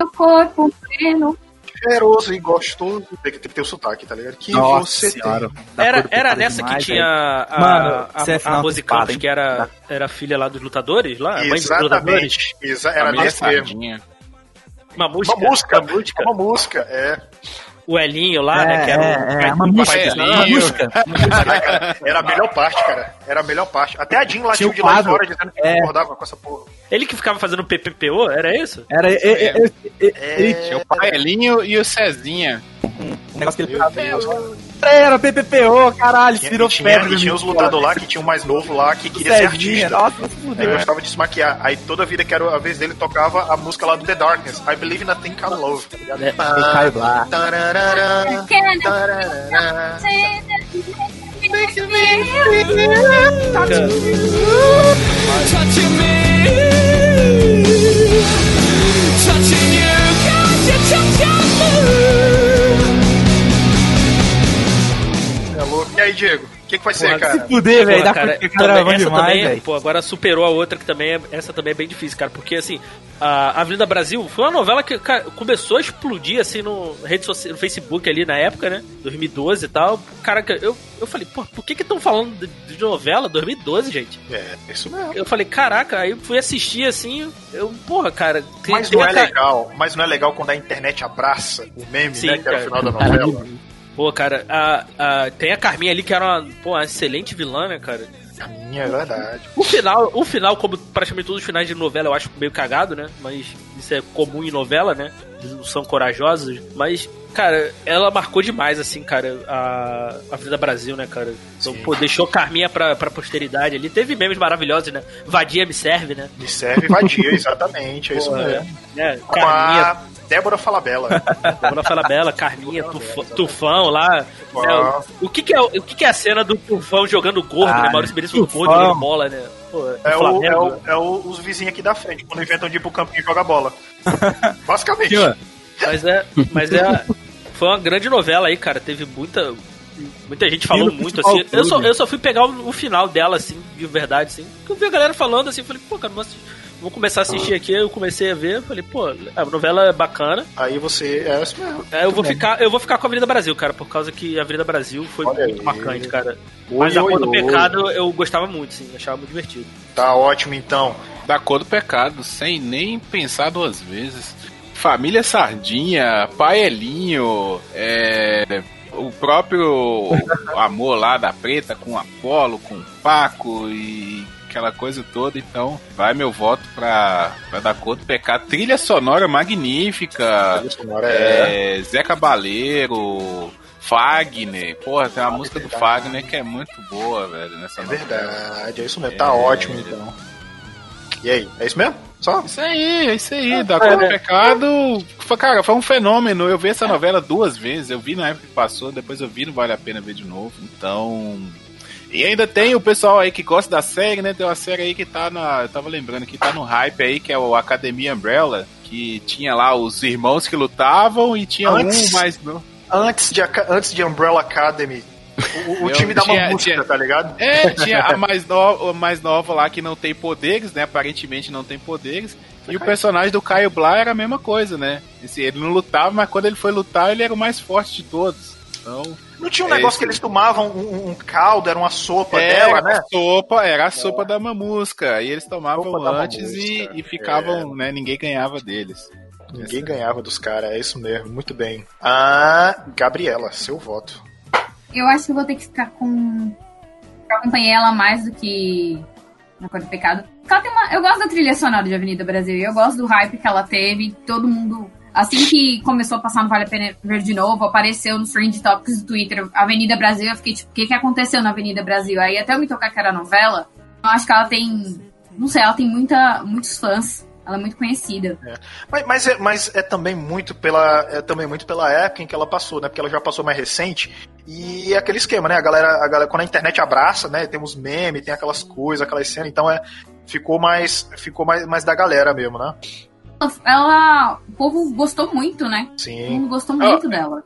O corpo pleno. Cheiroso e gostoso. Tem que, tem que ter o sotaque, tá ligado? Que Nossa você senhora. tem. Era, era nessa demais, que tinha velho. a, Mano, a, é a, Rose Campos, hein? que era, era filha lá dos lutadores, lá? a mãe dos lutadores. Exatamente. Exa era desse mesmo. Sardinha. Uma música. Uma música. Uma música. Uma música, é. O Elinho lá, É, né? Que era é, o. é, uma o música, era a melhor parte, cara. Era a melhor parte. Até a Jean lá o de lá fora dizendo que É. concordava com essa porra. Ele que ficava fazendo PPPO, era isso? Era, é, é, é, é, ele Tinha o Paelinho e o Cezinha. um negócio que ele Era PPPO, caralho, Tinha, virou tinha, e tinha os lutadores lá que tinha um mais novo lá que queria ser artista. nossa, fudeu. gostava de se maquiar. Aí toda vida que era a vez dele tocava a música lá do The Darkness. I Believe in a Thing Called Love, tá ligado? É, Touch me Touching you, you touching É louco. E aí, Diego? O que, que vai ser, cara? Se fuder, velho, dá cara, pra também, essa demais, também, pô, agora superou a outra que também é, essa também é bem difícil, cara, porque assim, a Avenida Brasil foi uma novela que cara, começou a explodir assim no rede social, no Facebook ali na época, né? 2012 e tal. Cara, eu, eu falei, pô, por que que estão falando de, de novela 2012, gente? É, isso mesmo. Eu falei, caraca, aí eu fui assistir assim, eu, porra, cara, tem- Mas tem não é legal, mas não é legal quando a internet abraça o meme, Sim, né? Que era o cara. final da novela. Pô, cara, a, a- tem a Carminha ali que era uma, pô, uma excelente vilã, né, cara? Carminha, é verdade. O final, o final, como praticamente todos os finais de novela, eu acho meio cagado, né? Mas isso é comum em novela, né? Eles não são corajosos. Mas, cara, ela marcou demais, assim, cara, a, a Vida Brasil, né, cara? Então, pô, deixou Carminha pra, pra posteridade ali. Teve memes maravilhosos, né? Vadia me serve, né? Me serve vadia, exatamente, é isso Pô, mesmo. É, Com Carminha, a Débora Falabella. Débora Falabella, Carminha, Tufão, Tufão lá. Tufão. É, o, que, que é, o que, que é a cena do Tufão jogando gordo, Ah, né? Maurício Benício gordo jogando bola, né? Pô, É, do o, é, o- é o- os vizinhos aqui da frente, quando inventam de ir pro campinho jogar bola. Basicamente. Mas é, mas é, foi uma grande novela aí, cara. Teve muita, muita gente falou muito assim. Eu só, eu só fui pegar o, o final dela, assim, de verdade, assim. Eu vi a galera falando assim, eu falei, pô, cara, vou, assistir- vou começar a assistir aqui. Eu comecei a ver, falei, pô, a novela é bacana. Aí você. É isso mesmo. Aí eu vou ficar, eu vou ficar com a Avenida Brasil, cara, por causa que a Avenida Brasil foi Olha muito aí. marcante, cara. Oi, Mas a Cor do oi. Pecado eu gostava muito, sim, achava muito divertido. Tá ótimo então. Da cor do pecado, sem nem pensar duas vezes. Família Sardinha, Paelinho, é, o próprio amor lá da preta com Apolo, com Paco e aquela coisa toda. Então, vai meu voto pra, pra Da Cor do Pecado. Trilha sonora magnífica. Trilha sonora é- é, Zé Cabaleiro. Fagner, porra, tem uma música do Fagner que é muito boa, velho, nessa É novela. verdade, é isso mesmo. Tá ótimo então. E aí, é isso mesmo? Só? Isso aí, é isso aí. Da Cor do Pecado. foi- Cara, foi um fenômeno. Eu vi essa novela duas vezes. Eu vi na época que passou, depois eu vi, não vale a pena ver de novo. Então. E ainda tem o pessoal aí que gosta da série, né? Tem uma série aí que tá na. Eu tava lembrando que tá no hype aí, que é o Academia Umbrella. Que tinha lá os irmãos que lutavam e tinha Antes- um mais. no- Antes de, antes de Umbrella Academy, o, o time da tinha- tá ligado? É, tinha a mais, no, a mais nova lá que não tem poderes, né? Aparentemente não tem poderes. E o personagem do Caio Blá era a mesma coisa, né? Ele não lutava, mas quando ele foi lutar, ele era o mais forte de todos. Então. Não tinha um é negócio esse- que eles tomavam um, um caldo, era uma sopa Era dela, né? a sopa, era a sopa da mamusca. E eles tomavam antes e, e ficavam, né? Ninguém ganhava deles. Ninguém ganhava dos caras, é isso mesmo, muito bem. Ah, Gabriela, seu voto. Eu acho que eu vou ter que ficar com. Eu acompanhei ela mais do que na Cor do Pecado. Ela tem uma... Eu gosto da trilha sonora de Avenida Brasil. e Eu gosto do hype que ela teve. Todo mundo. Assim que começou a passar no Vale a Pena Ver de novo, apareceu nos Trend Topics do Twitter Avenida Brasil. Eu fiquei tipo, o que, que aconteceu na Avenida Brasil? Aí até eu me tocar que era novela, eu acho que ela tem. Não sei, ela tem muita, muitos fãs. Ela é muito conhecida. Mas, mas, é, mas é também muito pela é também muito pela época em que ela passou, né? Porque ela já passou mais recente. E é aquele esquema, né? A galera, a galera quando a internet abraça, né? Tem uns memes, tem aquelas coisas, aquelas cenas, então é ficou mais ficou mais, mais da galera mesmo, né? Ela-. O povo gostou muito, né? Sim. mundo gostou muito dela.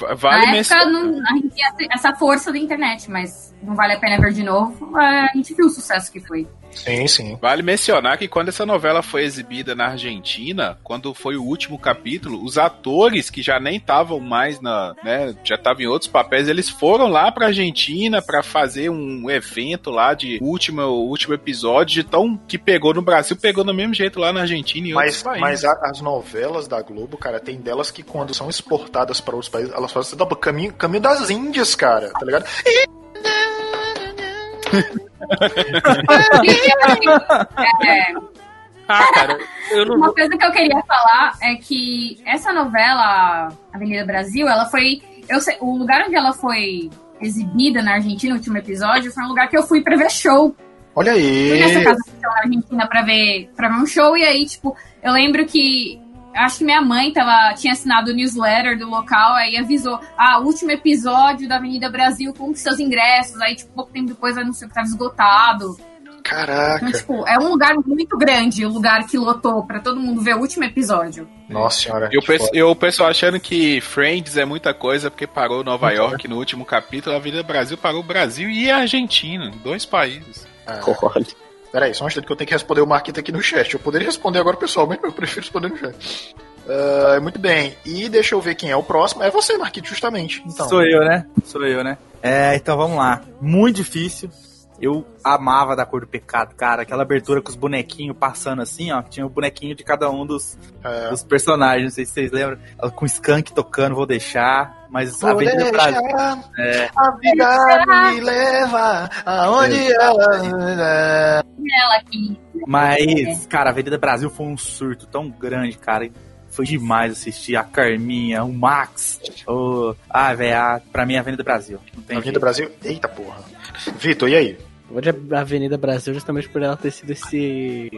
Va- Vale Na época, não, a gente tinha essa força da internet, mas não vale a pena ver de novo. é, A gente viu o sucesso que foi. Sim, sim. Vale mencionar que quando essa novela foi exibida na Argentina, quando foi o último capítulo, os atores que já nem estavam mais na, né, já estavam em outros papéis, eles foram lá pra Argentina pra fazer um evento lá de último, último episódio, de tão que pegou no Brasil, pegou do mesmo jeito lá na Argentina e em outros Mas, países. mas a- as novelas da Globo, cara, tem delas que quando são exportadas para outros países, elas fazem do caminho, caminho das Índias, cara, tá ligado? É, Ah, cara, eu não uma coisa que eu queria falar é que essa novela, Avenida Brasil, ela foi. Eu sei, o lugar onde ela foi exibida na Argentina, no último episódio, foi um lugar que eu fui pra ver show. Olha Fui nessa aí. casa na Argentina pra ver, pra ver um show, e aí, tipo, eu lembro que. Acho que minha mãe tava, tinha assinado o newsletter do local, aí avisou, ah, último episódio da Avenida Brasil, compre seus ingressos. Aí, tipo, pouco tempo depois anunciou que tava esgotado. Caraca. Então, tipo, é um lugar muito grande, o lugar que lotou pra todo mundo ver o último episódio. Nossa senhora. E o, pe- e o pessoal achando que Friends é muita coisa porque parou Nova York no último capítulo, a Vida Brasil parou o Brasil e a Argentina, dois países. Ah, Peraí, só um instante que eu tenho que responder o Marquito aqui no chat. Eu poderia responder agora pessoalmente, mas eu prefiro responder no chat. Ah, muito bem. E deixa eu ver quem é o próximo. É você, Marquito, justamente. Então. Sou eu, né? Sou eu, né? É, então vamos lá. Muito difícil. Eu amava da cor do pecado, cara. Aquela abertura com os bonequinhos passando assim, ó. Tinha o bonequinho de cada um dos, É. dos personagens. Não sei se vocês lembram. Ela Com o Skunk tocando, vou deixar. Mas a Avenida Brasil. É. A vida me leva aonde ela. Ela aqui. Mas, cara, a Avenida Brasil foi um surto tão grande, cara. Foi demais assistir a Carminha, o Max. O... Ah, velho, pra mim é a Avenida Brasil. Não tem Avenida Brasil? Eita porra. Vitor, e aí? Hoje a Avenida Brasil justamente por ela ter sido esse.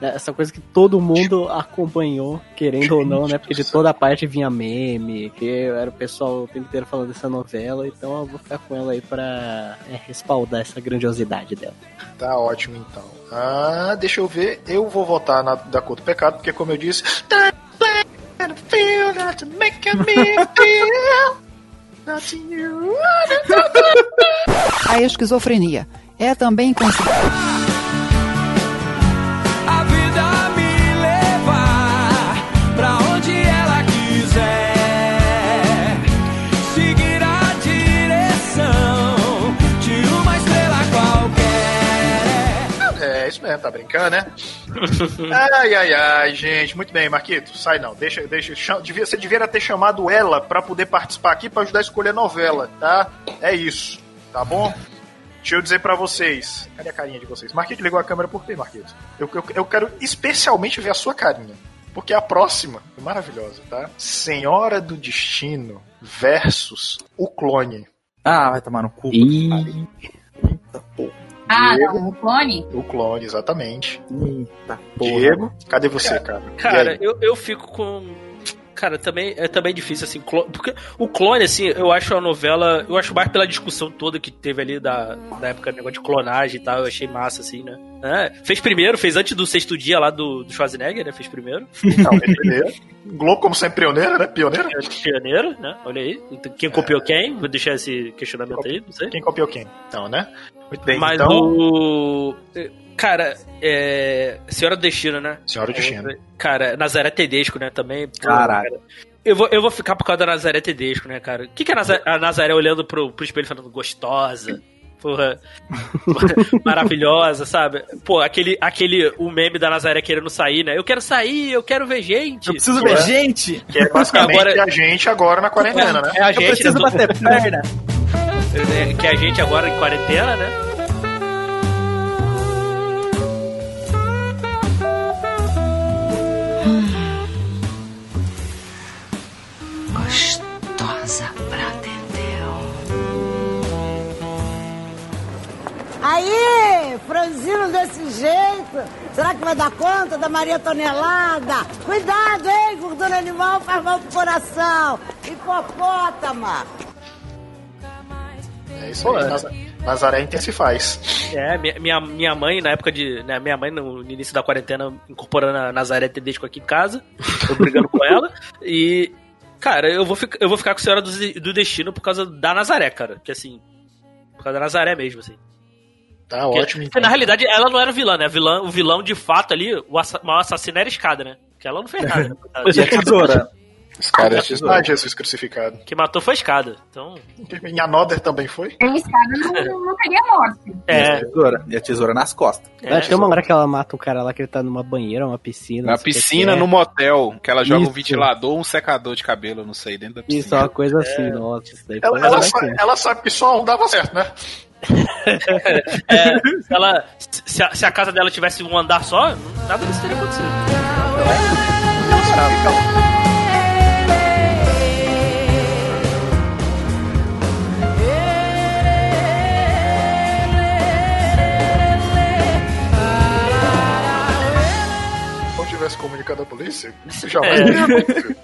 Essa coisa que todo mundo acompanhou, querendo ou não, né? Porque de toda parte vinha meme, que era o pessoal o tempo inteiro falando dessa novela, então eu vou ficar com ela aí pra é, respaldar essa grandiosidade dela. Tá ótimo então. Ah, deixa eu ver. Eu vou votar na da cor do pecado, porque como eu disse. you A esquizofrenia é também considerada. É tá brincando, né? ai, ai, ai, gente. Muito bem, Marquito. Sai não. Deixa, deixa. chama- devia, você devia ter chamado ela pra poder participar aqui pra ajudar a escolher a novela, tá? É isso, tá bom? Deixa eu dizer pra vocês. Cadê a carinha de vocês? Marquito ligou a câmera por quê, Marquito? Eu, eu, eu quero especialmente ver a sua carinha. Porque a próxima é maravilhosa, tá? Senhora do Destino versus o clone. Ah, vai tomar no cu. Ah, Diego. não, o clone? O clone, exatamente. Eita, Diego, cadê você, cara? Cara, aí? eu, eu fico com. Cara, também é também difícil, assim, porque o clone, assim, eu acho a novela. Eu acho mais pela discussão toda que teve ali da, da época, negócio de clonagem e tal, eu achei massa, assim, né? É, fez primeiro, fez antes do sexto dia lá do, do Schwarzenegger, né? Fez primeiro. Então, primeiro. Globo, como sempre, pioneira, né? Pioneira? Pioneiro, né? Olha aí. Então, Quem copiou quem? Vou deixar esse questionamento aí, não sei. Quem copiou quem? Então, né? Muito bem, Mas então. o. Cara, é. Senhora do Destino, né? Senhora do Destino. Cara, Nazaré Tedesco, né? Também. Caralho. cara. Eu vou, eu vou ficar por causa da Nazaré Tedesco, né, cara? O que, que é a Nazaré, a Nazaré olhando pro, pro espelho falando gostosa? Porra. maravilhosa, sabe? Pô, aquele, aquele. O meme da Nazaré querendo sair, né? Eu quero sair, eu quero ver gente. Eu preciso ver Ué. gente. Que é basicamente Agora- a gente agora na quarentena, né? É a Eu gente, preciso né? bater perna. Que é a gente agora em quarentena, né? Gostosa pra Dedéu. Aí, franzino desse jeito, será que vai dar conta da Maria Tonelada? Cuidado, hein? Gordura animal faz mal pro coração. Hipopótama. É isso aí. Naz- Nazaré intensifaz. É, minha, minha, minha mãe, na época de. Né, minha mãe, no, início da quarentena, incorporando a Nazaré Tedesco aqui em casa, eu brigando com ela. E. Cara, eu vou, ficar, eu vou ficar com a Senhora do, do Destino por causa da Nazaré, cara. Que assim. Por causa da Nazaré mesmo, assim. Tá Porque, ótimo. porque, na realidade, ela não era vilã, né? Vilã, o vilão, de fato, ali, o assa- maior assassino era a escada, né? Porque ela não fez nada. né? E a tesoura. Esse cara é ah, Jesus crucificado. que matou foi a escada. Então. Em Another também foi? Sem escada não, não teria morte. E a É. tesoura. E a tesoura nas costas. é tem uma hora que ela mata o cara lá que ele tá numa banheira, uma piscina. Na não que piscina, que é. no motel, que ela joga um Isso. ventilador ou um secador de cabelo, não sei, dentro da piscina. Isso, é uma coisa assim, nossa. Isso daí Ela, ela, legal, sa- sim. ela sabe que só um dava certo, né? É, se, ela, se, a, se a casa dela tivesse um andar só, nada disso teria acontecido. Se eu tivesse comunicado a polícia, isso jamais teria acontecido.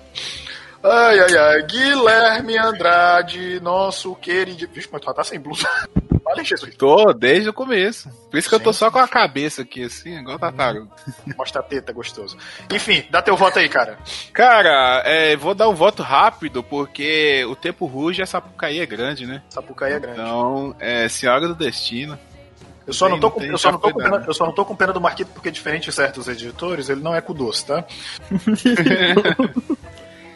Ai, ai, ai. Guilherme Andrade, nosso querido. Vixe, mas tu já tá sem blusa. Olha, Jesus. Tô desde o começo. Por isso que eu tô só com a cabeça aqui, assim, igual tartaruga. Mostra a teta, gostoso. Enfim, dá teu voto aí, cara. Cara, é, vou dar um voto rápido, porque o tempo ruge e a Sapucaí é grande, né? Sapucaí é grande. Então, é Senhora do Destino. Eu só, não tô com, eu, só não tô com pena, eu só não tô com pena do Marquito, porque diferente de certos editores, ele não é com doce, tá?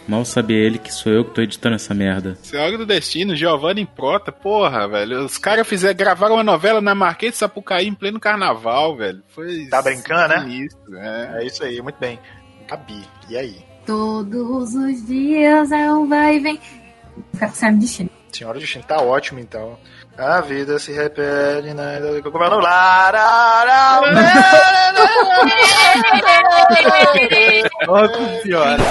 Mal sabe ele que sou eu que tô editando essa merda. Senhora do Destino, Giovanni Prota, porra, velho. Os caras fizeram, gravaram uma novela na Marquês de Sapucaí em pleno carnaval, velho. Foi Tá brincando, né? sinistro, é. É isso aí, muito bem. Gabi, e aí? Todos os dias é um vai e vem. Ficar com Senhora do Destino. Senhora do Destino, tá ótimo então. A vida se repete, né? Como é o nome? Nossa senhora.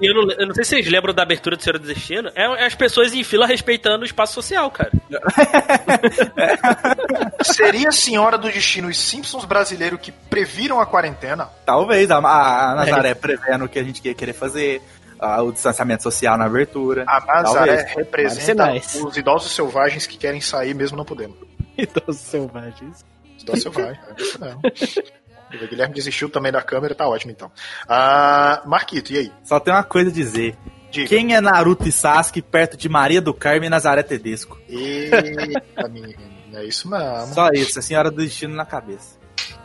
E eu não, eu não sei se vocês lembram da abertura do Senhor do Destino. É as pessoas em fila respeitando o espaço social, cara. Seria a Senhora do Destino os Simpsons brasileiros que previram a quarentena? Talvez a, a- a Nazaré prevendo o que a gente ia querer fazer, ah, o distanciamento social na abertura. A Nazaré Talvez. representa os idosos selvagens que querem sair mesmo não podendo. Idosos selvagens. Os idosos selvagens, é isso não. O Guilherme desistiu também da câmera, tá ótimo então. Ah, Marquito, e aí? Só tem uma coisa a dizer. Diga. Quem é Naruto e Sasuke perto de Maria do Carmo e Nazaré Tedesco? Eita, menino, é isso mesmo. Só isso, a senhora do destino na cabeça.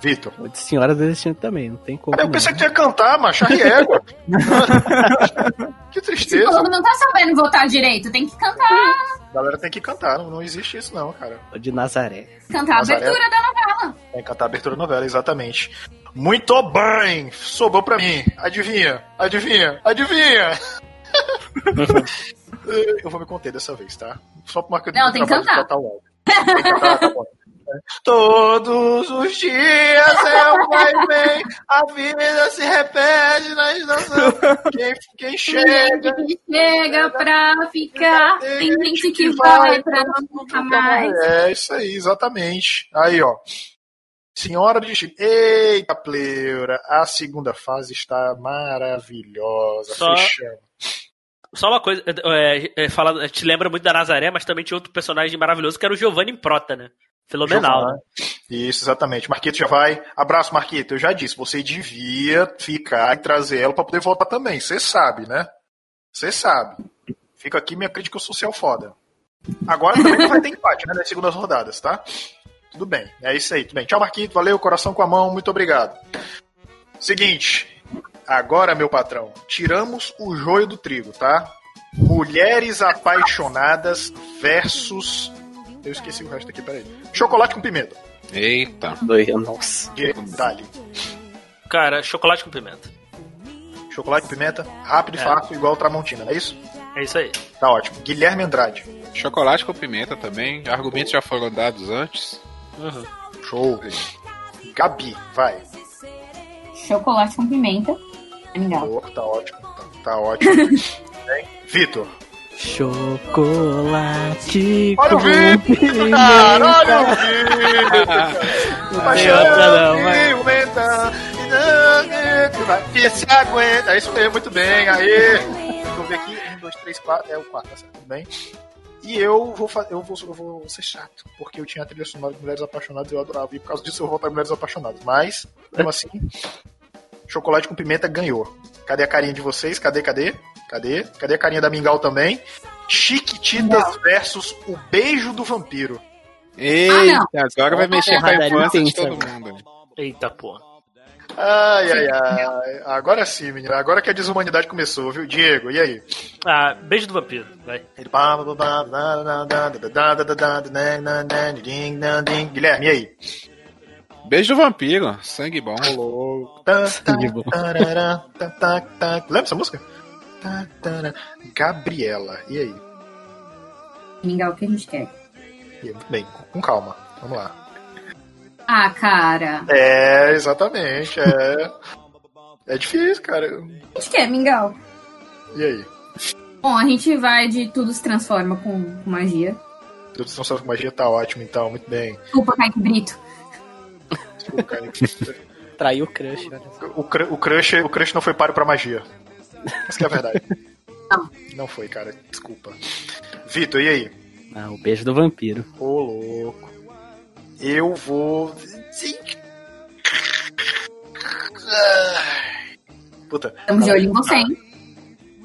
Vitor. De Senhora do Destino também, não tem como. Eu não. pensei que tu ia cantar, macho, a égua. que Esse tristeza. povo não tá sabendo votar direito, tem que cantar, A galera tem que cantar, não, não existe isso não, cara. De Nazaré. cantar a Nazaré. abertura da novela. Tem que cantar a abertura da novela, exatamente. Muito bem! Sobrou pra mim. Adivinha, adivinha, adivinha! Eu vou me conter dessa vez, tá? Só por marca Não, tem que cantar. Tá bom. Todos os dias é o vai vem, a vida se repete na estação. Quem, quem chega. Tem gente que chega pra ficar, tem gente que vai pra nunca mais. É isso aí, exatamente. Aí, ó. Senhora do Destino. Eita, pleura. A segunda fase está maravilhosa. Só- Fechando. Só uma coisa, é, é, fala, a gente lembra muito da Nazaré, mas também tinha outro personagem maravilhoso que era o Giovanni Prota, né? Fenomenal. né? Isso, exatamente. Marquito já vai. Abraço, Marquito. Eu já disse, você devia ficar e trazer ela pra poder voltar também. Você sabe, né? Você sabe. Fica aqui minha crítica social foda. Agora também não vai ter empate, né? Nas segundas rodadas, tá? Tudo bem. É isso aí. Tudo bem. Tchau, Marquito. Valeu. Coração com a mão. Muito obrigado. Seguinte. Agora, meu patrão, tiramos o joio do trigo, tá? Mulheres apaixonadas versus. Eu esqueci o resto aqui, peraí. Chocolate com pimenta. Eita. Doido, nossa. Dali. Cara, chocolate com pimenta. Chocolate com pimenta, rápido e É. fácil, igual o Tramontina, não é isso? É isso aí. Tá ótimo. Guilherme Andrade. Chocolate com pimenta também. Argumentos já foram dados antes. Uhum. Show. Gabi, vai. Chocolate com pimenta. Legal. Pô, tá ótimo. Tá, tá ótimo. Vitor. Chocolate Olha o pimenta. cara, olha o mas... Pimenta, vai, que se aguenta. Isso mesmo, muito bem. Aí. Vou ver aqui. Um, dois, três, quatro. É o quatro, tá certo. Tudo bem. E eu vou, eu, vou, eu vou ser chato, porque eu tinha a trilha sonora de Mulheres Apaixonadas e eu adorava. E por causa disso eu vou votar em Mulheres Apaixonadas. Mas, mesmo assim, Chocolate com Pimenta ganhou. Cadê a carinha de vocês? Cadê, cadê? Cadê? Cadê a carinha da Mingau também? Chiquititas versus O Beijo do Vampiro. Eita, agora vai mexer com a infância de todo mundo. Eita porra. Ai, ai, ai. Agora sim, menina. Agora que a desumanidade começou, viu? Diego, e aí? Ah, beijo do vampiro, vai. Guilherme, e aí? Beijo do vampiro, sangue bom. Sangue bom. Lembra essa música? Gabriela, e aí? Mingau, o que a gente quer? Bem, com calma. Vamos lá. Ah, cara. É, exatamente. É, é difícil, cara. O que a gente quer, Mingau? E aí? Bom, a gente vai de tudo se transforma com magia. Tudo São Só com Magia tá ótimo, então, muito bem. Desculpa, Kaique Brito. Cara. Traiu o crush. O, cru- o, crush, o crush não foi páreo pra magia. Essa que é a verdade. Não. Não foi, cara. Desculpa. Vitor, e aí? Ah, o beijo do vampiro. Ô, louco. Eu vou. Puta. Estamos de olho em você, hein?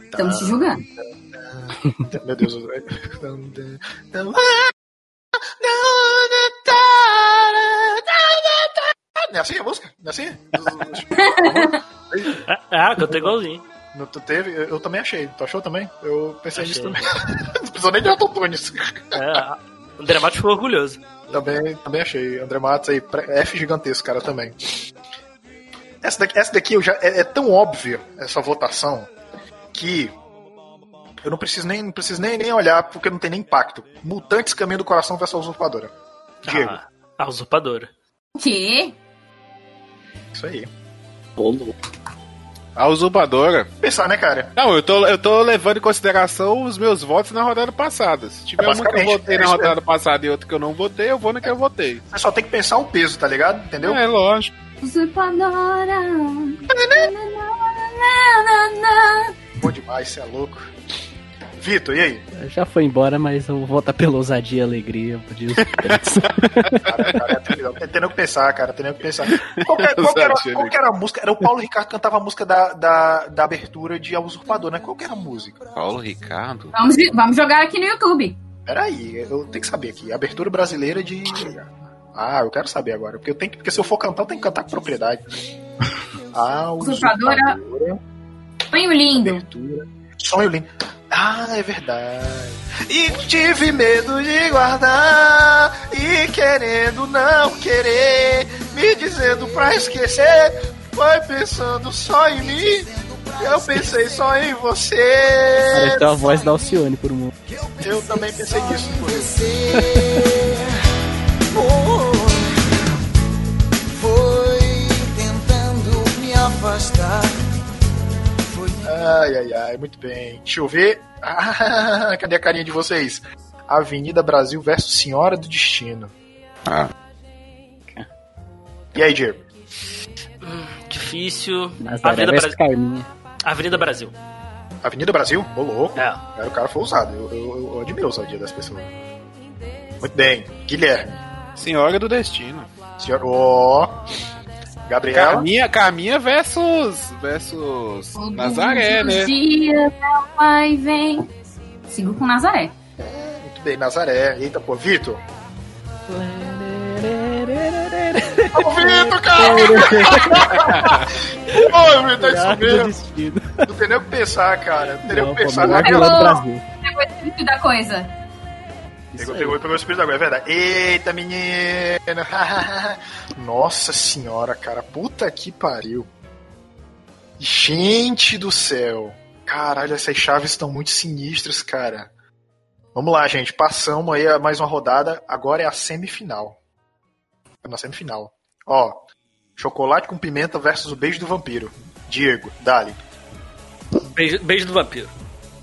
Estamos te julgando. Meu Deus. Não é assim a música? Não é assim? Ah, cantei igualzinho. Não, tu teve? Eu, eu também achei. Tu achou também? Eu pensei nisso Achei. também. Não precisou nem de autotunes. É, o André Matos ficou orgulhoso. Também, também achei. André Matos aí, F gigantesco, cara, também. Essa daqui, essa daqui eu já, é, é tão óbvia, essa votação, que eu não preciso nem, não preciso nem, nem olhar, porque não tem nem impacto. Mutantes Caminho do Coração versus a Usurpadora. Diego. Ah, a usurpadora. Que? Isso aí. A usurpadora. Pensar, né, cara? Não, eu tô, eu tô levando em consideração os meus votos na rodada passada. Se tiver É, uma que eu votei é na rodada passada e outra que eu não votei, eu vou na que eu votei. Você só tem que pensar o peso, tá ligado? Entendeu? É, lógico. Usurpadora. Bom demais, você é louco. Vitor, e aí? Já foi embora, mas eu vou votar pela ousadia e alegria mutantes. Cara, cara, tendo que pensar, cara, tendo que pensar. Qual, que era, qual que era- qual que era a música? Era o Paulo Ricardo que cantava a música da, da, da abertura de A Usurpador, né? Qual que era a música? Paulo Ricardo? Vamos, vamos jogar aqui no YouTube. Peraí, eu tenho que saber aqui. Abertura brasileira de. Ah, eu quero saber agora. Porque, eu tenho que, porque se eu for cantar, eu tenho que cantar com propriedade. A Usurpadora. Usurpadora. Sonho lindo. Abertura. Sonho lindo. Ah, é verdade. E tive medo de guardar. E querendo não querer. Me dizendo pra esquecer. Foi pensando só em mim. Eu pensei só em você. Parece a voz da Alcione por um momento. Eu também pensei nisso. Foi tentando me afastar. Ai, ai, ai, muito bem. Deixa eu ver. Ah, cadê a carinha de vocês? Avenida Brasil versus Senhora do Destino. Ah. E aí, Diego? Difícil. Nazaré Avenida, Bra... Carminha. Avenida Brasil. Avenida Brasil? Ô, louco. É. Cara, o cara foi ousado. Eu, eu, eu admiro a ousadia das pessoas. Muito bem. Guilherme. Senhora do Destino. Senhora. Ó. Gabriela. Carminha, Carminha versus. versus. Nazaré, né? Dia, meu pai vem. Sigo com Nazaré. Muito bem, Nazaré. Eita, pô, Vitor. Ô, Vitor, cara! Ô, Vitor, é isso mesmo. Não tem nem o que pensar, cara. Não tem nem o que pensar. melhor vilã do Brasil. Pegou o espírito da coisa. Pegou, pegou, pegou o espírito agora, é verdade. Eita, menino! Nossa senhora, cara. Puta que pariu. Gente do céu. Caralho, essas chaves estão muito sinistras, cara. Vamos lá, gente. Passamos aí a mais uma rodada. Agora é a semifinal. É na semifinal. Ó. Chocolate com pimenta versus o beijo do vampiro. Diego, Dali. Beijo, beijo do vampiro.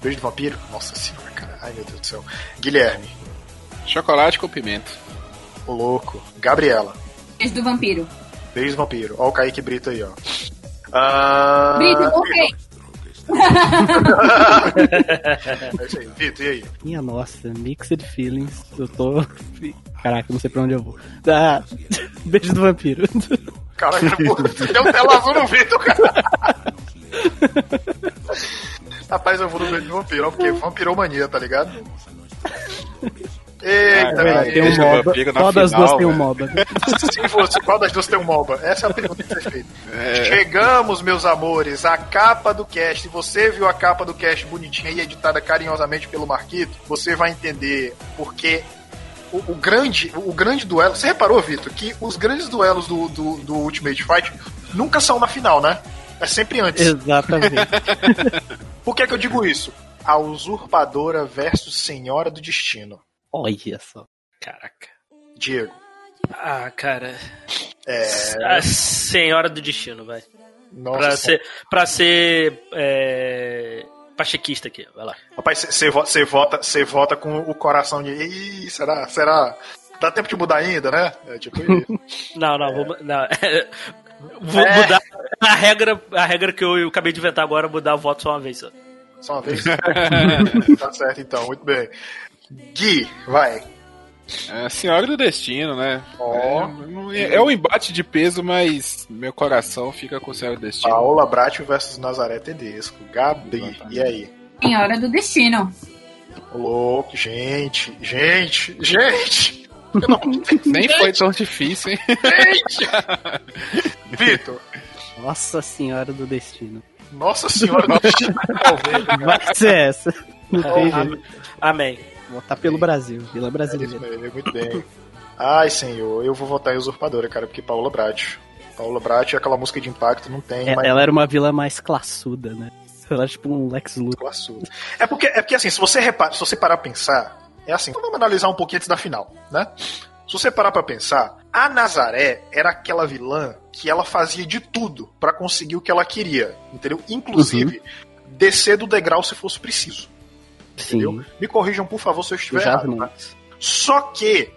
Beijo do vampiro? Nossa senhora, cara. Ai, meu Deus do céu. Guilherme. Chocolate com pimenta. O louco. Gabriela. Beijo do vampiro. Beijo do vampiro. Ó o Kaique Brito aí, ó. Ah, Brito, ok. É isso aí. Vitor, e aí? Minha nossa, mixed feelings. Eu tô. Caraca, não sei pra onde eu vou. Ah, beijo do vampiro. Caralho, pô, deu um tela azul no Vitor, cara. Rapaz, eu vou no beijo do vampiro, ó, porque vampiromania, tá ligado? Eita, É, menino. tem um MOBA. Qual das duas tem um MOBA? Se fosse, qual das duas tem um MOBA? Essa é a pergunta que você fez. É. Chegamos, meus amores, à capa do cast. Você viu a capa do cast bonitinha e editada carinhosamente pelo Marquito? Você vai entender porque o, o grande, o grande duelo. Você reparou, Vitor, que os grandes duelos do, do, do Ultimate Fight nunca são na final, né? É sempre antes. Exatamente. Por que, que eu digo isso? A usurpadora versus Senhora do Destino. Olha só. Caraca. Diego. Ah, cara. É. A Senhora do Destino, vai. Nossa pra Senhora. ser, pra ser é, pachequista aqui, vai lá. Rapaz, você vo- você vota, você vota com o coração de. Ih, será? Será? Dá tempo de mudar ainda, né? É tipo. Não, não, vou, não. vou É. mudar a regra, a regra que eu, eu acabei de inventar agora, mudar o voto só uma vez só. Só uma vez? tá certo então, muito bem. Gui, vai. É Senhora do Destino, né? Ó. É, não é, é um embate de peso, mas meu coração fica com o Senhora do Destino. Paola Bracho versus Nazaré Tedesco. Gabi, e aí? Senhora do Destino. Ô, louco, gente, gente, gente! Nem foi tão difícil, hein? Vitor, Nossa Senhora do Destino. Nossa Senhora do Destino. Vai ser essa. Não tem Oh, jeito. Amém. Votar pelo Brasil, Vila É Brasileira. mesmo, muito bem. Ai, senhor, eu vou votar em Usurpadora, cara, porque Paola Bracho. Paola Bracho é aquela música de impacto, não tem, É, mas ela era uma vila mais classuda, né? Ela era tipo um Lex Luthor. classuda. É porque, é porque assim, se você repara, se você parar pra pensar, é assim, então vamos analisar um pouquinho antes da final, né? Se você parar pra pensar, a Nazaré era aquela vilã que ela fazia de tudo pra conseguir o que ela queria, entendeu? Inclusive, descer do degrau se fosse preciso. Sim. Me corrijam, por favor, se eu estiver errado. tá? Só que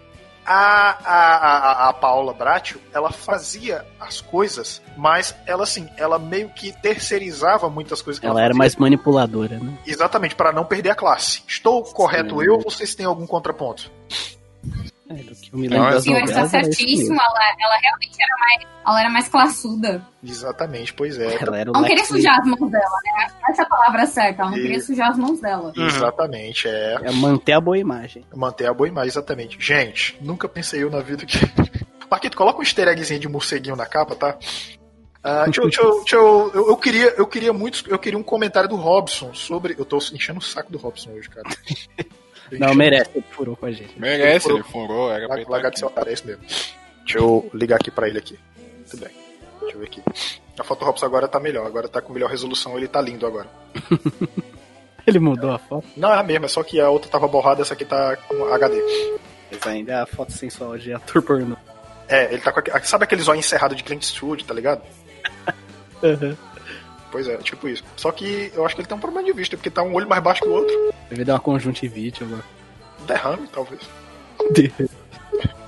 a, a, a, a Paola Bracho, ela fazia as coisas, mas ela assim, ela meio que terceirizava muitas coisas que ela, Ela era mais manipuladora, né? Exatamente, para não perder a classe. Estou correto Sim. eu ou vocês têm algum contraponto? É, do que eu me lembro das está novelas. certíssimo, mesmo. ela, ela realmente era mais. Ela era mais classuda. Exatamente, pois é. Ela era Não Lex queria sujar as mãos dela, né? Essa é a palavra certa, ela não E- queria sujar as mãos dela. Exatamente, é. É manter a boa imagem. Manter a boa imagem, exatamente. Gente, nunca pensei eu na vida que. Marquito, coloca um easter eggzinho de morceguinho na capa, tá? Ah, deixa eu, deixa eu- deixa eu- eu- eu queria, eu queria muito, eu queria um comentário do Robson sobre. Eu tô enchendo o saco do Robson hoje, cara. Não, merece, ele furou com a gente. Merece, ele furou, era pra Larga ele larga de ser otário, é isso mesmo. Deixa eu ligar aqui pra ele aqui. Muito bem. Deixa eu ver aqui. A foto Robson agora tá melhor, agora tá com melhor resolução, ele tá lindo agora. Ele mudou a foto, Não, é a mesma, só que a outra tava borrada, essa aqui tá com HD. mas ainda é a foto sensual de ator pornô. É, ele tá com. Sabe aquele zóio encerrado de Clint Eastwood, tá ligado? Uhum. Pois é, tipo isso. Só que eu acho que ele tem um problema de vista, porque tá um olho mais baixo que o outro. Deve dar uma conjuntivite agora. Derrame, talvez.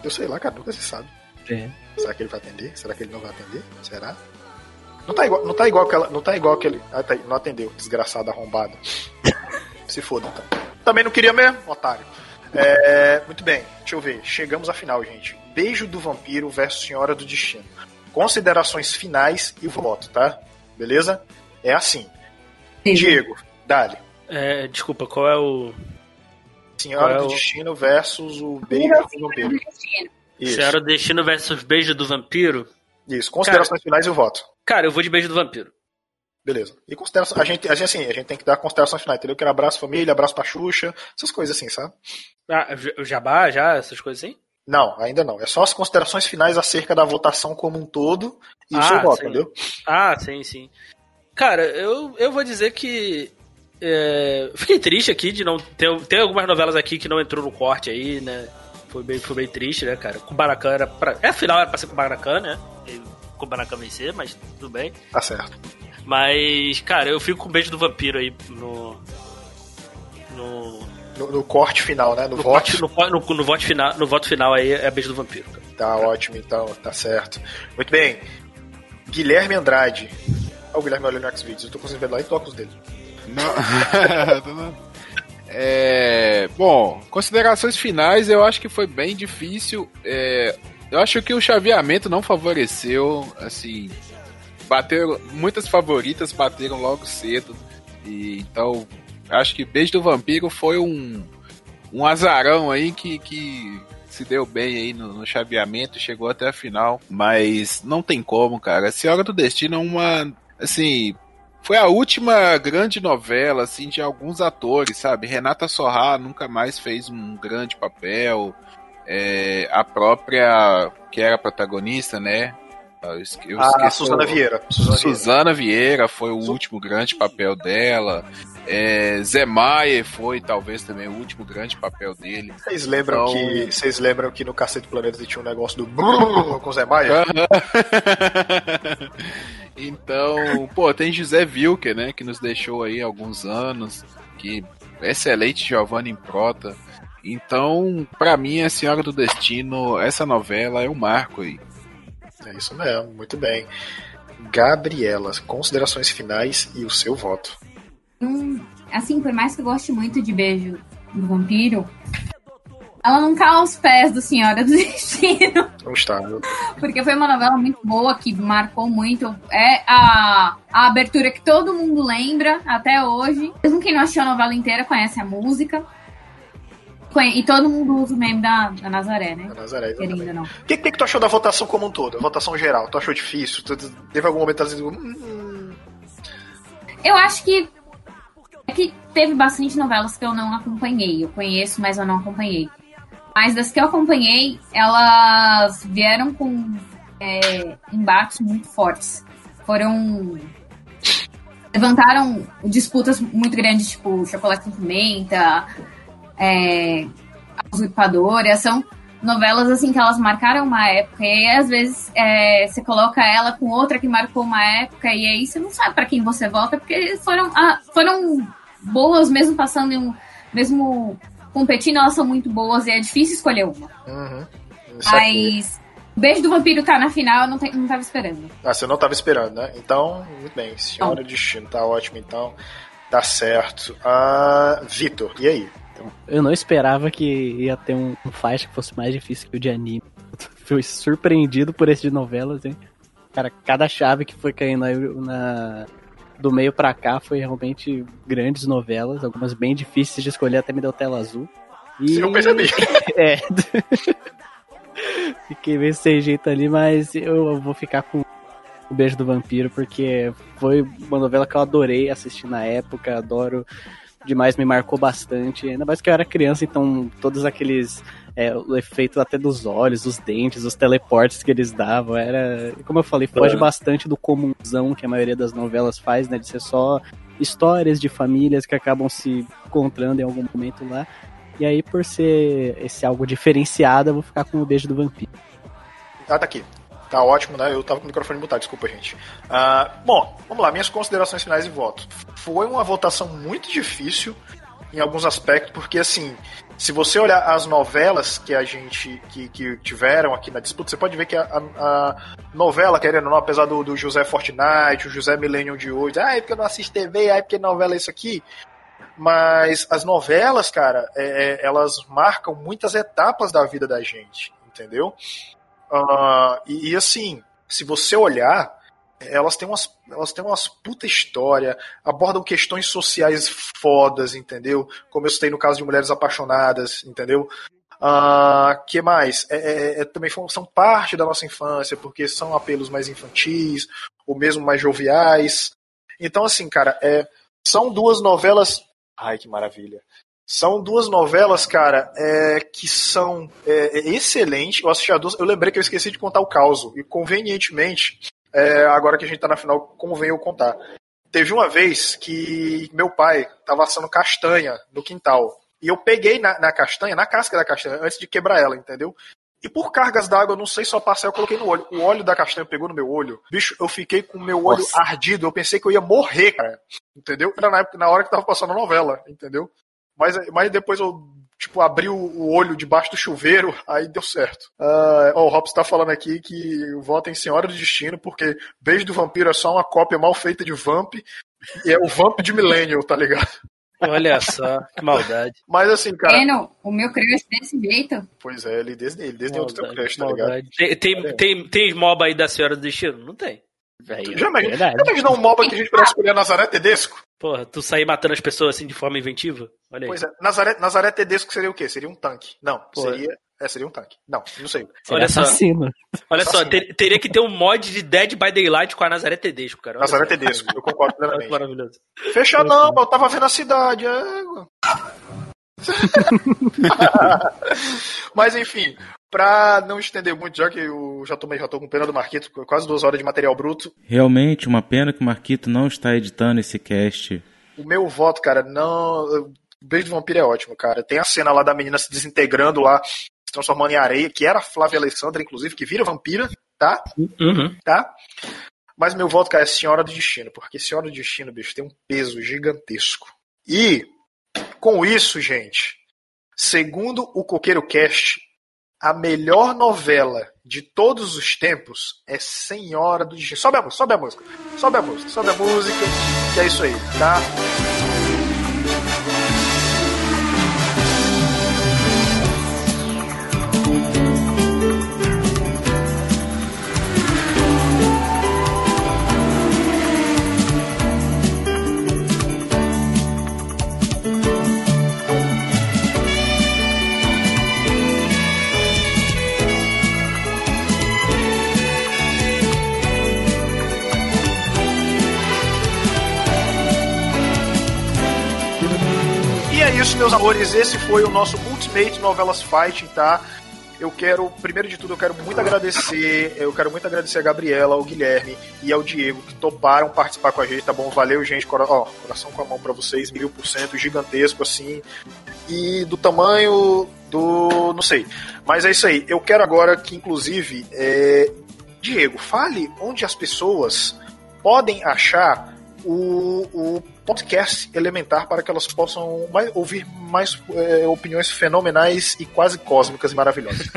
Eu sei lá, cara, nunca se sabe. É. Será que ele vai atender? Será que ele não vai atender? Será? Não tá igual, não tá igual aquela. Não tá igual aquele. Ah, tá, não atendeu, desgraçado arrombado. Se foda, então. Também não queria mesmo, otário. É, muito bem, deixa eu ver. Chegamos à final, gente. Beijo do Vampiro versus Senhora do Destino. Considerações finais e voto, tá? Beleza? É assim. Diego, dale. É, desculpa, qual é o. Senhora é do o- Destino versus o Beijo do Vampiro. Isso. Senhora do Destino versus Beijo do Vampiro? Isso, considerações finais e o voto. Cara, eu vou de Beijo do Vampiro. Beleza. E consideração, a gente, a gente, assim, a gente tem que dar considerações finais, entendeu? Que era abraço família, abraço pra Xuxa, essas coisas assim, sabe? Ah, o Jabá, já, essas coisas assim? Não, ainda não. É só as considerações finais acerca da votação como um todo e o Ah, seu voto, sim. entendeu? Ah, sim, sim. Cara, eu, eu vou dizer que. é, fiquei triste aqui de não. Ter, tem algumas novelas aqui que não entrou no corte aí, né? Foi bem, foi bem triste, né, cara? Kubanacan era pra. É, afinal era pra ser Kubanacan, né? E Kubanacan vencer, mas tudo bem. Tá certo. Mas, cara, eu fico com o beijo do vampiro aí no. No. No, no corte final, né? No, No, voto. voto, no, no, no voto final, no voto final aí é beijo do vampiro. Tá ótimo, então, tá certo. Muito bem. Guilherme Andrade. Olha o Guilherme olhando no Xvideos. Eu tô conseguindo ver lá e toco os dedos. Não. É, bom, considerações finais, eu acho que foi bem difícil. É, eu acho que o chaveamento não favoreceu, assim, bateram muitas favoritas bateram logo cedo. E então, acho que Beijo do Vampiro foi um um azarão aí que, que se deu bem aí no, no chaveamento, chegou até a final, mas não tem como, cara. A Senhora do Destino é uma, assim, foi a última grande novela, assim, de alguns atores, sabe? Renata Sorrah nunca mais fez um grande papel. É, a própria, que era a protagonista, né? Eu esque- eu Ah, Suzana Vieira. Suzana Suzana, Vieira foi o último grande papel dela. É, Zé Maier foi talvez também o último grande papel dele. Vocês lembram Então- que vocês lembram que no Cacete Planeta tinha um negócio do brrr com o Zé Maia? então, pô, tem José Wilker, né, que nos deixou aí alguns anos, que excelente Giovanni Improta. Então, pra mim, a Senhora do Destino, essa novela é um marco aí. É isso mesmo, muito bem. Gabriela, considerações finais e o seu voto. Hum, assim, por mais que eu goste muito de Beijo do Vampiro, ela não cala aos pés do Senhora do Destino. Não está. Porque foi uma novela muito boa, que marcou muito. É a, a abertura que todo mundo lembra até hoje. Mesmo quem não assistiu a novela inteira conhece a música. E todo mundo usa o meme da, da Nazaré, né? Nazaré, Querendo não. O que, que, que tu achou da votação como um todo? A votação geral. Tu achou difícil? Tu- teve algum momento assim, hum, Eu acho que. É que teve bastante novelas que eu não acompanhei. Eu conheço, mas eu não acompanhei. Mas das que eu acompanhei, elas vieram com é, embates muito fortes. Foram. Levantaram disputas muito grandes, tipo Chocolate com Pimenta, é, A Usurpadora. São novelas assim que elas marcaram uma época. E aí, às vezes, é, você coloca ela com outra que marcou uma época, e aí você não sabe pra quem você vota, porque foram, ah, foram boas, mesmo passando em um. Mesmo competindo, elas são muito boas e é difícil escolher uma. Uhum. Aqui. Mas. O Beijo do Vampiro tá na final, eu não, te- não tava esperando. Ah, você não tava esperando, né? Então, muito bem. Senhora Destino, tá ótimo, então. Tá certo. Ah, Vitor, e aí? Eu não esperava que ia ter um, um fight que fosse mais difícil que o de anime. Fui surpreendido por esse de novelas, hein? Cara, cada chave que foi caindo aí na, do meio pra cá foi realmente grandes novelas, algumas bem difíceis de escolher, até me deu tela azul. E... Eu percebi. é. Fiquei meio sem jeito ali, mas eu vou ficar com o Beijo do Vampiro, porque foi uma novela que eu adorei assistir na época, adoro demais, me marcou bastante. Ainda mais que eu era criança, então todos aqueles. é, o efeito até dos olhos, dos dentes, os teleportes que eles davam, era. Como eu falei, foge É. bastante do comunzão que a maioria das novelas faz, né? De ser só histórias de famílias que acabam se encontrando em algum momento lá. E aí, por ser esse algo diferenciado, eu vou ficar com o beijo do vampiro. Ah, tá aqui. Tá ótimo, né? Eu tava com o microfone mutado, desculpa, gente. Ah, bom, vamos lá, minhas considerações finais e voto. Foi uma votação muito difícil em alguns aspectos, porque assim, se você olhar as novelas que a gente que, que tiveram aqui na disputa, você pode ver que a, a- a novela, querendo ou não, apesar do, do José Fortnite, o José Millennium de hoje, ah, é porque eu não assisto TV, ah, é porque novela é isso aqui. Mas as novelas, cara, é- é- elas marcam muitas etapas da vida da gente, entendeu? Ah, e, e, assim, se você olhar, elas têm umas, elas têm umas puta história, abordam questões sociais fodas, entendeu? Como eu citei no caso de Mulheres Apaixonadas, entendeu? Ah, que mais? É, é- é- também são parte da nossa infância, porque são apelos mais infantis, ou mesmo mais joviais. Então, assim, cara, é, são duas novelas. Ai, que maravilha. São duas novelas, cara, é, que são é, é, excelentes. Eu assisti a duas. Eu lembrei que eu esqueci de contar o caos. E convenientemente, é, agora que a gente tá na final, convém eu contar. Teve uma vez que meu pai tava assando castanha no quintal. E eu peguei na, na castanha, na casca da castanha, antes de quebrar ela, entendeu? E por cargas d'água, eu não sei só passar, eu coloquei no olho. O óleo da castanha pegou no meu olho. Bicho, eu fiquei com o meu olho Nossa. ardido. Eu pensei que eu ia morrer, cara. Entendeu? Era na, época, na hora que tava passando a novela, entendeu? Mas, mas depois eu, tipo, abri o, olho debaixo do chuveiro, aí deu certo. Ah, ó, o Robson tá falando aqui que vota em Senhora do Destino, porque Beijo do Vampiro é só uma cópia mal feita de Vamp, e é o Vamp de Millennial, tá ligado? Olha só, que maldade. Mas assim, cara. O meu crush desse jeito. Pois é, ele desde ele, desde outro teu Maldade, crush, tá ligado? maldade. Tem, tem, tem, tem mob aí da Senhora do Destino? Não tem. Já imaginou, já imaginou um mob que a gente pudesse escolher a Nazaré Tedesco? Porra, tu sair matando as pessoas assim de forma inventiva? Olha aí. Pois é, Nazaré, Nazaré Tedesco seria o quê? Seria um tanque. Não, Porra. seria. É, seria um tanque. Não, não sei. Olha só. Olha só, Assassino. ter- teria que ter um mod de Dead by Daylight com a Nazaré Tedesco, cara. Olha Nazaré só. Tedesco, eu concordo plenamente. Maravilhoso. Fechar não, eu tava vendo a cidade. é. Mas enfim, pra não estender muito, já que eu já tô, já tô com pena do Marquito, quase duas horas de material bruto, Realmente, uma pena que o Marquito não está editando esse cast. o meu voto, cara, não. O Beijo do Vampiro é ótimo, cara. Tem a cena lá da menina se desintegrando lá, se transformando em areia, que era a Flávia Alessandra, inclusive, que vira vampira, tá? Uhum. Tá? Mas meu voto, cara, é Senhora do Destino, porque Senhora do Destino, bicho, tem um peso gigantesco. E, com isso, gente, segundo o Coqueiro Cast, a melhor novela de todos os tempos é Senhora do Destino. Sobe a música, sobe a música, sobe a música, sobe a música, que é isso aí, tá? Meus amores, esse foi o nosso Ultimate Novelas Fighting, tá? Eu quero, primeiro de tudo, eu quero muito agradecer, eu quero muito agradecer a Gabriela, ao Guilherme e ao Diego que toparam participar com a gente, tá bom? Valeu, gente, cora ó, coração com a mão pra vocês, mil por cento, gigantesco assim, e do tamanho do, não sei. Mas é isso aí. Eu quero agora que, inclusive, é, Diego, fale onde as pessoas podem achar o, o podcast elementar para que elas possam mais- ouvir mais é, opiniões fenomenais e quase cósmicas e maravilhosas.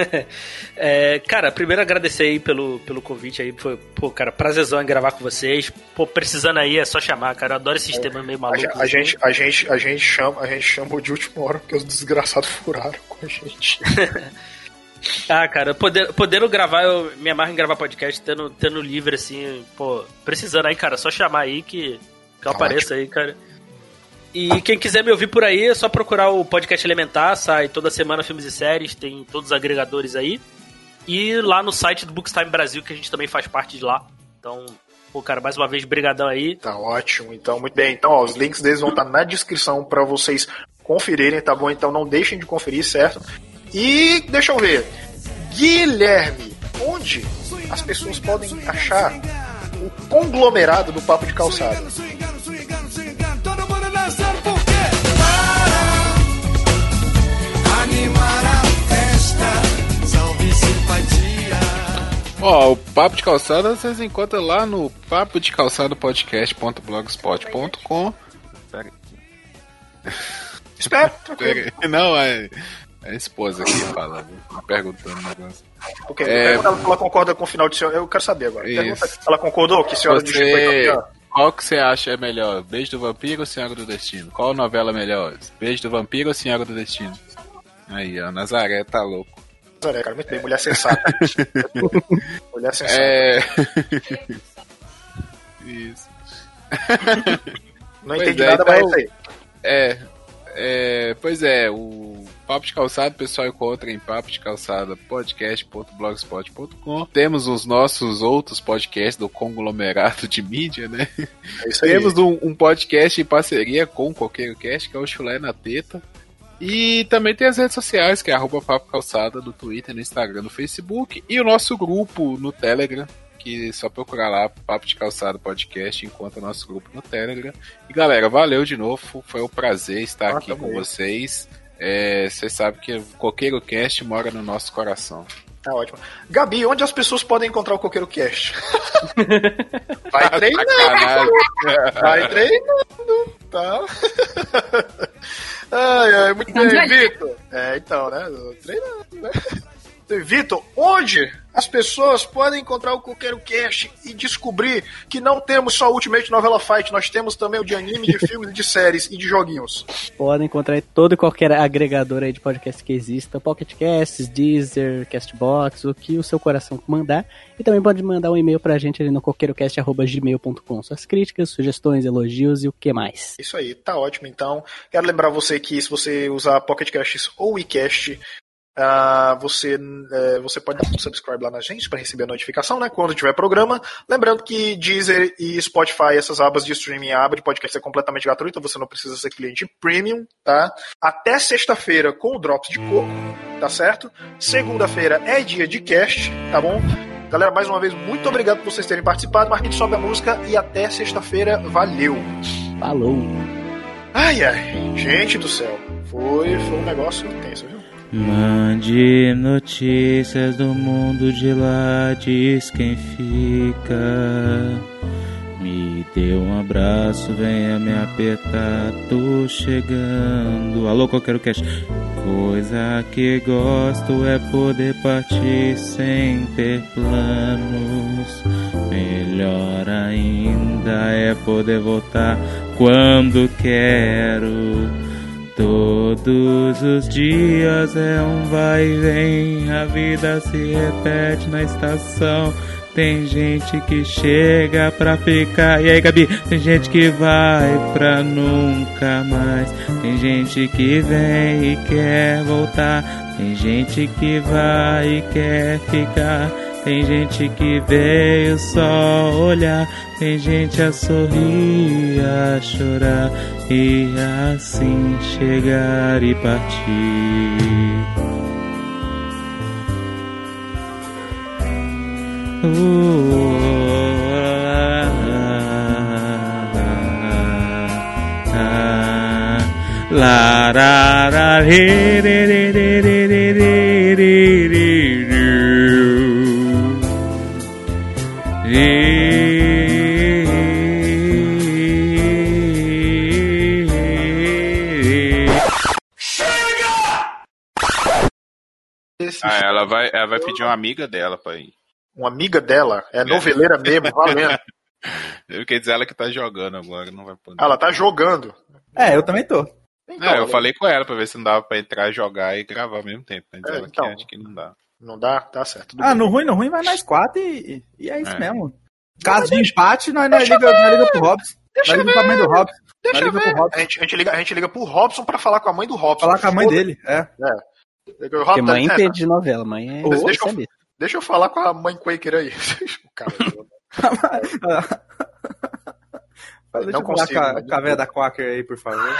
É, cara, primeiro agradecer aí pelo, pelo convite aí. Foi, pô, cara, prazerzão em gravar com vocês. Pô, precisando aí é só chamar, cara. Eu adoro esses temas meio A, malucos. gen- a gente, a, gente, a, gente chama, a gente chamou de última hora porque os desgraçados furaram com a gente. Ah, cara, poder, podendo gravar, eu me amarro em gravar podcast, tendo, tendo livre, assim, pô, precisando aí, cara, só chamar aí que, que eu apareço aí, cara. E quem quiser me ouvir por aí, é só procurar o podcast Elementar, sai toda semana filmes e séries, tem todos os agregadores aí. E lá no site do Bookstime Brasil, que a gente também faz parte de lá. Então, pô, cara, mais uma vez, brigadão aí. Tá ótimo, então, muito bem. Então, ó, os links deles vão estar na descrição para vocês conferirem, tá bom? Então não deixem de conferir, certo? E deixa eu ver. Guilherme, onde as pessoas podem achar o conglomerado do Papo de Calçada? Para animar a festa, salve simpatia. Ó, o Papo de Calçada vocês encontram lá no papo de calçada podcast.blogspot.com. Pera Espera. Não, é, é a esposa aqui falando, perguntando um negócio. Porque É, pergunta ela se ela concorda com o final de senhora. Eu quero saber agora. Pergunta, ela concordou que Senhora Você, campeã? qual que você acha é melhor? Beijo do Vampiro ou Senhora do Destino? Qual novela é melhor? Beijo do Vampiro ou Senhora do Destino? Aí, ó, Nazaré tá louco. Nazaré, cara, muito bem, mulher sensata. mulher sensata. É. Isso. Não Pois entendi é, nada, mas é então- isso aí. É, é, pois é, o Papo de Calçado o pessoal encontra em papo de calçada podcast.blogspot.com. Temos os nossos outros podcasts do conglomerado de mídia, né? É isso aí. Temos um, um podcast em parceria com o Coqueiro Cast, que é o Chulé na Teta. E também tem as redes sociais, que é arroba Papo Calçada no Twitter, no Instagram, no Facebook. E o nosso grupo no Telegram, que é só procurar lá, Papo de Calçada Podcast, encontra o nosso grupo no Telegram. E galera, valeu de novo, foi um prazer estar Ah, aqui com vocês. É, Vocês sabem que o Coqueiro Cast mora no nosso coração. Tá ótimo. Gabi, onde as pessoas podem encontrar o Coqueiro Cast? Vai treinando. Sacanagem. Vai treinando. Tá. Ai, ai, muito Então, bem. Vitor. É, então, né? Treinando, né? Vitor, onde as pessoas podem encontrar o Coqueiro Cast e descobrir que não temos só o Ultimate Novela Fight, nós temos também o de anime, de filmes, de séries e de joguinhos. Podem encontrar todo e qualquer agregador aí de podcast que exista, Pocket Casts, Deezer, Castbox, o que o seu coração mandar. E também pode mandar um e-mail pra gente ali no coqueirocast.gmail.com. Suas críticas, sugestões, elogios e o que mais. Isso aí, tá ótimo. Então, quero lembrar você que se você usar Pocket Casts ou WeCast, ah, você, eh, você pode dar um subscribe lá na gente para receber a notificação, né? Quando tiver programa. Lembrando que Deezer e Spotify, essas abas de streaming, aba de podcast é completamente gratuita, você não precisa ser cliente premium, tá? Até sexta-feira com o Drops de Coco, tá certo? Segunda-feira é dia de cast, tá bom? Galera, mais uma vez, muito obrigado por vocês terem participado. Marquinhos sobe a música e até sexta-feira. Valeu! Falou! Ai, ai, gente do céu. Foi, foi um negócio tenso, viu? Mande notícias do mundo de lá, diz quem fica. Me dê um abraço, venha me apertar, tô chegando. Alô, qualquer cast. Coisa que gosto é poder partir sem ter planos. Melhor ainda é poder voltar quando quero. Todos os dias é um vai e vem, a vida se repete na estação. Tem gente que chega pra ficar. E aí, Gabi? Tem gente que vai pra nunca mais. Tem gente que vem e quer voltar. Tem gente que vai e quer ficar. Tem gente que veio só olhar, tem gente a sorrir, a chorar e assim chegar e partir. Uh, la la, ela vai, ela vai pedir uma amiga dela pra ir. Uma amiga dela, é noveleira mesmo, valendo. Quer dizer, ela que tá jogando agora, não vai poder. Ela tá jogando. É, eu também tô. é, eu falei com ela pra ver se não dava pra entrar, jogar e gravar ao mesmo tempo. Mas É, ela então. que acha que não dá. Não dá? Tá certo. Ah, bem. no ruim, no ruim, vai nós quatro e, e é isso É. mesmo. Caso de empate, nós, nós liga, nós liga pro Robson. Nós Deixa liga pra mãe do Robson. Nós Deixa eu pro ver. Robson. A gente, a, gente liga, a gente liga pro Robson pra falar com a mãe do Robson. Falar com a mãe dele, é. É. Porque tá mãe dizendo, entende de novela, mãe é Deixa eu-. Deixa eu falar com a mãe Quaker aí. O cara, Deixa Não eu falar consigo, com a, mas- com a velha da Quaker aí, por favor.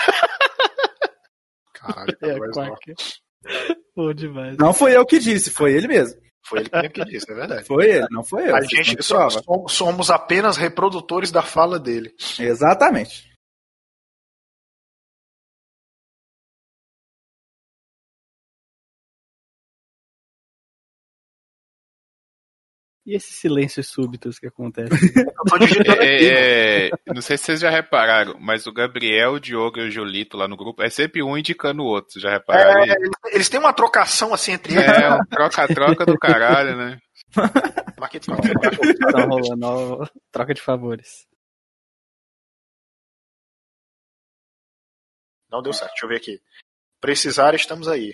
caralho, É, mas não. Quaker. Bom demais. Não foi eu que disse, foi ele mesmo. Foi ele mesmo que disse, é verdade. Foi ele, não foi eu. A gente somos, somos apenas reprodutores da fala dele. Exatamente. E esses silêncios súbitos que acontecem? Aqui. É, é, não sei se vocês já repararam, mas o Gabriel, o Diogo e o Julito lá no grupo é sempre um indicando o outro. Já repararam? É, eles, têm uma trocação assim entre eles. É, um troca-troca do caralho, né? Tá rolando ó, troca de favores. Não deu certo, deixa eu ver aqui. Precisar, estamos aí.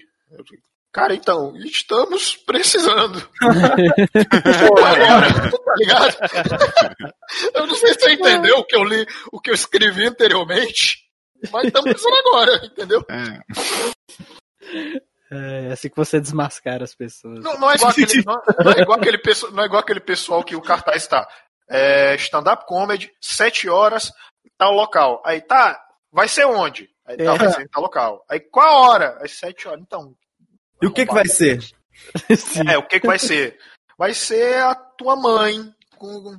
Cara, então, estamos precisando. Agora, tá ligado? Eu não sei se você entendeu o que eu li, o que eu escrevi anteriormente, mas estamos precisando agora, entendeu? É assim que você desmascara as pessoas. Não, não é igual aquele, não, não é igual aquele pessoal, não é igual aquele pessoal que o cartaz está. É, stand-up comedy, 7 horas, tal local. Aí tá, vai ser onde? Aí tá, É. vai ser em tal local. Aí qual a hora? Às 7 horas. Então, E o que, que vai ser? É, o que, que vai ser? Vai ser a tua mãe com,